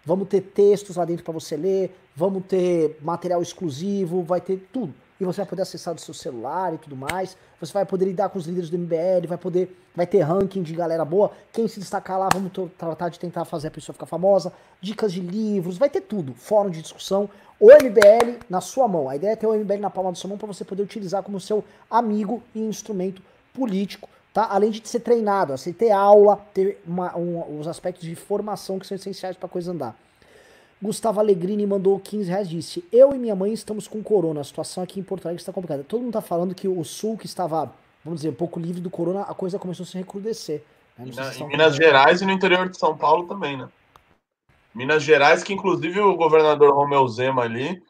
Vamos ter textos lá dentro para você ler, vamos ter material exclusivo, vai ter tudo. E você vai poder acessar do seu celular e tudo mais. Você vai poder lidar com os líderes do MBL, vai poder, vai ter ranking de galera boa. Quem se destacar lá, vamos tratar de tentar fazer a pessoa ficar famosa. Dicas de livros, vai ter tudo. Fórum de discussão o MBL na sua mão. A ideia é ter o MBL na palma da sua mão para você poder utilizar como seu amigo e instrumento político, tá? Além de ser treinado, assim, ter aula, ter uma, um, os aspectos de formação que são essenciais para a coisa andar. Gustavo Alegrini mandou 15 reais disse: Eu e minha mãe estamos com corona. A situação aqui em Porto Alegre está complicada. Todo mundo está falando que o sul, que estava, vamos dizer, um pouco livre do corona, a coisa começou a se recrudescer. Né? Na, em Minas Gerais e no interior de São Paulo também, né? Minas Gerais, que inclusive o governador Romeu Zema ali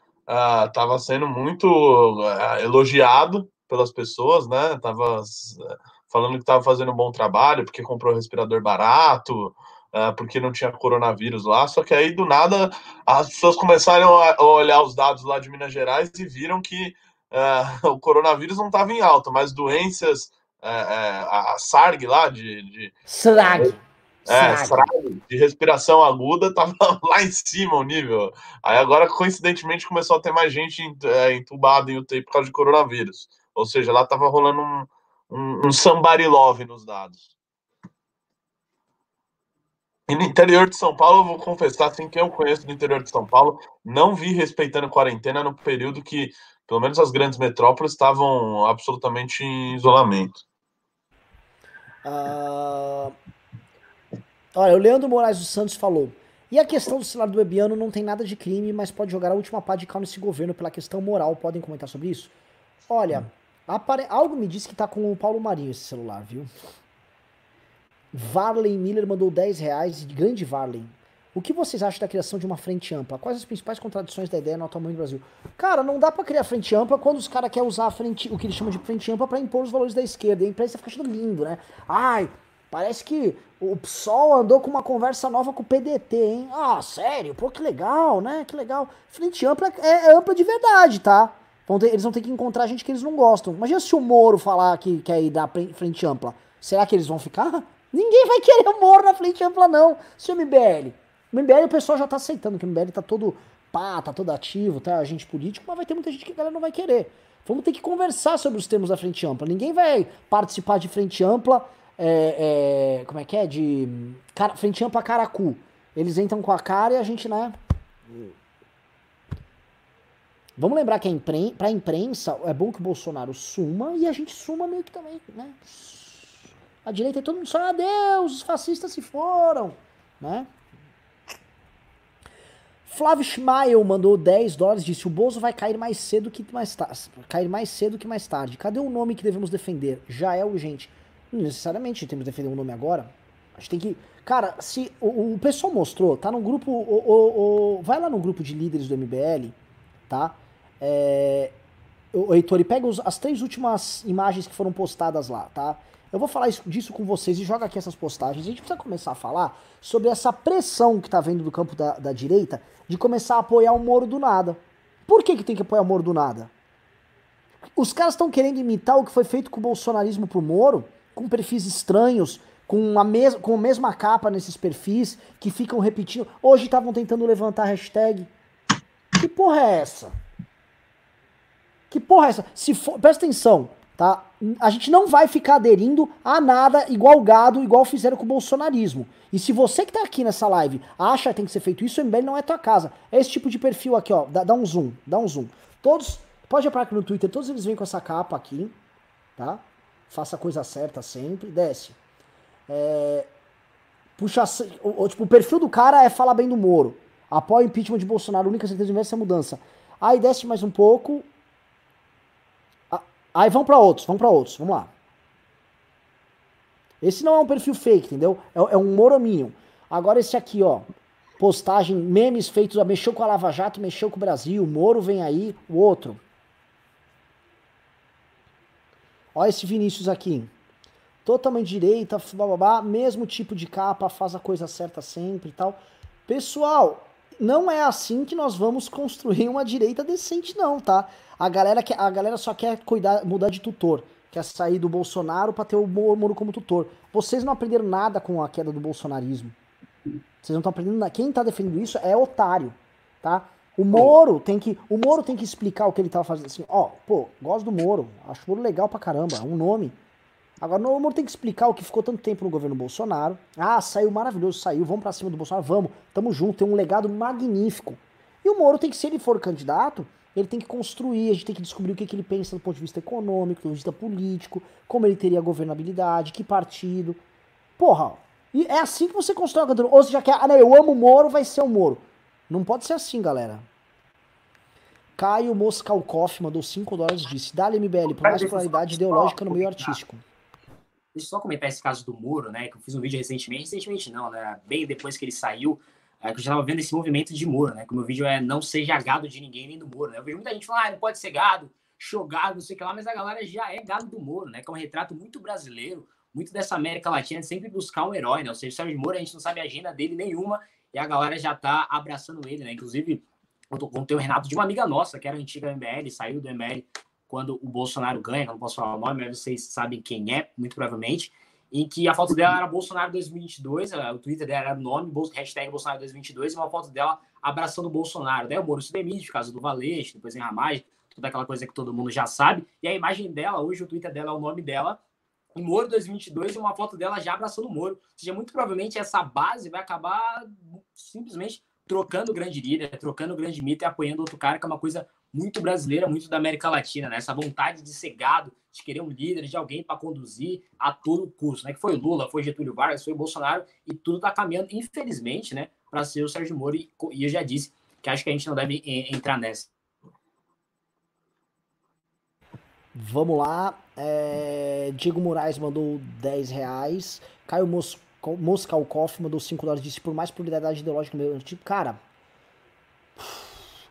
estava uh, sendo muito uh, elogiado pelas pessoas, né? Tava uh, falando que estava fazendo um bom trabalho porque comprou respirador barato, uh, porque não tinha coronavírus lá. Só que aí, do nada, as pessoas começaram a olhar os dados lá de Minas Gerais e viram que uh, o coronavírus não estava em alta, mas doenças, a SARG lá de. de SRAG. É, de respiração aguda, estava lá em cima o nível. Aí agora, coincidentemente, começou a ter mais gente entubada em UTI por causa de coronavírus. Ou seja, lá estava rolando um, um, um somebody love nos dados. E no interior de São Paulo, eu vou confessar, assim, que eu conheço do interior de São Paulo, não vi respeitando quarentena no período que, pelo menos as grandes metrópoles, estavam absolutamente em isolamento. Uh... Olha, o Leandro Moraes dos Santos falou. E a questão do celular do Bebiano não tem nada de crime, mas pode jogar a última pá de cal nesse governo pela questão moral. Podem comentar sobre isso? Olha, apare... algo me diz que tá com o Paulo Marinho esse celular, viu? Varley Miller mandou 10 reais, grande Varley. O que vocês acham da criação de uma frente ampla? Quais as principais contradições da ideia no atual do Brasil? Cara, não dá para criar frente ampla quando os caras querem usar frente, o que eles chamam de frente ampla para impor os valores da esquerda. E a imprensa fica achando lindo, né? Ai, parece que o PSOL andou com uma conversa nova com o PDT, hein? Ah, sério? Pô, que legal, né? Que legal. Frente ampla é, é ampla de verdade, tá? Eles vão ter que encontrar gente que eles não gostam. Imagina se o Moro falar que quer ir da frente ampla. Será que eles vão ficar? Ninguém vai querer o Moro na frente ampla, não. Se o MBL. O MBL o pessoal já tá aceitando que o MBL tá todo pá, tá todo ativo, tá agente político, mas vai ter muita gente que a galera não vai querer. Vamos ter que conversar sobre os termos da frente ampla. Ninguém vai participar de frente ampla, é, é, como é que é? De cara, frente ampla caracu. Eles entram com a cara e a gente, né? Vamos lembrar que a impren pra imprensa é bom que o Bolsonaro suma e a gente suma meio que também, né? A direita e todo mundo só, ah, Deus, os fascistas se foram, né? Flávio Schmael mandou 10 dólares, disse o Bozo vai cair mais cedo que mais tarde. Cair mais cedo que mais tarde. Cadê o nome que devemos defender? Já é urgente. Não necessariamente temos que defender um nome agora. A gente tem que. Cara, se o, o pessoal mostrou, tá no grupo. O, o, o, vai lá no grupo de líderes do MBL, tá? É, o Heitor, e pega os, as três últimas imagens que foram postadas lá, tá? Eu vou falar isso, disso com vocês e joga aqui essas postagens. A gente precisa começar a falar sobre essa pressão que tá vendo do campo da, da direita de começar a apoiar o Moro do nada. Por que, que tem que apoiar o Moro do nada? Os caras estão querendo imitar o que foi feito com o bolsonarismo pro Moro, com perfis estranhos, com a, mes com a mesma capa nesses perfis, que ficam repetindo. Hoje estavam tentando levantar a hashtag. Que porra é essa? Que porra é essa? Se for, presta atenção, tá? A gente não vai ficar aderindo a nada igual gado, igual fizeram com o bolsonarismo. E se você que tá aqui nessa live acha que tem que ser feito isso, o MBL não é tua casa. É esse tipo de perfil aqui, ó. Dá, dá um zoom, dá um zoom. Todos, pode reparar aqui no Twitter, todos eles vêm com essa capa aqui, tá? Faça a coisa certa sempre, desce. É, puxa, o, tipo, o perfil do cara é falar bem do Moro. Apoia o impeachment de Bolsonaro, a única certeza de essa mudança. Aí desce mais um pouco, Aí vamos para outros, vamos para outros, vamos lá. Esse não é um perfil fake, entendeu? É, é um morominho. Agora esse aqui, ó. Postagem, memes feitos, mexeu com a Lava Jato, mexeu com o Brasil, Moro vem aí, o outro. Olha esse Vinícius aqui. Totalmente direita, blá, blá, blá, mesmo tipo de capa, faz a coisa certa sempre e tal. Pessoal, não é assim que nós vamos construir uma direita decente, não, tá? A galera, quer, a galera só quer cuidar, mudar de tutor. Quer sair do Bolsonaro para ter o Moro como tutor. Vocês não aprenderam nada com a queda do bolsonarismo. Vocês não estão aprendendo nada. Quem está defendendo isso é otário, tá? O Moro tem que, o Moro tem que explicar o que ele tava fazendo assim. Ó, pô, gosto do Moro, acho o Moro legal pra caramba, é um nome. Agora o Moro tem que explicar o que ficou tanto tempo no governo Bolsonaro. Ah, saiu maravilhoso, saiu, vamos para cima do Bolsonaro, vamos, tamo junto, tem um legado magnífico. E o Moro tem que, se ele for candidato, ele tem que construir, a gente tem que descobrir o que, que ele pensa do ponto de vista econômico, do ponto de vista político, como ele teria governabilidade, que partido. Porra, e é assim que você constrói candidatura. Ou você já quer, ah, não, eu amo o Moro, vai ser o Moro. Não pode ser assim, galera. Caio Moscalcoff mandou 5 dólares e disse: Dá-lhe MBL, por mais pluralidade ideológica no meio artístico. Deixa eu só comentar esse caso do Moro, né? Que eu fiz um vídeo recentemente, recentemente não, né? Bem depois que ele saiu, é, que eu já estava vendo esse movimento de Moro, né? Que o meu vídeo é não seja gado de ninguém nem do Moro, né? Eu vejo muita gente falando, ah, não pode ser gado, jogado, não sei o que lá, mas a galera já é gado do Moro, né? Que é um retrato muito brasileiro, muito dessa América Latina, de sempre buscar um herói, né? Ou seja, o Sérgio Moro, a gente não sabe a agenda dele nenhuma, e a galera já tá abraçando ele, né? Inclusive, eu contei o Renato de uma amiga nossa, que era antiga MBL, saiu do MBL quando o Bolsonaro ganha, não posso falar o nome, mas vocês sabem quem é, muito provavelmente, em que a foto dela era Bolsonaro 2022, o Twitter dela era o nome, hashtag Bolsonaro 2022, e uma foto dela abraçando o Bolsonaro. Daí o Moro se demite causa do Valete, depois em Ramagem, toda aquela coisa que todo mundo já sabe. E a imagem dela, hoje o Twitter dela é o nome dela, em Moro 2022, e uma foto dela já abraçando o Moro. Ou seja, muito provavelmente essa base vai acabar simplesmente trocando o grande líder, trocando o grande mito e apoiando outro cara, que é uma coisa muito brasileira, muito da América Latina, né? Essa vontade de ser gado, de querer um líder, de alguém para conduzir a todo custo, né? Que foi Lula, foi Getúlio Vargas, foi Bolsonaro e tudo está caminhando, infelizmente, né? Para ser o Sérgio Moro e, e eu já disse que acho que a gente não deve entrar nessa. Vamos lá. É... Diego Moraes mandou 10 reais. Caio Mos... Moscalcoff mandou 5 dólares. Disse por mais pluralidade ideológica meu tipo, cara.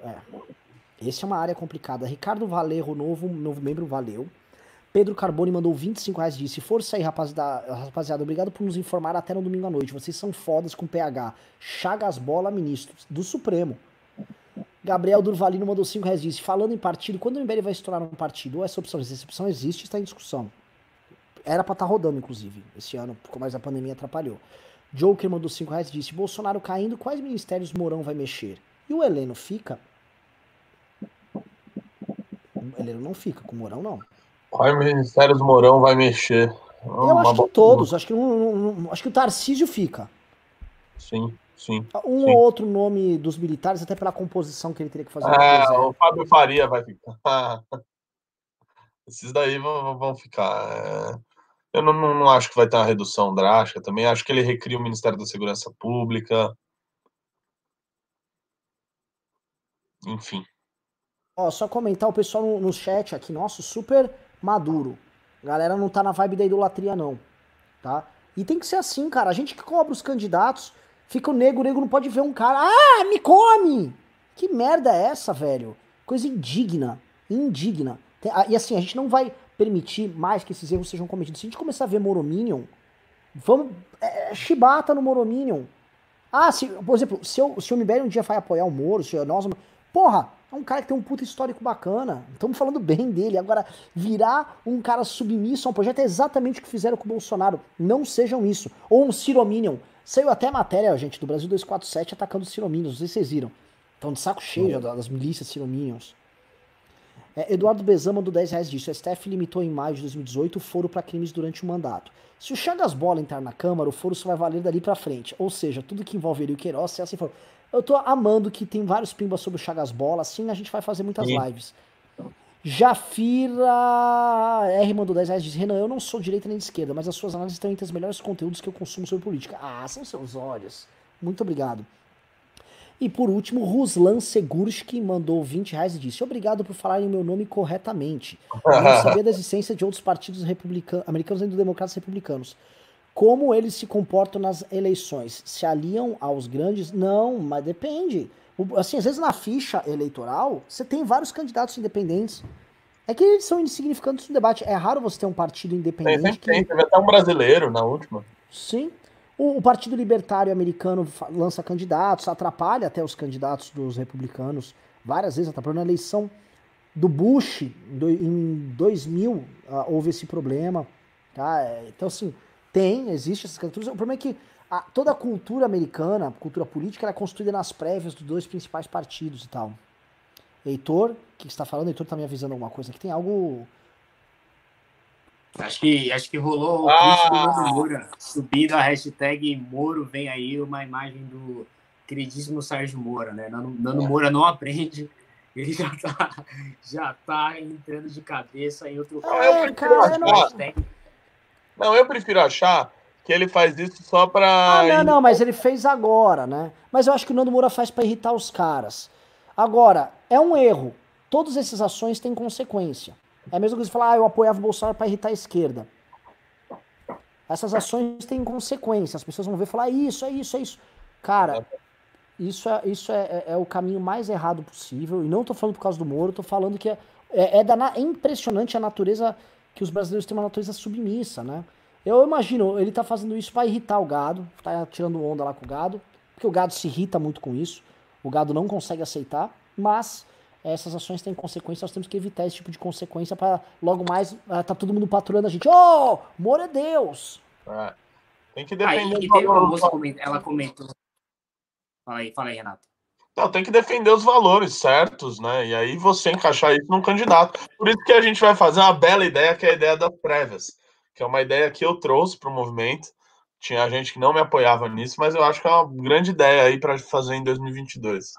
É. Esse é uma área complicada. Ricardo Valerro, novo, novo membro, valeu. Pedro Carboni mandou 25 reais disse: Força aí, rapaziada, rapaziada. Obrigado por nos informar até no domingo à noite. Vocês são fodas com PH. Chagas Bola, ministros do Supremo. Gabriel Durvalino mandou 5 reais disse: Falando em partido, quando o MBL vai estourar um partido? Ou essa opção? Essa opção existe está em discussão. Era pra estar tá rodando, inclusive, esse ano, mas a pandemia atrapalhou. Joker mandou 5 reais disse: Bolsonaro caindo, quais ministérios Mourão vai mexer? E o Heleno fica? O Heleno não fica, com o Mourão não. Quais ministérios Mourão vai mexer? Eu acho que todos, acho que, um, acho que o Tarcísio fica. Sim. Sim. Um sim. ou outro nome dos militares, até pela composição que ele teria que fazer. É, o Fábio Faria vai ficar. Esses daí vão, vão ficar. É... Eu não, não, não, acho que vai ter uma redução drástica também. Acho que ele recria o Ministério da Segurança Pública. Enfim. Ó, só comentar o pessoal no, no chat aqui, nosso, super maduro. galera não tá na vibe da idolatria, não. Tá? E tem que ser assim, cara. A gente que cobra os candidatos Fica o nego, o nego não pode ver um cara. Ah, me come! Que merda é essa, velho? Coisa indigna. Indigna. E assim, a gente não vai permitir mais que esses erros sejam cometidos. Se a gente começar a ver Morominion, vamos. É, chibata no Morominion. Ah, se, por exemplo, se, eu, se o MBL um dia vai apoiar o Moro, se nós. Porra, é um cara que tem um puta histórico bacana. Estamos falando bem dele. Agora, virar um cara submisso a um projeto é exatamente o que fizeram com o Bolsonaro. Não sejam isso. Ou um Cirominion. Saiu até matéria, gente, do Brasil 247 atacando os Cirominions. Não sei se vocês viram. Estão de saco cheio das milícias Cirominions. É, Eduardo Bezama do 10 reais disse: o STF limitou em maio de 2018 o foro para crimes durante o mandato. Se o Chagas Bola entrar na Câmara, o foro só vai valer dali para frente. Ou seja, tudo que envolveria o Queiroz, se assim for. Eu tô amando que tem vários pimbas sobre o Chagas Bola, assim a gente vai fazer muitas Sim. lives. Jafira R mandou 10 reais diz: Renan, eu não sou direita nem de esquerda, mas as suas análises estão entre os melhores conteúdos que eu consumo sobre política. Ah, são seus olhos. Muito obrigado. E por último, Ruslan Segurski mandou 20 reais e disse: Obrigado por falarem meu nome corretamente. Eu não sabia da existência de outros partidos americanos e do democratas republicanos. Como eles se comportam nas eleições? Se aliam aos grandes? Não, mas depende. Assim, às vezes na ficha eleitoral, você tem vários candidatos independentes. É que eles são insignificantes no debate. É raro você ter um partido independente. Tem, tem, que... teve até um brasileiro na última. Sim. O, o, Partido Libertário Americano lança candidatos, atrapalha até os candidatos dos republicanos. Várias vezes atrapalhou na eleição do Bush, em 2000, uh, ah, houve esse problema. Tá? Então, assim, tem, existe essas candidaturas. O problema é que a, toda a cultura americana, a cultura política, é construída nas prévias dos dois principais partidos e tal. Heitor, o que está falando? Heitor tá me avisando alguma coisa que tem algo. Acho que, acho que rolou o ah! do Moura. Subindo a hashtag Moro, vem aí uma imagem do queridíssimo Sérgio Moura, né? Nando, Nando Moura não aprende. Ele já tá, já tá entrando de cabeça em outro é, cara, não, não, eu prefiro achar que ele faz isso só pra. Ah, não, não, mas ele fez agora, né? Mas eu acho que o Nando Moura faz para irritar os caras. Agora, é um erro. Todas essas ações têm consequência. É a mesma coisa que falar, ah, eu apoiava o Bolsonaro para irritar a esquerda. Essas ações têm consequência. As pessoas vão ver e falar, ah, isso, é isso, é isso. Cara, isso é, isso é, é, é, o caminho mais errado possível. E não tô falando por causa do Moro, tô falando que é, É, é, da, é impressionante a natureza que os brasileiros têm uma natureza submissa, né? Eu imagino, ele tá fazendo isso para irritar o gado, tá tirando onda lá com o gado, porque o gado se irrita muito com isso, o gado não consegue aceitar, mas essas ações têm consequências, nós temos que evitar esse tipo de consequência para logo mais uh, tá todo mundo patrulhando a gente. Ô, oh, Moro é Deus! É. Tem que defender. Aí, teve uma moça ela comentou. Fala aí, fala aí, Renato. Não, tem que defender os valores certos, né? E aí você encaixar isso num candidato. Por isso que a gente vai fazer uma bela ideia, que é a ideia das prévias, que é uma ideia que eu trouxe para o movimento. Tinha gente que não me apoiava nisso, mas eu acho que é uma grande ideia aí para fazer em 2022.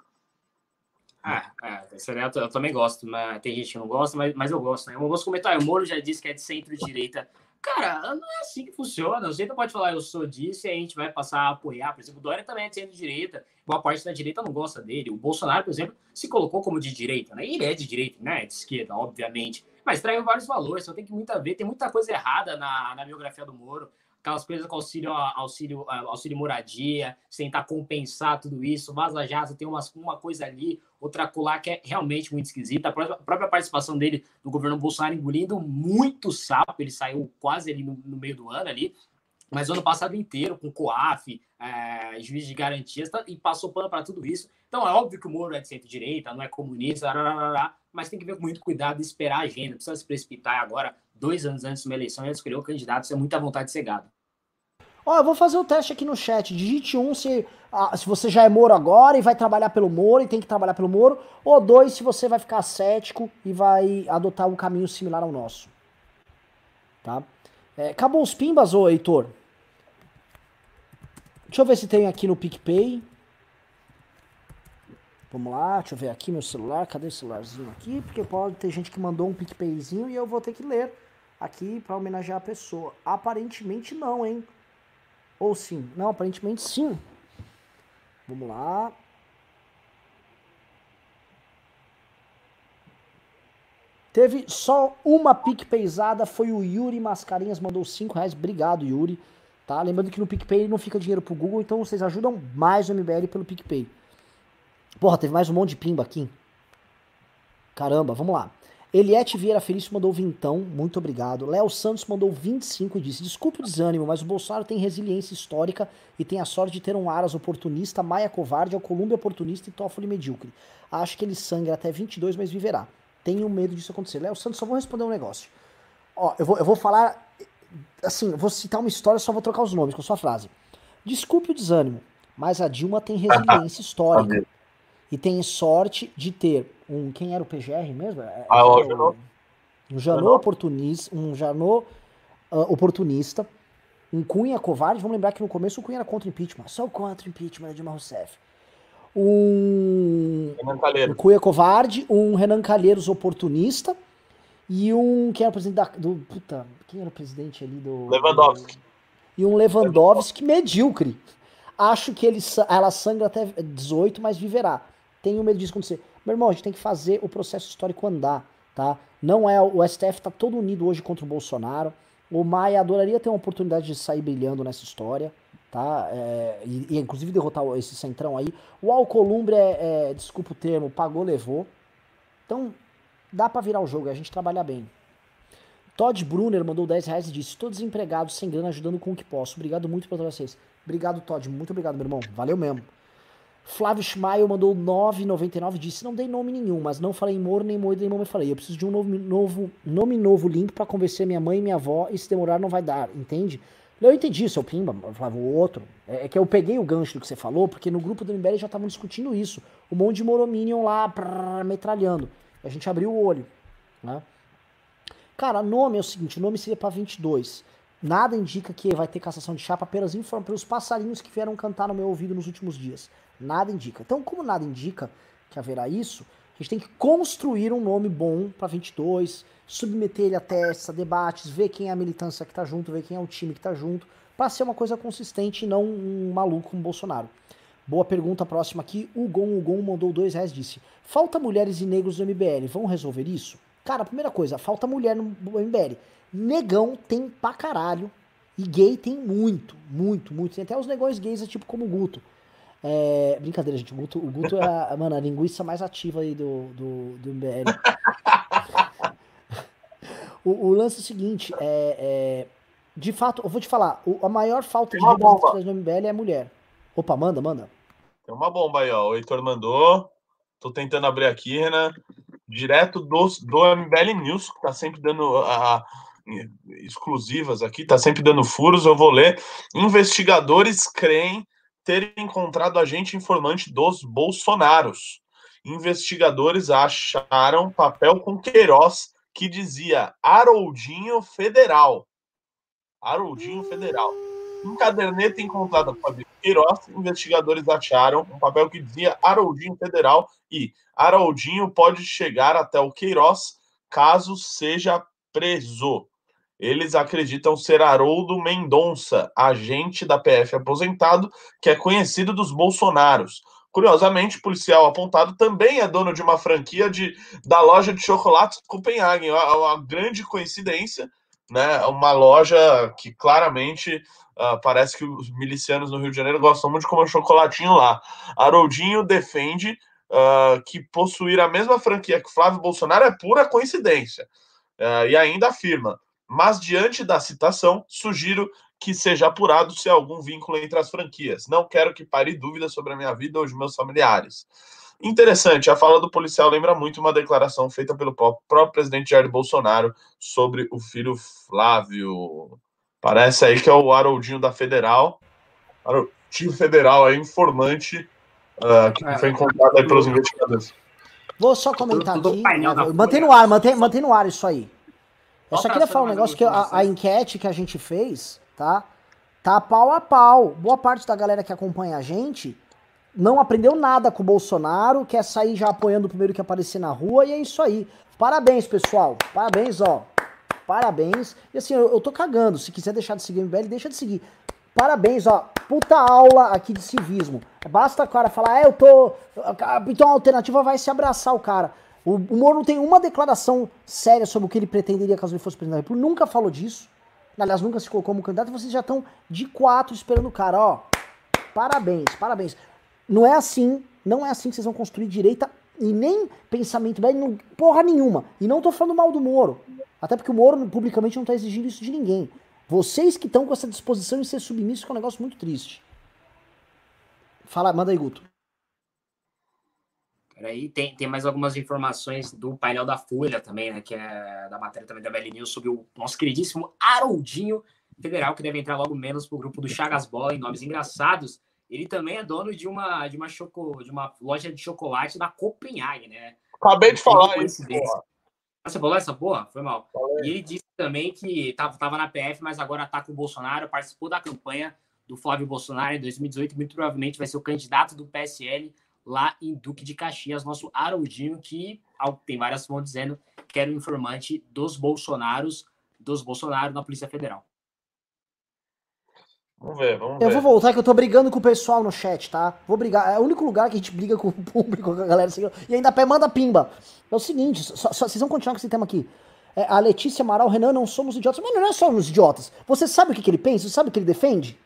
Ah, é, eu, eu, também gosto, mas tem gente que não gosta, mas, mas eu gosto. Né? Eu gosto comentar, o Moro já disse que é de centro-direita. Cara, não é assim que funciona. Você não pode falar, eu sou disso e a gente vai passar a apoiar. Por exemplo, o Dória também é de centro-direita. Boa parte da direita não gosta dele. O Bolsonaro, por exemplo, se colocou como de direita, né? Ele é de direita, né? De esquerda, obviamente. Mas traiu vários valores, só tem que muito a ver. Tem muita coisa errada na, na biografia do Moro aquelas coisas com auxílio, auxílio, auxílio moradia, tentar compensar tudo isso, Vaza Jato tem umas, uma coisa ali, outra colar que é realmente muito esquisita. A própria, a própria, participação dele do governo Bolsonaro engolindo muito sapo, ele saiu quase ali no, no meio do ano ali, mas o ano passado inteiro, com COAF, é, juiz de garantias, tá, e passou pano para tudo isso. Então é óbvio que o Moro é de centro-direita, não é comunista, mas tem que ver com muito cuidado e esperar a agenda. Precisa se precipitar agora, dois anos antes de uma eleição, e escolher o candidato, isso é muita vontade gado. Ó, eu vou fazer o teste aqui no chat. Digite um se, ah, se você já é Moro agora e vai trabalhar pelo Moro e tem que trabalhar pelo Moro. Ou dois, se você vai ficar cético e vai adotar um caminho similar ao nosso. Tá? É, acabou os pimbas, ô Heitor? Deixa eu ver se tem aqui no PicPay. Vamos lá, deixa eu ver aqui meu celular. Cadê o celularzinho aqui? Porque pode ter gente que mandou um PicPayzinho e eu vou ter que ler aqui para homenagear a pessoa. Aparentemente não, hein? Ou sim? Não, aparentemente sim. Vamos lá. Teve só uma PicPayzada, foi o Yuri Mascarinhas, mandou 5 reais. Obrigado, Yuri. Tá? Lembrando que no PicPay não fica dinheiro pro Google, então vocês ajudam mais o MBL pelo PicPay. Porra, teve mais um monte de pimba aqui. Caramba, vamos lá. Eliette Vieira Felício mandou vintão, muito obrigado. Léo Santos mandou 25 e disse: Desculpe o desânimo, mas o Bolsonaro tem resiliência histórica e tem a sorte de ter um Aras oportunista, Maia covarde, Alcolumbre oportunista e Toffoli medíocre. Acho que ele sangra até 22, mas viverá. Tenho medo disso acontecer. Léo Santos, só vou responder um negócio. Ó, eu vou, eu vou falar assim, vou citar uma história, só vou trocar os nomes com a sua frase. Desculpe o desânimo, mas a Dilma tem resiliência histórica. e tem sorte de ter um. Quem era o PGR mesmo? É, ah, o Janot. Um Janot oportunista. Um Janot uh, oportunista. Um Cunha covarde. Vamos lembrar que no começo o Cunha era contra o impeachment. Só contra o impeachment de Dilma Rousseff. Um, um Cunha covarde, um Renan Calheiros oportunista e um. Quem era o presidente da. Do, puta, quem era o presidente ali do. Lewandowski. Do, e um Lewandowski medíocre. Acho que ele, ela sangra até 18, mas viverá. Tenho medo disso acontecer. Meu irmão, a gente tem que fazer o processo histórico andar, tá? Não é. O STF tá todo unido hoje contra o Bolsonaro. O Maia adoraria ter uma oportunidade de sair brilhando nessa história, tá? É, e, e, inclusive derrotar esse centrão aí. O Alcolumbre é, é, desculpa o termo, pagou, levou. Então, Dá para virar o jogo, a gente trabalha bem. Todd Brunner mandou 10 reais e disse: Estou desempregado, sem grana, ajudando com o que posso. Obrigado muito para vocês. Obrigado, Todd. Muito obrigado, meu irmão. Valeu mesmo. Flávio Schmael mandou 9,99 e disse: Não dei nome nenhum, mas não falei Moro, nem Moida, nem Mamo. Falei: Eu preciso de um novo, novo, nome novo limpo para convencer minha mãe e minha avó. E se demorar, não vai dar. Entende? Eu entendi, seu Pimba, Flávio, o outro. É, é, que eu peguei o gancho do que você falou, porque no grupo do MBL já estavam discutindo isso. Um monte de Morominion lá, prrr, metralhando. A gente abriu o olho, né? Cara, nome é o seguinte, o nome seria para 22. Nada indica que vai ter cassação de chapa, apenas informa pelos passarinhos que vieram cantar no meu ouvido nos últimos dias. Nada indica. Então, como nada indica que haverá isso, gente tem que construir um nome bom para 22, submeter ele a testes, a debates, ver quem é a militância que tá junto, ver quem é o time que tá junto, para ser uma coisa consistente e não um maluco como Bolsonaro. Boa pergunta próxima aqui. O Gon, o Gon mandou dois reais disse: Falta mulheres e negros no MBL. Vão resolver isso? Cara, primeira coisa, falta mulher no MBL. Negão tem pra caralho. E gay tem muito, muito, muito. Tem até os negões gays, tipo como o Guto. É, brincadeira, gente. O Guto, o Guto é a, mano, a linguiça mais ativa aí do, do, do MBL. O, o lance é o seguinte, é, é, de fato, eu vou te falar, o, a maior falta de representatividade no MBL é mulher. Opa, manda, manda. Tem uma bomba aí, ó. O Heitor mandou. Tô tentando abrir aqui, Renan. Direto do, do MBL News, que tá sempre dando a, exclusivas aqui, tá sempre dando furos. Eu vou ler. Investigadores creem ter encontrado agente informante dos Bolsonaros. Investigadores acharam papel com Queiroz que dizia Haroldinho Federal. Haroldinho Federal. Em caderneta encontrada por Queiroz, investigadores acharam um papel que dizia Haroldinho Federal e Haroldinho pode chegar até o Queiroz caso seja preso. Eles acreditam ser Haroldo Mendonça, agente da PF aposentado, que é conhecido dos Bolsonaros. Curiosamente, o policial apontado também é dono de uma franquia de, da loja de chocolates Copenhagen. Uma, uma grande coincidência, né? Uma loja que claramente uh, parece que os milicianos no Rio de Janeiro gostam muito de comer chocolatinho lá. Haroldinho defende uh, que possuir a mesma franquia que Flávio Bolsonaro é pura coincidência. Uh, e ainda afirma: mas diante da citação, sugiro que seja apurado se há algum vínculo entre as franquias. Não quero que pare dúvidas sobre a minha vida ou os meus familiares. Interessante, a fala do policial lembra muito uma declaração feita pelo próprio presidente Jair Bolsonaro sobre o filho Flávio. Parece aí que é o Haroldinho da Federal. Haroldinho Federal é informante uh, que foi encontrado aí pelos investigadores. Vou só comentar aqui. Mantém no ar, mantém, mantém no ar isso aí. Eu só queria falar um negócio que a, a enquete que a gente fez tá? Tá pau a pau. Boa parte da galera que acompanha a gente não aprendeu nada com o Bolsonaro, quer sair já apoiando o primeiro que aparecer na rua, e é isso aí. Parabéns, pessoal. Parabéns, ó. Parabéns. E assim, eu, eu tô cagando. Se quiser deixar de seguir o MBL, deixa de seguir. Parabéns, ó. Puta aula aqui de civismo. Basta o cara falar, é, eu tô. Então a alternativa vai se abraçar o cara. O, o Moro não tem uma declaração séria sobre o que ele pretenderia caso ele fosse presidente da República. Nunca falou disso aliás, nunca se colocou como candidato, vocês já estão de quatro esperando o cara, ó. Parabéns, parabéns. Não é assim, não é assim que vocês vão construir direita e nem pensamento bem, porra nenhuma. E não tô falando mal do Moro. Até porque o Moro publicamente não tá exigindo isso de ninguém. Vocês que estão com essa disposição de ser submissos é um negócio muito triste. Fala, manda aí, Guto. Peraí, tem, tem mais algumas informações do painel da Folha também, né? Que é da matéria também da BL News sobre o nosso queridíssimo Haroldinho Federal, que deve entrar logo menos pro grupo do Chagas Bola em nomes engraçados. Ele também é dono de uma, de uma, choco, de uma loja de chocolate da Copenhague, né? Acabei de falar isso. Ah, você falou essa porra? Foi mal. Falei. E ele disse também que tava, tava na PF, mas agora tá com o Bolsonaro, participou da campanha do Flávio Bolsonaro em 2018, muito provavelmente vai ser o candidato do PSL lá em Duque de Caxias, nosso Haroldinho, que tem várias fontes dizendo que era o informante dos Bolsonaros, dos Bolsonaro na Polícia Federal. Vamos ver, vamos ver. Eu vou voltar que eu tô brigando com o pessoal no chat, tá? Vou brigar. É o único lugar que a gente briga com o público, com a galera. Assim, e ainda pé manda pimba. É o seguinte, só, só, vocês vão continuar com esse tema aqui. É, a Letícia Amaral, Renan, não somos idiotas. Mas não é só nos idiotas. Você sabe o que, que ele pensa? Você sabe o que ele defende?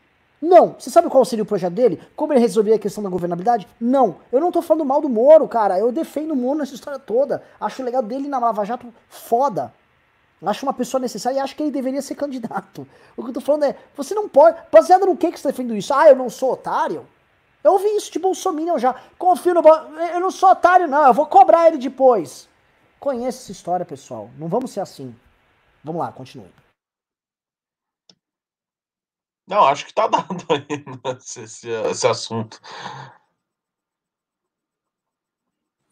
Não. Você sabe qual seria o projeto dele? Como ele resolveria a questão da governabilidade? Não. Eu não tô falando mal do Moro, cara. Eu defendo o Moro nessa história toda. Acho o legal dele na Lava Jato foda. Acho uma pessoa necessária e acho que ele deveria ser candidato. O que eu tô falando é, você não pode. Baseado no que, que você tá defendendo isso? Ah, eu não sou otário? Eu ouvi isso de Bolsonaro já. Confio no. Eu não sou otário, não. Eu vou cobrar ele depois. Conheça essa história, pessoal. Não vamos ser assim. Vamos lá, continue. Não, acho que tá dado aí esse, esse, assunto.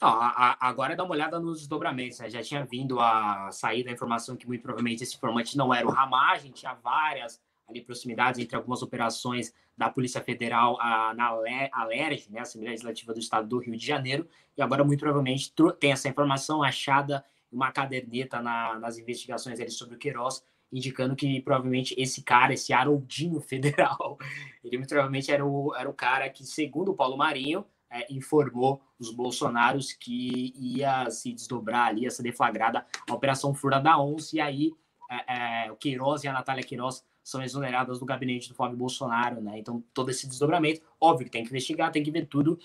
Não, agora dar uma olhada nos desdobramentos. Né? Já tinha vindo a sair da informação que muito provavelmente esse informante não era o gente tinha várias ali proximidades entre algumas operações da Polícia Federal a, na ALERJ, né, Assembleia Legislativa do Estado do Rio de Janeiro, e agora muito provavelmente tem essa informação achada uma caderneta na, nas investigações ali sobre o Queiroz, indicando que provavelmente esse cara, esse Haroldinho Federal, ele provavelmente era o, era o cara que, segundo o Paulo Marinho, é, informou os bolsonaros que ia se desdobrar ali, ia ser deflagrada a Operação Fura da Onça, e aí é, é, o Queiroz e a Natália Queiroz são exoneradas do gabinete do Flávio Bolsonaro, né? Então, todo esse desdobramento, óbvio que tem que investigar, tem que ver tudo,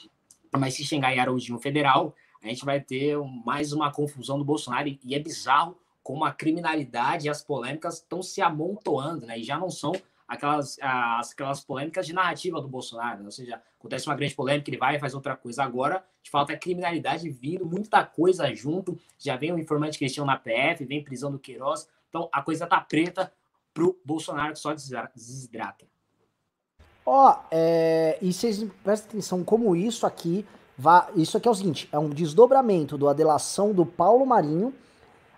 mas se chegar em Haroldinho Federal, a gente vai ter mais uma confusão do Bolsonaro, e é bizarro como a criminalidade e as polêmicas estão se amontoando, né? E já não são aquelas, as, aquelas polêmicas de narrativa do Bolsonaro, né? ou seja, acontece uma grande polêmica, ele vai e faz outra coisa. Agora, de fato, é criminalidade vindo, muita coisa junto. Já vem o informante Cristiano na PF, vem prisão do Queiroz. Então, a coisa tá preta pro Bolsonaro que só desidrata. Ó, oh, é, e vocês prestem atenção como isso aqui vai. Isso aqui é o seguinte: é um desdobramento da delação do Paulo Marinho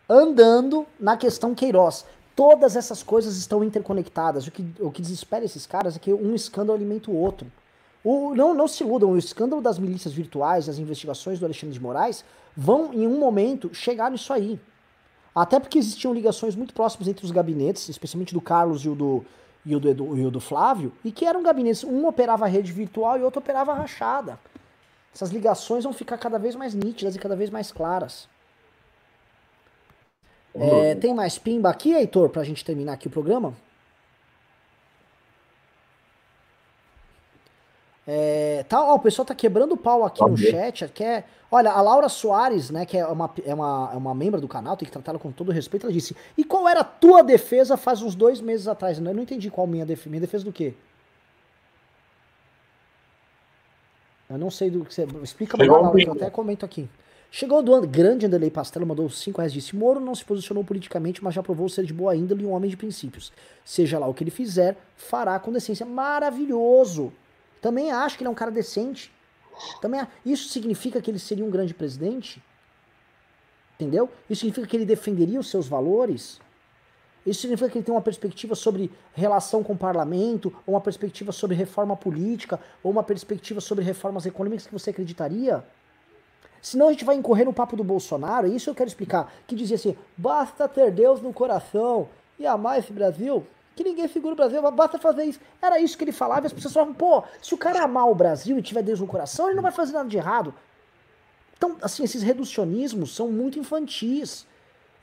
andando na questão Queiroz. Todas essas coisas estão interconectadas. O que, o que desespera esses caras é que um escândalo alimenta o outro. O, não, não se iludam, o escândalo das milícias virtuais, as investigações do Alexandre de Moraes, vão em um momento chegar nisso aí. Até porque existiam ligações muito próximas entre os gabinetes, especialmente do Carlos e o do, e o do, e o do Flávio, e que eram gabinetes, um operava a rede virtual e outro operava a rachada. Essas ligações vão ficar cada vez mais nítidas e cada vez mais claras. É, tem mais pimba aqui, Heitor, pra gente terminar aqui o programa? É, tá, ó, o pessoal tá quebrando o pau aqui tá no bem. chat. Quer, olha, a Laura Soares, né, que é uma, é, uma, é uma membro do canal, tem que tratá-la com todo respeito, ela disse: E qual era a tua defesa faz uns dois meses atrás? Eu não entendi qual minha defesa. Minha defesa do quê? Eu não sei do que você. Explica melhor, Laura, que eu até comento aqui. Chegou do grande Anderlei Pastelo, mandou 5 reais, disse, Moro não se posicionou politicamente, mas já provou ser de boa índole e um homem de princípios. Seja lá o que ele fizer, fará com decência. Maravilhoso! Também acho que ele é um cara decente. Também Isso significa que ele seria um grande presidente? Entendeu? Isso significa que ele defenderia os seus valores? Isso significa que ele tem uma perspectiva sobre relação com o parlamento, ou uma perspectiva sobre reforma política, ou uma perspectiva sobre reformas econômicas que você acreditaria? Senão a gente vai incorrer no papo do Bolsonaro, e isso eu quero explicar, que dizia assim, basta ter Deus no coração e amar esse Brasil, que ninguém segura o Brasil, basta fazer isso. Era isso que ele falava, e as pessoas falavam, pô, se o cara amar o Brasil e tiver Deus no coração, ele não vai fazer nada de errado. Então, assim, esses reducionismos são muito infantis.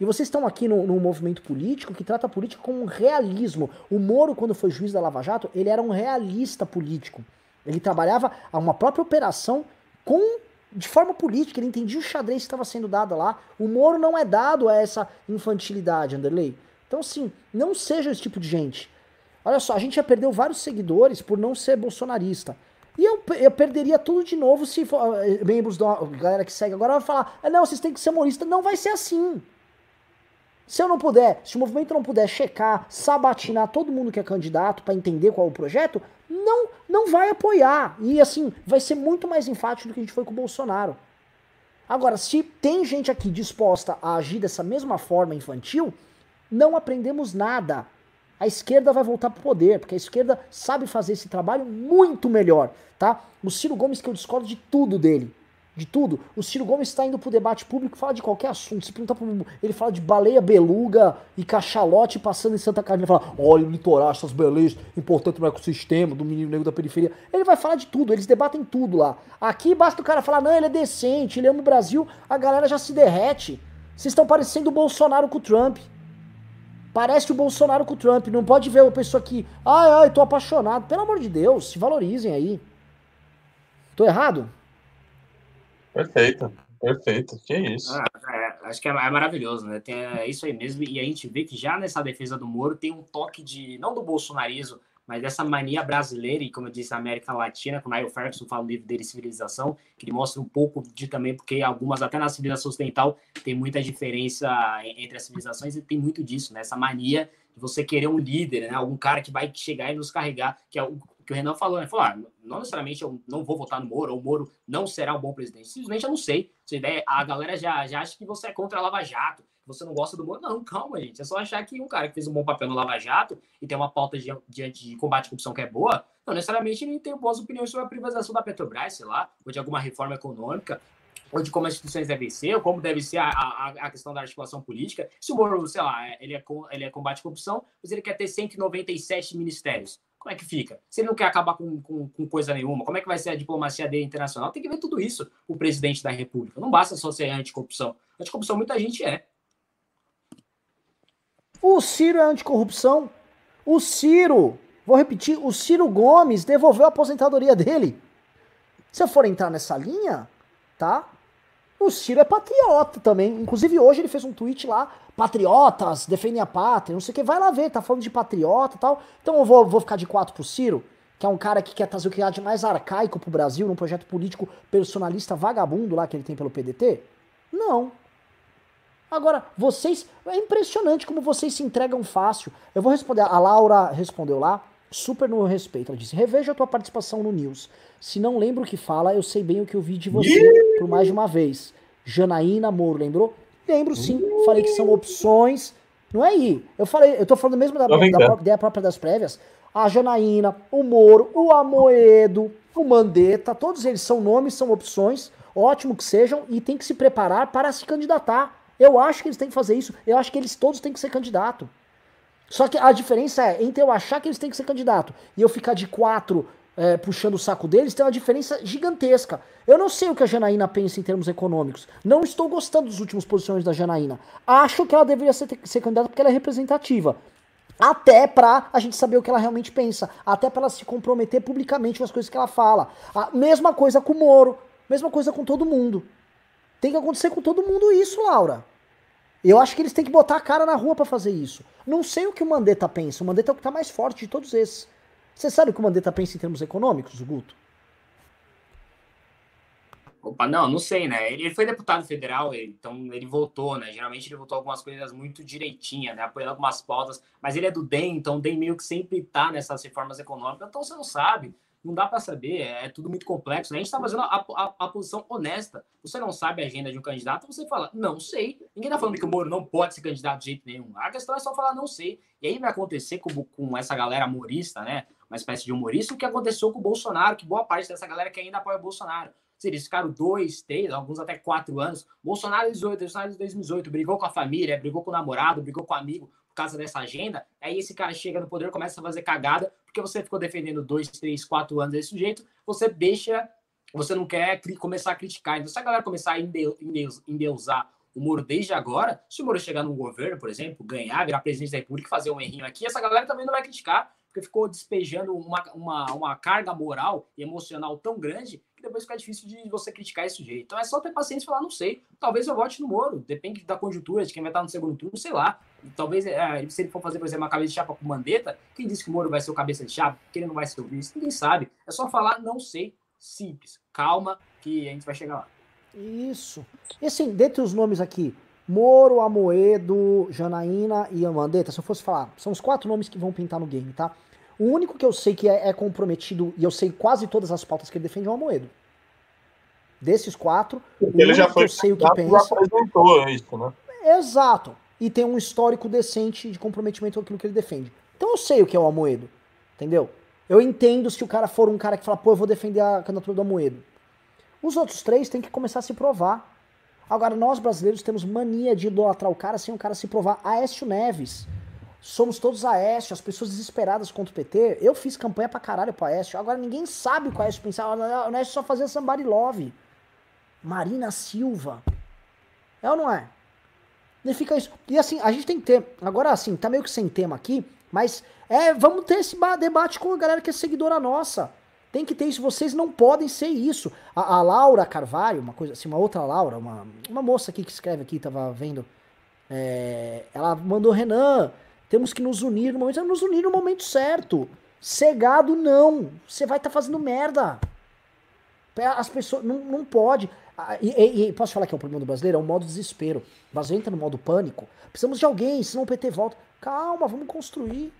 E vocês estão aqui no, no, movimento político que trata a política como um realismo. O Moro, quando foi juiz da Lava Jato, ele era um realista político. Ele trabalhava a uma própria operação com de forma política, ele entendia o xadrez que estava sendo dado lá. O Moro não é dado a essa infantilidade, Anderley. Então, assim, não seja esse tipo de gente. Olha só, a gente já perdeu vários seguidores por não ser bolsonarista. E eu, eu perderia tudo de novo se for, eh, membros da galera que segue agora vai falar: ah, não, vocês têm que ser humorista. Não vai ser assim. Se eu não puder, se o movimento não puder checar, sabatinar todo mundo que é candidato para entender qual é o projeto, não, não vai apoiar. E assim, vai ser muito mais enfático do que a gente foi com o Bolsonaro. Agora, se tem gente aqui disposta a agir dessa mesma forma infantil, não aprendemos nada. A esquerda vai voltar para o poder, porque a esquerda sabe fazer esse trabalho muito melhor, tá? O Ciro Gomes, que eu discordo de tudo dele, de tudo. O Ciro Gomes está indo pro debate público, fala de qualquer assunto. Se perguntar pro, ele fala de baleia beluga e cachalote passando em Santa Catarina. Ele fala, olha o litoral, essas belezas, importante no ecossistema, do menino negro da periferia. Ele vai falar de tudo, eles debatem tudo lá. Aqui basta o cara falar, não, ele é decente, ele ama o Brasil, a galera já se derrete. Vocês estão parecendo o Bolsonaro com o Trump. Parece o Bolsonaro com o Trump. Não pode ver uma pessoa aqui, ai, ai, tô apaixonado. Pelo amor de Deus, se valorizem aí. Tô errado? Perfeito, perfeito. Que isso. Ah, é, acho que é, é, maravilhoso, né? Tem, é isso aí mesmo. E a gente vê que já nessa defesa do Moro tem um toque de, não do bolsonarismo, mas dessa mania brasileira, e como eu disse, América Latina, com o Niall Ferguson fala no livro dele, Civilização, que ele mostra um pouco de também, porque algumas, até na civilização ocidental, tem muita diferença entre as civilizações e tem muito disso, né? Essa mania de você querer um líder, né? Algum cara que vai chegar e nos carregar, que é o que o Renan falou, né? Falou, ah, não necessariamente eu não vou votar no Moro, ou o Moro não será um bom presidente. Simplesmente eu não sei. A galera já, já acha que você é contra a Lava Jato, você não gosta do Moro. Não, calma, gente. É só achar que um cara que fez um bom papel no Lava Jato e tem uma pauta diante de combate à corrupção que é boa, não necessariamente ele tem boas opiniões sobre a privatização da Petrobras, sei lá, ou de alguma reforma econômica ou de como as instituições devem ser, ou como deve ser a, a, a questão da articulação política. Se o Moro, sei lá, ele é, ele é combate à corrupção, mas ele quer ter 197 ministérios. Como é que fica? Se ele não quer acabar com, com, com, coisa nenhuma, como é que vai ser a diplomacia dele internacional? Tem que ver tudo isso o presidente da República. Não basta só ser anticorrupção. Anticorrupção muita gente é. O Ciro é anticorrupção. O Ciro, vou repetir, o Ciro Gomes devolveu a aposentadoria dele. Se eu for entrar nessa linha, tá? O Ciro é patriota também. Inclusive hoje ele fez um tweet lá patriotas defendem a pátria, não sei o que, vai lá ver, tá falando de patriota e tal. Então eu vou, vou ficar de quatro pro Ciro, que é um cara que quer trazer o que há de mais arcaico pro Brasil, num projeto político personalista vagabundo lá que ele tem pelo PDT? Não. Agora, vocês. É impressionante como vocês se entregam fácil. Eu vou responder. A Laura respondeu lá, super no respeito. Ela disse: Reveja a tua participação no News. Se não lembro o que fala, eu sei bem o que eu vi de você por mais de uma vez. Janaína Moro, lembrou? Lembro sim. Falei que são opções. Não é aí. Eu falei, eu tô falando mesmo da, da própria, ideia própria das prévias. A Janaína, o Moro, o Amoedo, o Mandetta, todos eles são nomes, são opções. Ótimo que sejam e tem que se preparar para se candidatar. Eu acho que eles têm que fazer isso. Eu acho que eles todos têm que ser candidato. Só que a diferença é, entre eu achar que eles têm que ser candidato e eu ficar de quatro é, puxando o saco deles, tem uma diferença gigantesca. Eu não sei o que a Janaína pensa em termos econômicos. Não estou gostando dos últimos posições da Janaína. Acho que ela deveria ser, ser candidata porque ela é representativa. Até pra a gente saber o que ela realmente pensa. Até para ela se comprometer publicamente com as coisas que ela fala. A mesma coisa com o Moro. Mesma coisa com todo mundo. Tem que acontecer com todo mundo isso, Laura. Eu acho que eles têm que botar a cara na rua para fazer isso. Não sei o que o Mandetta pensa. O Mandetta é o que tá mais forte de todos esses. Você sabe o que o Mandetta pensa em termos econômicos, Guto? Opa, não, não sei, né? Ele foi deputado federal, então ele votou, né? Geralmente ele votou algumas coisas muito direitinha, né? Apoiando algumas pautas, mas ele é do DEM, então o DEM meio que sempre tá nessas reformas econômicas, então você não sabe não dá para saber, é, é tudo muito complexo. Né? A gente está fazendo a, a, a, posição honesta. Você não sabe a agenda de um candidato, você fala, não sei. Ninguém está falando que o Moro não pode ser candidato de jeito nenhum. A questão é só falar, não sei. E aí vai acontecer com, com essa galera humorista, né? Uma espécie de humorista, o que aconteceu com o Bolsonaro, que boa parte dessa galera que ainda apoia o Bolsonaro. Eles ficaram dois, três, alguns até quatro anos. Bolsonaro 18, Bolsonaro 2018, brigou com a família, brigou com o namorado, brigou com o amigo por causa dessa agenda. Aí esse cara chega no poder, começa a fazer cagada, porque você ficou defendendo dois, três, quatro anos desse sujeito, você deixa, você não quer começar a criticar. Então, se a galera começar a endeusar o Moro desde agora, se o Moro chegar num governo, por exemplo, ganhar, virar presidente da República, fazer um errinho aqui, essa galera também não vai criticar, porque ficou despejando uma, uma, uma carga moral e emocional tão grande que depois fica difícil de você criticar esse sujeito. Então é só ter paciência e falar, não sei, talvez eu vote no Moro, depende da conjuntura, de quem vai estar no segundo turno, sei lá. Talvez, é, se ele for fazer, por exemplo, uma cabeça de chapa com Mandetta, quem disse que o Moro vai ser o cabeça de chapa, que ele não vai ser o vice? Ninguém sabe. É só falar, não sei, simples. Calma, que a gente vai chegar lá. Isso. E assim, dentre os nomes aqui, Moro, Amoedo, Janaína e Mandetta, se eu fosse falar, são os quatro nomes que vão pintar no game, tá? O único que eu sei que é, é comprometido, e eu sei quase todas as pautas que ele defende, é o Amoedo. Desses quatro, ele já foi que eu sei o que pensa. apresentou isso, né? Exato e tem um histórico decente de comprometimento com aquilo que ele defende. Então eu sei o que é o Amoedo, entendeu? Eu entendo se o cara for um cara que fala, pô, eu vou defender a candidatura do Amoedo. Os outros três têm que começar a se provar. Agora, nós brasileiros temos mania de idolatrar o cara sem o cara se provar. Aécio Neves. Somos todos Aécio, as pessoas desesperadas contra o PT. Eu fiz campanha pra caralho pro Aécio. Agora ninguém sabe o Aécio pensava. O Aécio só fazia somebody love. Marina Silva. É ou não é? E fica isso. E assim, a gente tem que ter. Agora, assim, tá meio que sem tema aqui, mas é, vamos ter esse debate com a galera que é seguidora nossa. Tem que ter isso. Vocês não podem ser isso. A, a Laura Carvalho, uma coisa assim, uma outra Laura, uma, uma moça aqui que escreve aqui, tava vendo. É, ela mandou, Renan, temos que nos unir no momento. Nos unir no momento certo. Cegado, não. Você vai estar tá fazendo merda. As pessoas. Não, não pode. E, e, posso falar que é o problema do brasileiro? É o modo desespero. O brasileiro entra no modo pânico. Precisamos de alguém, senão o PT volta. Calma, vamos construir.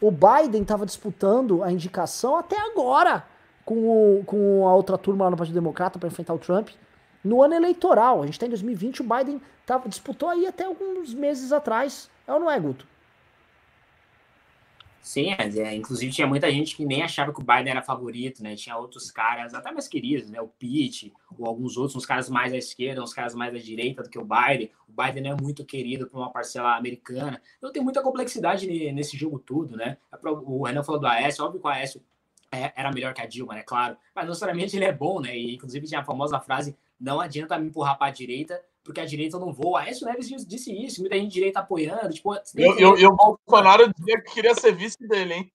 O Biden estava disputando a indicação até agora com, o, com a outra turma lá no Partido Democrata para enfrentar o Trump. No ano eleitoral, a gente está em 2020, o Biden tava, disputou aí até alguns meses atrás. É ou não é, Guto? Sim, é, inclusive tinha muita gente que nem achava que o Biden era favorito, né? Tinha outros caras, até mais queridos, né? O Pete, ou alguns outros, uns caras mais à esquerda, uns caras mais à direita do que o Biden. O Biden não é muito querido por uma parcela americana. Então tem muita complexidade nesse jogo tudo, né? É o Renan falou do Aécio, óbvio que o Aécio é, era melhor que a Dilma, né? Claro. Mas necessariamente ele é bom, né? E inclusive tinha a famosa frase: não adianta me empurrar para a direita, porque a direita não voa. Aécio Neves disse isso, muita gente direita apoiando. Tipo, eu, eu, eu, Bolsonaro dizia que queria ser vice dele, hein?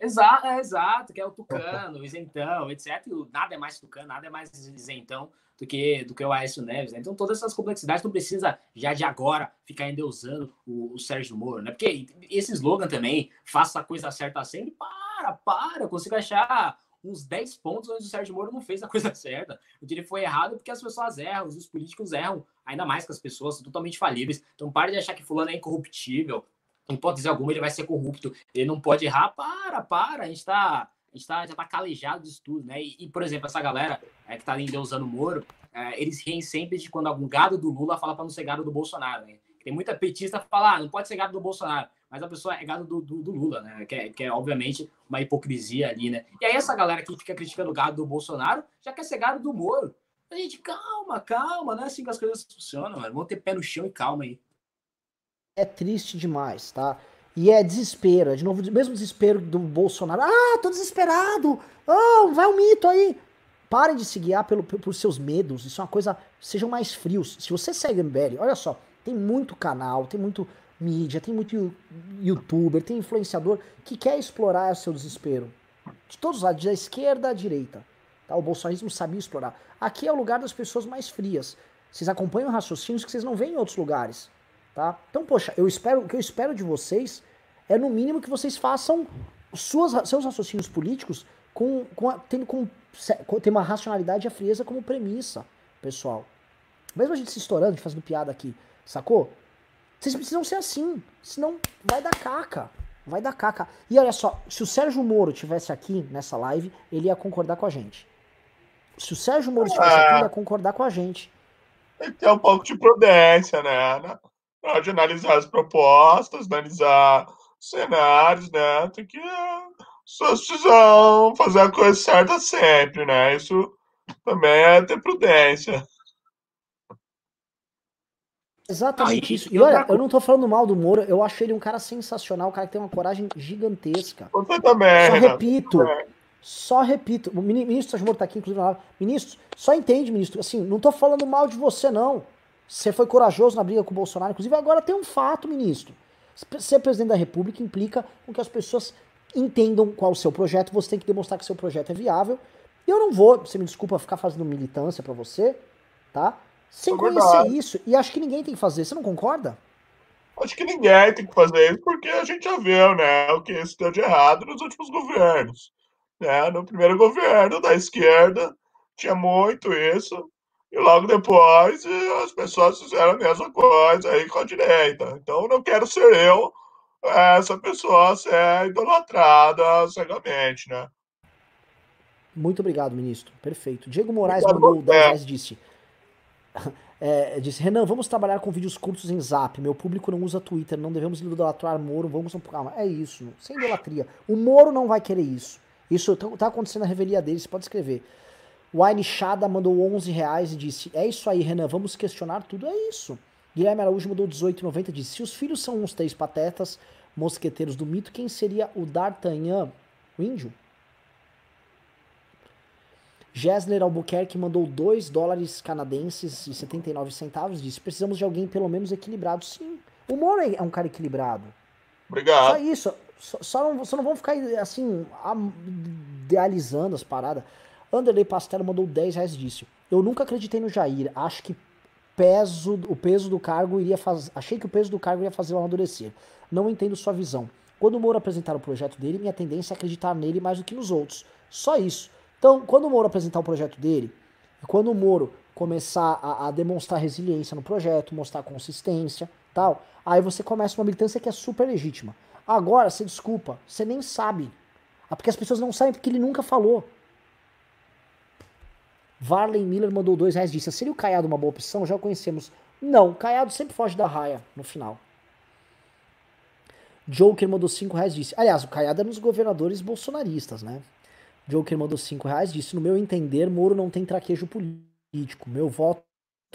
Exato, é, exato, que é o tucano, o isentão, etc. Nada é mais tucano, nada é mais isentão do que, do que o Aécio Neves, né? Então, todas essas complexidades não precisa já de agora ficar endeusando o, o Sérgio Moro, né? Porque esse slogan também, faça a coisa certa sempre, para, para, eu consigo achar uns 10 pontos onde o Sérgio Moro não fez a coisa certa. Onde ele foi errado porque as pessoas erram, os políticos erram, ainda mais que as pessoas são totalmente falíveis. Então, pare de achar que fulano é incorruptível, em hipótese alguma ele vai ser corrupto, ele não pode errar, para, para, a gente tá, a gente tá, já tá calejado disso tudo, né? E, e por exemplo, essa galera é, que tá ainda usando o Moro, é, eles riem sempre de quando algum gado do Lula fala para não ser gado do Bolsonaro, né? Tem muita petista que fala, ah, não pode ser gado do Bolsonaro, mas a pessoa é gado do, do, do Lula, né? Que é, que é, obviamente, uma hipocrisia ali, né? E aí essa galera que fica criticando o gado do Bolsonaro já quer ser gado do Moro. A gente, calma, calma, não é assim que as coisas funcionam, mano. Vamos ter pé no chão e calma aí é triste demais, tá? E é desespero, é de novo, mesmo desespero do Bolsonaro. Ah, tô desesperado! Oh, vai um mito aí! Parem de se guiar pelo, por seus medos, isso é uma coisa. Sejam mais frios. Se você segue o MBL, olha só, tem muito canal, tem muito mídia, tem muito youtuber, tem influenciador que quer explorar o seu desespero. De todos os lados, da esquerda à direita. Tá? O bolsonarismo sabia explorar. Aqui é o lugar das pessoas mais frias. Vocês acompanham raciocínios que vocês não veem em outros lugares tá? Então, poxa, eu espero, o que eu espero de vocês é no mínimo que vocês façam suas, seus raciocínios políticos com, com a, tendo com, tem uma racionalidade e a frieza como premissa, pessoal. Mesmo a gente se estourando, de fazendo piada aqui, sacou? Vocês precisam ser assim, senão vai dar caca. Vai dar caca. E olha só, se o Sérgio Moro tivesse aqui nessa live, ele ia concordar com a gente. Se o Sérgio Moro estivesse aqui, ele ia concordar com a gente. Tem que ter um pouco de prudência, né? Pode analisar as propostas, analisar cenários, né? Tem que. As precisam fazer a coisa certa sempre, né? Isso também é ter prudência. Exatamente isso. E olha, eu não tô falando mal do Moro, eu acho ele um cara sensacional, um cara que tem uma coragem gigantesca. Você também. Só repito, só repito, o ministro Sérgio Moro tá aqui, inclusive, ministro, só entende, ministro, assim, não tô falando mal de você, não. Você foi corajoso na briga com o Bolsonaro. Inclusive, agora tem um fato, ministro. Ser presidente da República implica com que as pessoas entendam qual é o seu projeto. Você tem que demonstrar que seu projeto é viável. E eu não vou, você me desculpa, ficar fazendo militância para você, tá? Sem é conhecer isso. E acho que ninguém tem que fazer. Você não concorda? Acho que ninguém tem que fazer isso, porque a gente já viu, né, o que isso deu de errado nos últimos governos. Né? No primeiro governo da esquerda, tinha muito isso. E logo depois as pessoas fizeram a mesma coisa aí com a direita. Então não quero ser eu essa pessoa ser idolatrada cegamente, né? Muito obrigado, ministro. Perfeito. Diego Moraes obrigado mandou 10 reais disse. É, disse, Renan, vamos trabalhar com vídeos curtos em zap. Meu público não usa Twitter, não devemos idolatrar Moro, vamos. Calma, é isso, sem idolatria. O Moro não vai querer isso. Isso tá, tá acontecendo na revelia dele, você pode escrever. O Ainishada mandou 11 reais e disse: É isso aí, Renan, vamos questionar tudo. É isso. Guilherme Araújo mandou 18,90 e disse: Se os filhos são uns três patetas mosqueteiros do mito, quem seria o D'Artagnan? O índio? Gessler Albuquerque mandou 2 dólares canadenses e 79 centavos. Disse: Precisamos de alguém pelo menos equilibrado. Sim. O Moro é um cara equilibrado. Obrigado. Só isso. Só, não, só não vão ficar assim, idealizando as paradas. Anderley Pastelo mandou 10 reais disse: Eu nunca acreditei no Jair. Acho que peso, o peso do cargo iria fazer. Achei que o peso do cargo ia fazer amadurecer. Não entendo sua visão. Quando o Moro apresentar o projeto dele, minha tendência é acreditar nele mais do que nos outros. Só isso. Então, quando o Moro apresentar o projeto dele, quando o Moro começar a, a demonstrar resiliência no projeto, mostrar consistência, tal, aí você começa uma militância que é super legítima. Agora, você desculpa, você nem sabe. É porque as pessoas não sabem porque ele nunca falou. Varley Miller mandou dois reais disse: Seria o Caiado uma boa opção? Já o conhecemos. Não, o Caiado sempre foge da raia no final. Joker mandou cinco reais disse: Aliás, o Caiado é nos governadores bolsonaristas, né? Joker mandou cinco reais disse: No meu entender, Moro não tem traquejo político. Meu voto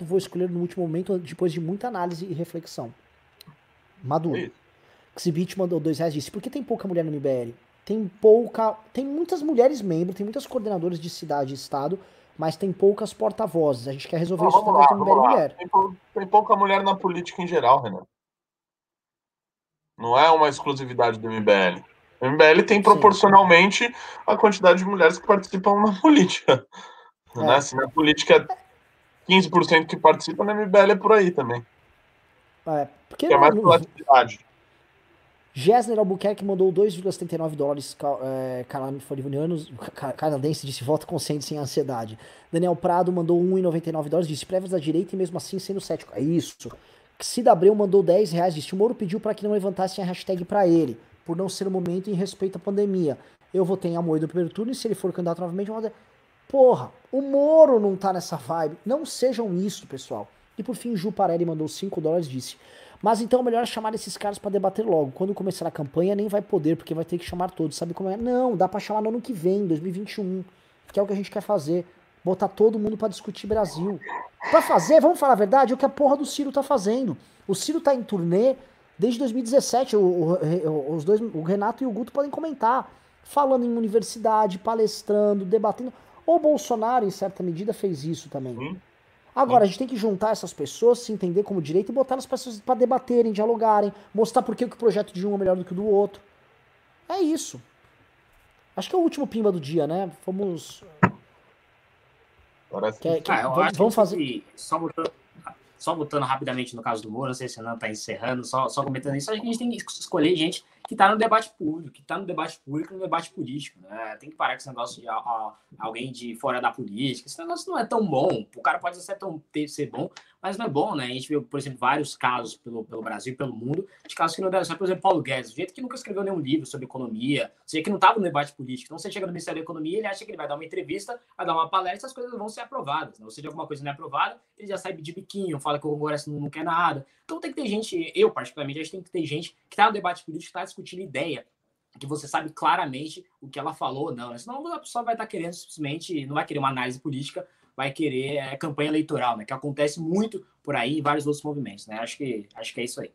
vou escolher no último momento, depois de muita análise e reflexão. Maduro. Xibit mandou dois reais disse: Por que tem pouca mulher no MBL? Tem pouca. Tem muitas mulheres membros, tem muitas coordenadoras de cidade e estado mas tem poucas porta-vozes. A gente quer resolver isso através da mulher mulher. Tem, tem, pouca mulher na política em geral, Renan. Não é uma exclusividade do MBL. O MBL tem proporcionalmente Sim. a quantidade de mulheres que participam na política. É. Né? Se na política 15% que participa, na MBL é por aí também. É, porque que é mais plasticidade. Gessner Albuquerque mandou 2,79 dólares é, canadense, disse volta consciente sem ansiedade. Daniel Prado mandou 1,99 dólares, disse prévias da direita e mesmo assim sendo cético. É isso. Cida Abreu mandou 10 reais, disse o Moro pediu para que não levantassem a hashtag para ele, por não ser o momento em respeito à pandemia. Eu votei em Amoedo no primeiro turno e se ele for candidato novamente, eu vou... Porra, o Moro não tá nessa vibe. Não sejam isso, pessoal. E por fim, Ju Parelli mandou 5 dólares, disse... Mas então é melhor chamar esses caras para debater logo. Quando começar a campanha, nem vai poder, porque vai ter que chamar todos. Sabe como é? Não, dá para chamar no ano que vem, 2021. Que é o que a gente quer fazer. Botar todo mundo para discutir Brasil. Para fazer, vamos falar a verdade, é o que a porra do Ciro tá fazendo. O Ciro tá em turnê desde 2017. O, o, os dois, o Renato e o Guto podem comentar. Falando em universidade, palestrando, debatendo. O Bolsonaro, em certa medida, fez isso também. Hum. Agora, a gente tem que juntar essas pessoas, se entender como direito e botar as pessoas para debaterem, dialogarem, mostrar por que o projeto de um é melhor do que o do outro. É isso. Acho que é o último pimba do dia, né? Vamos. Parece que... que... Ah, vamos, vamos fazer. Que, só botando, só botando rapidamente no caso do Moro, não sei se não tá encerrando, só, só comentando isso, a gente tem que escolher gente que está no debate público, que está no debate público no debate político. Né? Tem que parar com esse negócio de a, a, alguém de fora da política. Esse negócio não é tão bom. O cara pode ser, tão, ter, ser bom, mas não é bom, né? A gente viu, por exemplo, vários casos pelo, pelo Brasil e pelo mundo de casos que não deram certo. Por exemplo, Paulo Guedes, o jeito que nunca escreveu nenhum livro sobre economia, ou seja, que não estava no debate político. Então, você chega no Ministério da Economia, ele acha que ele vai dar uma entrevista, vai dar uma palestra, as coisas vão ser aprovadas. Né? Ou seja, alguma coisa não é aprovada, ele já sai de biquinho, fala que o Congresso não, não quer nada. Então, tem que ter gente, eu particularmente, acho que tem que ter gente que está no debate político, está discutindo ideia que você sabe claramente o que ela falou ou não. Né? Senão a pessoa vai estar tá querendo simplesmente, não vai querer uma análise política, vai querer é, campanha eleitoral, né? Que acontece muito por aí em vários outros movimentos, né? Acho que, acho que é isso aí.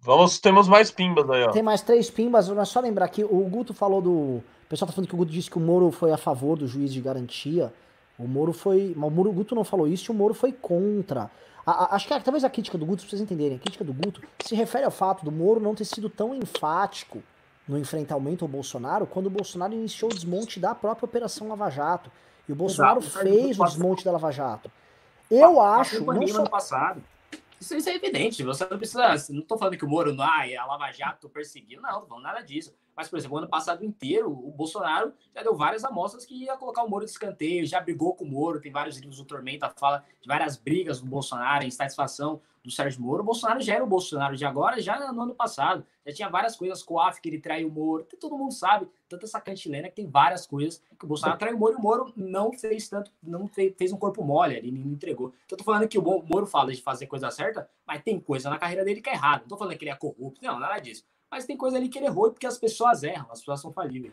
Vamos, temos mais pimbas aí, ó. Tem mais três pimbas, mas só lembrar que o Guto falou do. O pessoal tá falando que o Guto disse que o Moro foi a favor do juiz de garantia. O Moro foi. O, Moro, o Guto não falou isso e o Moro foi contra. A, a, acho que talvez a crítica do Guto, pra vocês entenderem, a crítica do Guto se refere ao fato do Moro não ter sido tão enfático no enfrentamento ao Bolsonaro quando o Bolsonaro iniciou o desmonte da própria Operação Lava Jato. E o Bolsonaro Exato, fez o desmonte da Lava Jato. Eu a, acho. Não só... passado. Isso, isso, é evidente. Você não precisa. Não estou falando que o Moro, ah, a Lava Jato perseguiu, não, não falando nada disso. Mas, por exemplo, o ano passado inteiro, o Bolsonaro já deu várias amostras que ia colocar o Moro de escanteio, já brigou com o Moro, tem vários livros do Tormenta, fala de várias brigas do Bolsonaro, em satisfação do Sérgio Moro. O Bolsonaro já era o Bolsonaro de agora, já no ano passado. Já tinha várias coisas, COAF, que ele traiu o Moro, todo mundo sabe, tanta essa cantilena que tem várias coisas que o Bolsonaro traiu o Moro e o Moro não fez tanto, não fez, fez um corpo mole, ele me entregou. Então, eu tô falando que o Moro fala de fazer coisa certa, mas tem coisa na carreira dele que é errada. Não tô falando que ele é corrupto, não, nada disso mas tem coisa ali que ele errou porque as pessoas erram, as pessoas são falíveis.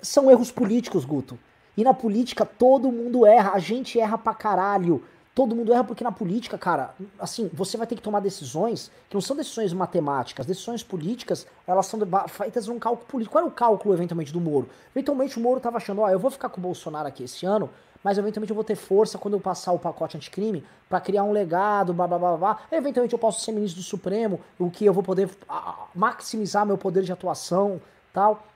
São erros políticos, Guto. E na política todo mundo erra, a gente erra pra caralho. Todo mundo erra porque na política, cara, assim, você vai ter que tomar decisões que não são decisões matemáticas. Decisões políticas, elas são feitas num cálculo político. Qual era o cálculo, eventualmente, do Moro? Eventualmente o Moro tava achando, ó, eu vou ficar com o Bolsonaro aqui esse ano, mas eventualmente eu vou ter força quando eu passar o pacote anticrime para criar um legado, blá blá blá blá. Eventualmente eu posso ser ministro do Supremo, o que eu vou poder maximizar meu poder de atuação, tal.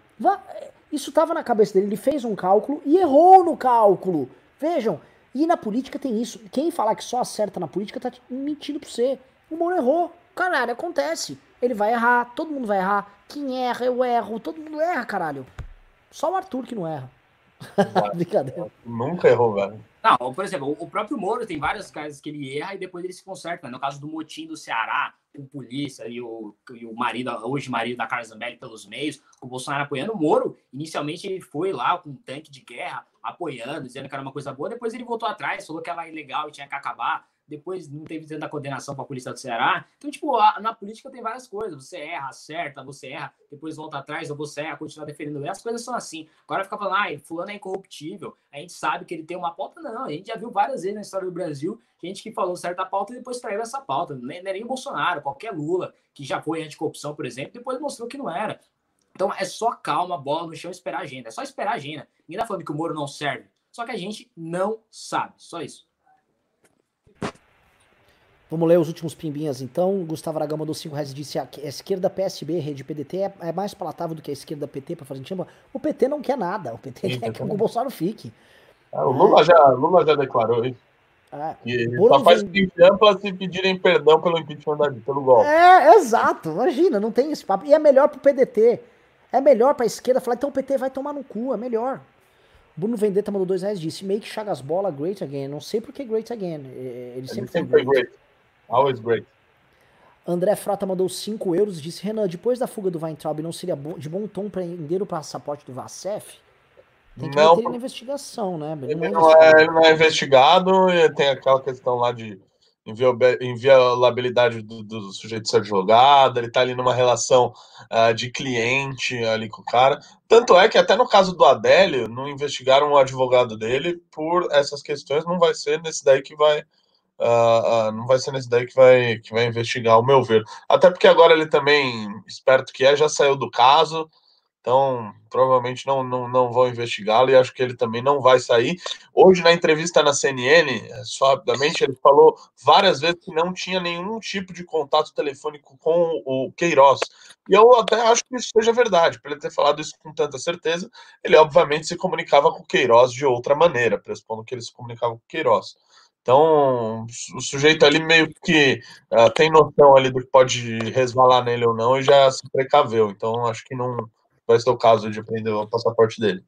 Isso estava na cabeça dele, ele fez um cálculo e errou no cálculo. Vejam, e na política tem isso. Quem falar que só acerta na política tá mentindo pra você. O Moro errou. Caralho, acontece. Ele vai errar, todo mundo vai errar. Quem erra, eu erro, todo mundo erra, caralho. Só o Arthur que não erra. Brincadeira. Nunca errou, velho. Não, por exemplo, o próprio Moro tem várias casas que ele erra e depois ele se conserta. Né? No caso do motim do Ceará, com polícia e o, e o marido, hoje marido da Carla Zambelli pelos meios, o Bolsonaro apoiando o Moro. Inicialmente ele foi lá com um tanque de guerra apoiando, dizendo que era uma coisa boa. Depois ele voltou atrás, falou que era ilegal e tinha que acabar depois não teve tanta condenação para a polícia do Ceará. Então, tipo, na política tem várias coisas. Você erra, acerta, você erra, depois volta atrás, ou você erra, continua defendendo. As coisas são assim. Agora fica falando, ah, fulano é incorruptível. A gente sabe que ele tem uma pauta. Não, a gente já viu várias vezes na história do Brasil gente que falou certa pauta e depois traiu essa pauta. Não é nem o Bolsonaro, qualquer Lula, que já foi anticorrupção, por exemplo, depois mostrou que não era. Então é só calma, bola no chão, esperar a agenda. É só esperar a agenda. Ninguém tá falando que o Moro não serve. Só que a gente não sabe. Só isso. Vamos ler os últimos pimbinhas então. Gustavo Aragão mandou 5 reais e disse: a esquerda PSB, rede PDT, é, é mais palatável do que a esquerda PT para fazer chama. O PT não quer nada. O PT Sim, quer que o Bolsonaro fique. Ah, o Lula, já, Lula já declarou isso. É, e só faz vem... ampla se pedirem perdão pelo impeachment pelo golpe. É, exato. Imagina, não tem esse papo. E é melhor pro PDT. É melhor pra esquerda falar, então o PT vai tomar no cu, é melhor. Bruno Vendetta mandou dois reais disse: Make Chagas Bola great again. Não sei porque great again. Ele, Ele sempre, sempre foi great. great. Always great. André Frota mandou 5 euros e disse: Renan, depois da fuga do Weintraub, não seria de bom tom prender o passaporte do Vacef? Tem que não, meter ele na investigação, né? Ele, ele, não é, ele não é investigado e tem aquela questão lá de inviolabilidade do, do sujeito ser advogado, ele está ali numa relação uh, de cliente ali com o cara. Tanto é que até no caso do Adélio, não investigaram o advogado dele por essas questões, não vai ser nesse daí que vai. Uh, uh, não vai ser nesse daí que vai, que vai investigar, ao meu ver. Até porque agora ele também, esperto que é, já saiu do caso, então, provavelmente não, não, não vão investigá-lo e acho que ele também não vai sair. Hoje, na entrevista na CNN, só rapidamente, ele falou várias vezes que não tinha nenhum tipo de contato telefônico com o Queiroz. E eu até acho que isso seja verdade, para ele ter falado isso com tanta certeza. Ele, obviamente, se comunicava com o Queiroz de outra maneira, pressupondo que ele se comunicava com o Queiroz. Então, o sujeito ali meio que uh, tem noção ali do que pode resvalar nele ou não e já se precaveu. Então, acho que não vai ser o caso de prender o passaporte dele.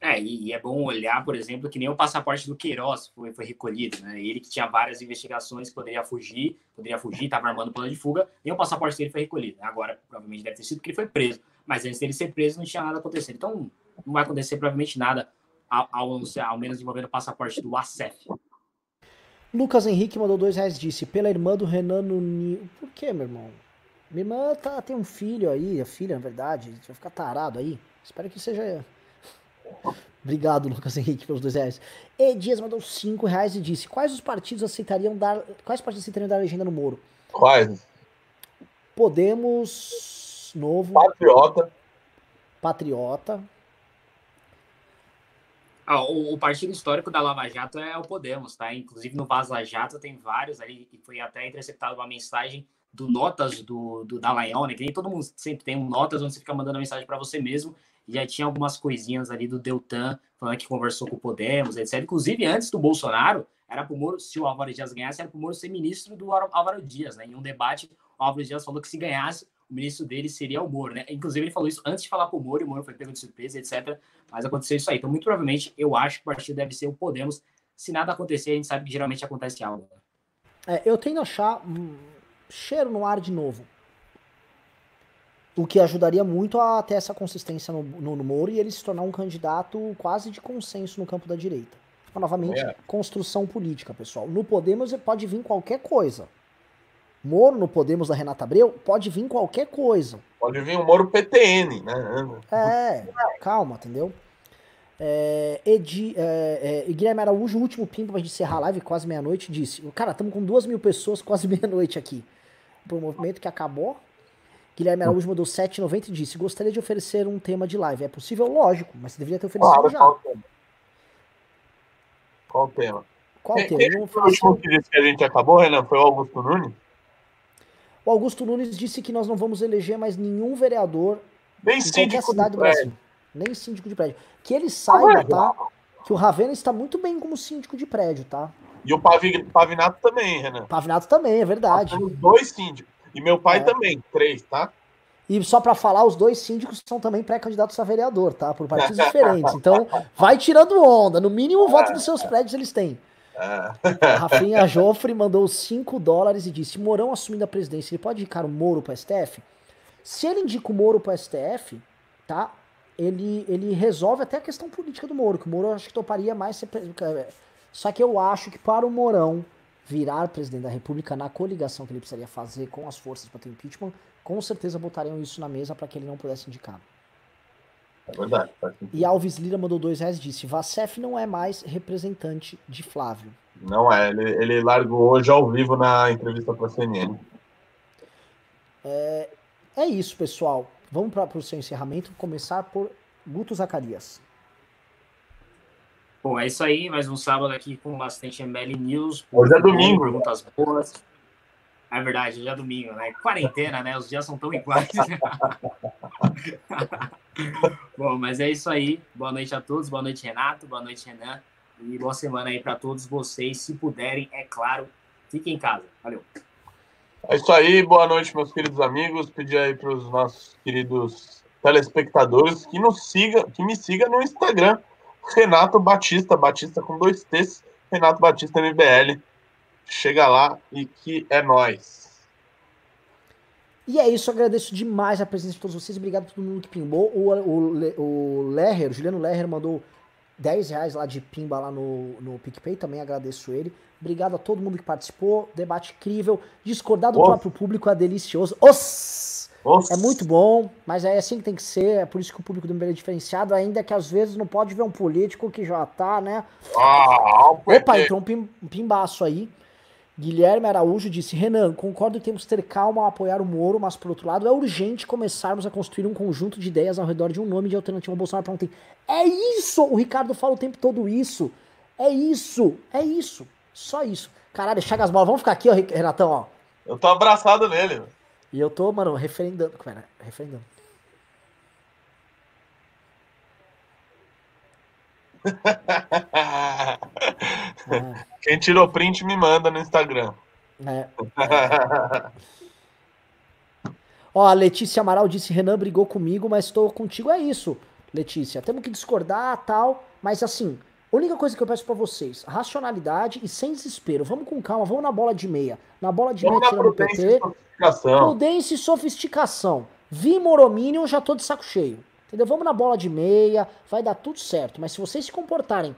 É, e, é bom olhar, por exemplo, que nem o passaporte do Queiroz foi, foi recolhido, né? Ele que tinha várias investigações poderia fugir, poderia fugir, estava armando plano de fuga, nem o passaporte dele foi recolhido. Agora, provavelmente deve ter sido porque ele foi preso. Mas antes dele ser preso, não tinha nada acontecendo. Então, não vai acontecer provavelmente nada, ao, ao, ao menos envolvendo o passaporte do ACEF. Lucas Henrique mandou dois reais disse, pela irmã do Renan Nunes. Por que, meu irmão? Minha irmã tá, tem um filho aí, a filha, na verdade, vai ficar tarado aí. Espero que seja. Obrigado, Lucas Henrique, pelos dois reais. E Dias mandou cinco reais e disse: Quais os partidos aceitariam dar. Quais partidos aceitariam dar legenda no Moro? Quais? Podemos. Novo. Patriota. Patriota. Ah, o, o, partido histórico da Lava Jato é o Podemos, tá? Inclusive no Vaza Jato tem vários ali, e foi até interceptado uma mensagem do Notas do, do Dallagnol, né? Que nem todo mundo sempre tem um Notas onde você fica mandando mensagem para você mesmo. E já tinha algumas coisinhas ali do Deltan falando que conversou com o Podemos, etc. Inclusive, antes do Bolsonaro, era pro Moro, se o Álvaro Dias ganhasse, era pro Moro ser ministro do Álvaro Dias, né? Em um debate, o Álvaro Dias falou que se ganhasse, o ministro dele seria o Moro, né? Inclusive, ele falou isso antes de falar pro Moro, e o Moro foi pego de surpresa, etc. Mas aconteceu isso aí. Então, muito provavelmente, eu acho que o partido deve ser o Podemos. Se nada acontecer, a gente sabe que geralmente acontece algo. É, eu tendo a achar cheiro no ar de novo. O que ajudaria muito a ter essa consistência no, no, no Moro e ele se tornar um candidato quase de consenso no campo da direita. Então, novamente, é. construção política, pessoal. No Podemos pode vir qualquer coisa. Moro no Podemos da Renata Abreu pode vir qualquer coisa. Pode vir o Moro PTN, né? É, calma, entendeu? É, Edi, é, é, Guilherme Araújo, o último pimba pra gente encerrar a live, quase meia-noite, disse: Cara, estamos com duas mil pessoas, quase meia-noite aqui pro movimento que acabou. Guilherme Araújo mandou 7,90 e disse: Gostaria de oferecer um tema de live. É possível? Lógico, mas você deveria ter oferecido claro, já. Qual tema? Qual tema? Qual quem, tema? Quem foi o último que disse que a gente acabou, Renan? Foi o Augusto Nunes? O Augusto Nunes disse que nós não vamos eleger mais nenhum vereador Nem em qualquer cidade do Brasil. Nem síndico de prédio. Que ele saiba, tá? Que o Ravena está muito bem como síndico de prédio, tá? E o Pavinato também, Renan. Pavinato também, é verdade. Nós dois síndicos. E meu pai é. também, três, tá? E só para falar, os dois síndicos são também pré-candidatos a vereador, tá? Por partidos diferentes. Então, vai tirando onda. No mínimo, o voto dos seus prédios eles têm. É. Rafinha Joffre mandou 5 dólares e disse: Mourão assumindo a presidência, ele pode indicar o Moro para STF? Se ele indica o Moro para STF, tá? Ele, ele resolve até a questão política do Moro, que o Moro acho que toparia mais ser só que eu acho que para o Mourão virar presidente da República na coligação que ele precisaria fazer com as forças para ter impeachment, com certeza botariam isso na mesa para que ele não pudesse indicar. É verdade. E Alves Lira mandou dois reais e disse: Vacef não é mais representante de Flávio. Não é, ele, ele largou hoje ao vivo na entrevista para a CNN. É, é isso, pessoal. Vamos para o seu encerramento. Começar por Guto Zacarias. Bom, é isso aí. Mais um sábado aqui com bastante ML News. Hoje é domingo. Perguntas boas. É verdade, hoje é domingo, né? Quarentena, né? Os dias são tão iguais. Bom, mas é isso aí. Boa noite a todos. Boa noite, Renato. Boa noite, Renan. E boa semana aí para todos vocês. Se puderem, é claro, fiquem em casa. Valeu. É isso aí. Boa noite, meus queridos amigos. Pedir aí para os nossos queridos telespectadores que nos siga, que me siga no Instagram Renato Batista, Batista com dois T's, Renato Batista MBL. Chega lá e que é nós. E é isso, agradeço demais a presença de todos vocês. Obrigado a todo mundo que pimbou. O, o, o Lerrer, o Juliano Lerrer mandou 10 reais lá de pimba lá no, no PicPay, também agradeço ele. Obrigado a todo mundo que participou. Debate incrível. Discordar do Nossa. próprio público é delicioso. Os. É muito bom, mas é assim que tem que ser. É por isso que o público do MBL é diferenciado, ainda que às vezes não pode ver um político que já tá, né? Ah, Opa, entrou um, pim, um pimbaço aí. Guilherme Araújo disse: Renan, concordo que temos que ter calma ao apoiar o Moro, mas por outro lado é urgente começarmos a construir um conjunto de ideias ao redor de um nome de alternativa ao Bolsonaro para ontem. É isso! O Ricardo fala o tempo todo isso. É isso! É isso! Só isso. Caralho, Chagas Bola, vamos ficar aqui, ó, Renatão, ó. Eu tô abraçado nele. E eu tô, mano, referendando. Pera, referendando. Quem tirou print me manda no Instagram. É. Ó, a Letícia Amaral disse: Renan brigou comigo, mas estou contigo. É isso, Letícia. Temos que discordar tal, mas assim, a única coisa que eu peço para vocês, racionalidade e sem desespero. Vamos com calma, vamos na bola de meia. Na bola de vamos meia tirando o PT. Prudência e sofisticação. Vi Moromínio, já tô de saco cheio. Entendeu? Vamos na bola de meia, vai dar tudo certo. Mas se vocês se comportarem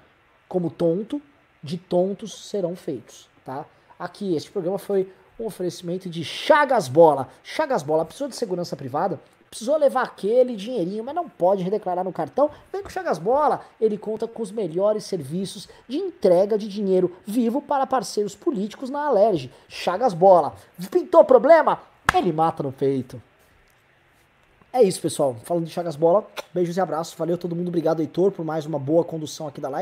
como tonto, de tontos serão feitos, tá? Aqui, este programa foi um oferecimento de Chagas Bola. Chagas Bola, precisou de segurança privada? Precisou levar aquele dinheirinho, mas não pode redeclarar no cartão? Vem com Chagas Bola. Ele conta com os melhores serviços de entrega de dinheiro vivo para parceiros políticos na Alerj. Chagas Bola. Pintou problema? Ele mata no peito. É isso, pessoal. Falando de Chagas Bola, beijos e abraços. Valeu todo mundo. Obrigado, Heitor, por mais uma boa condução aqui da live.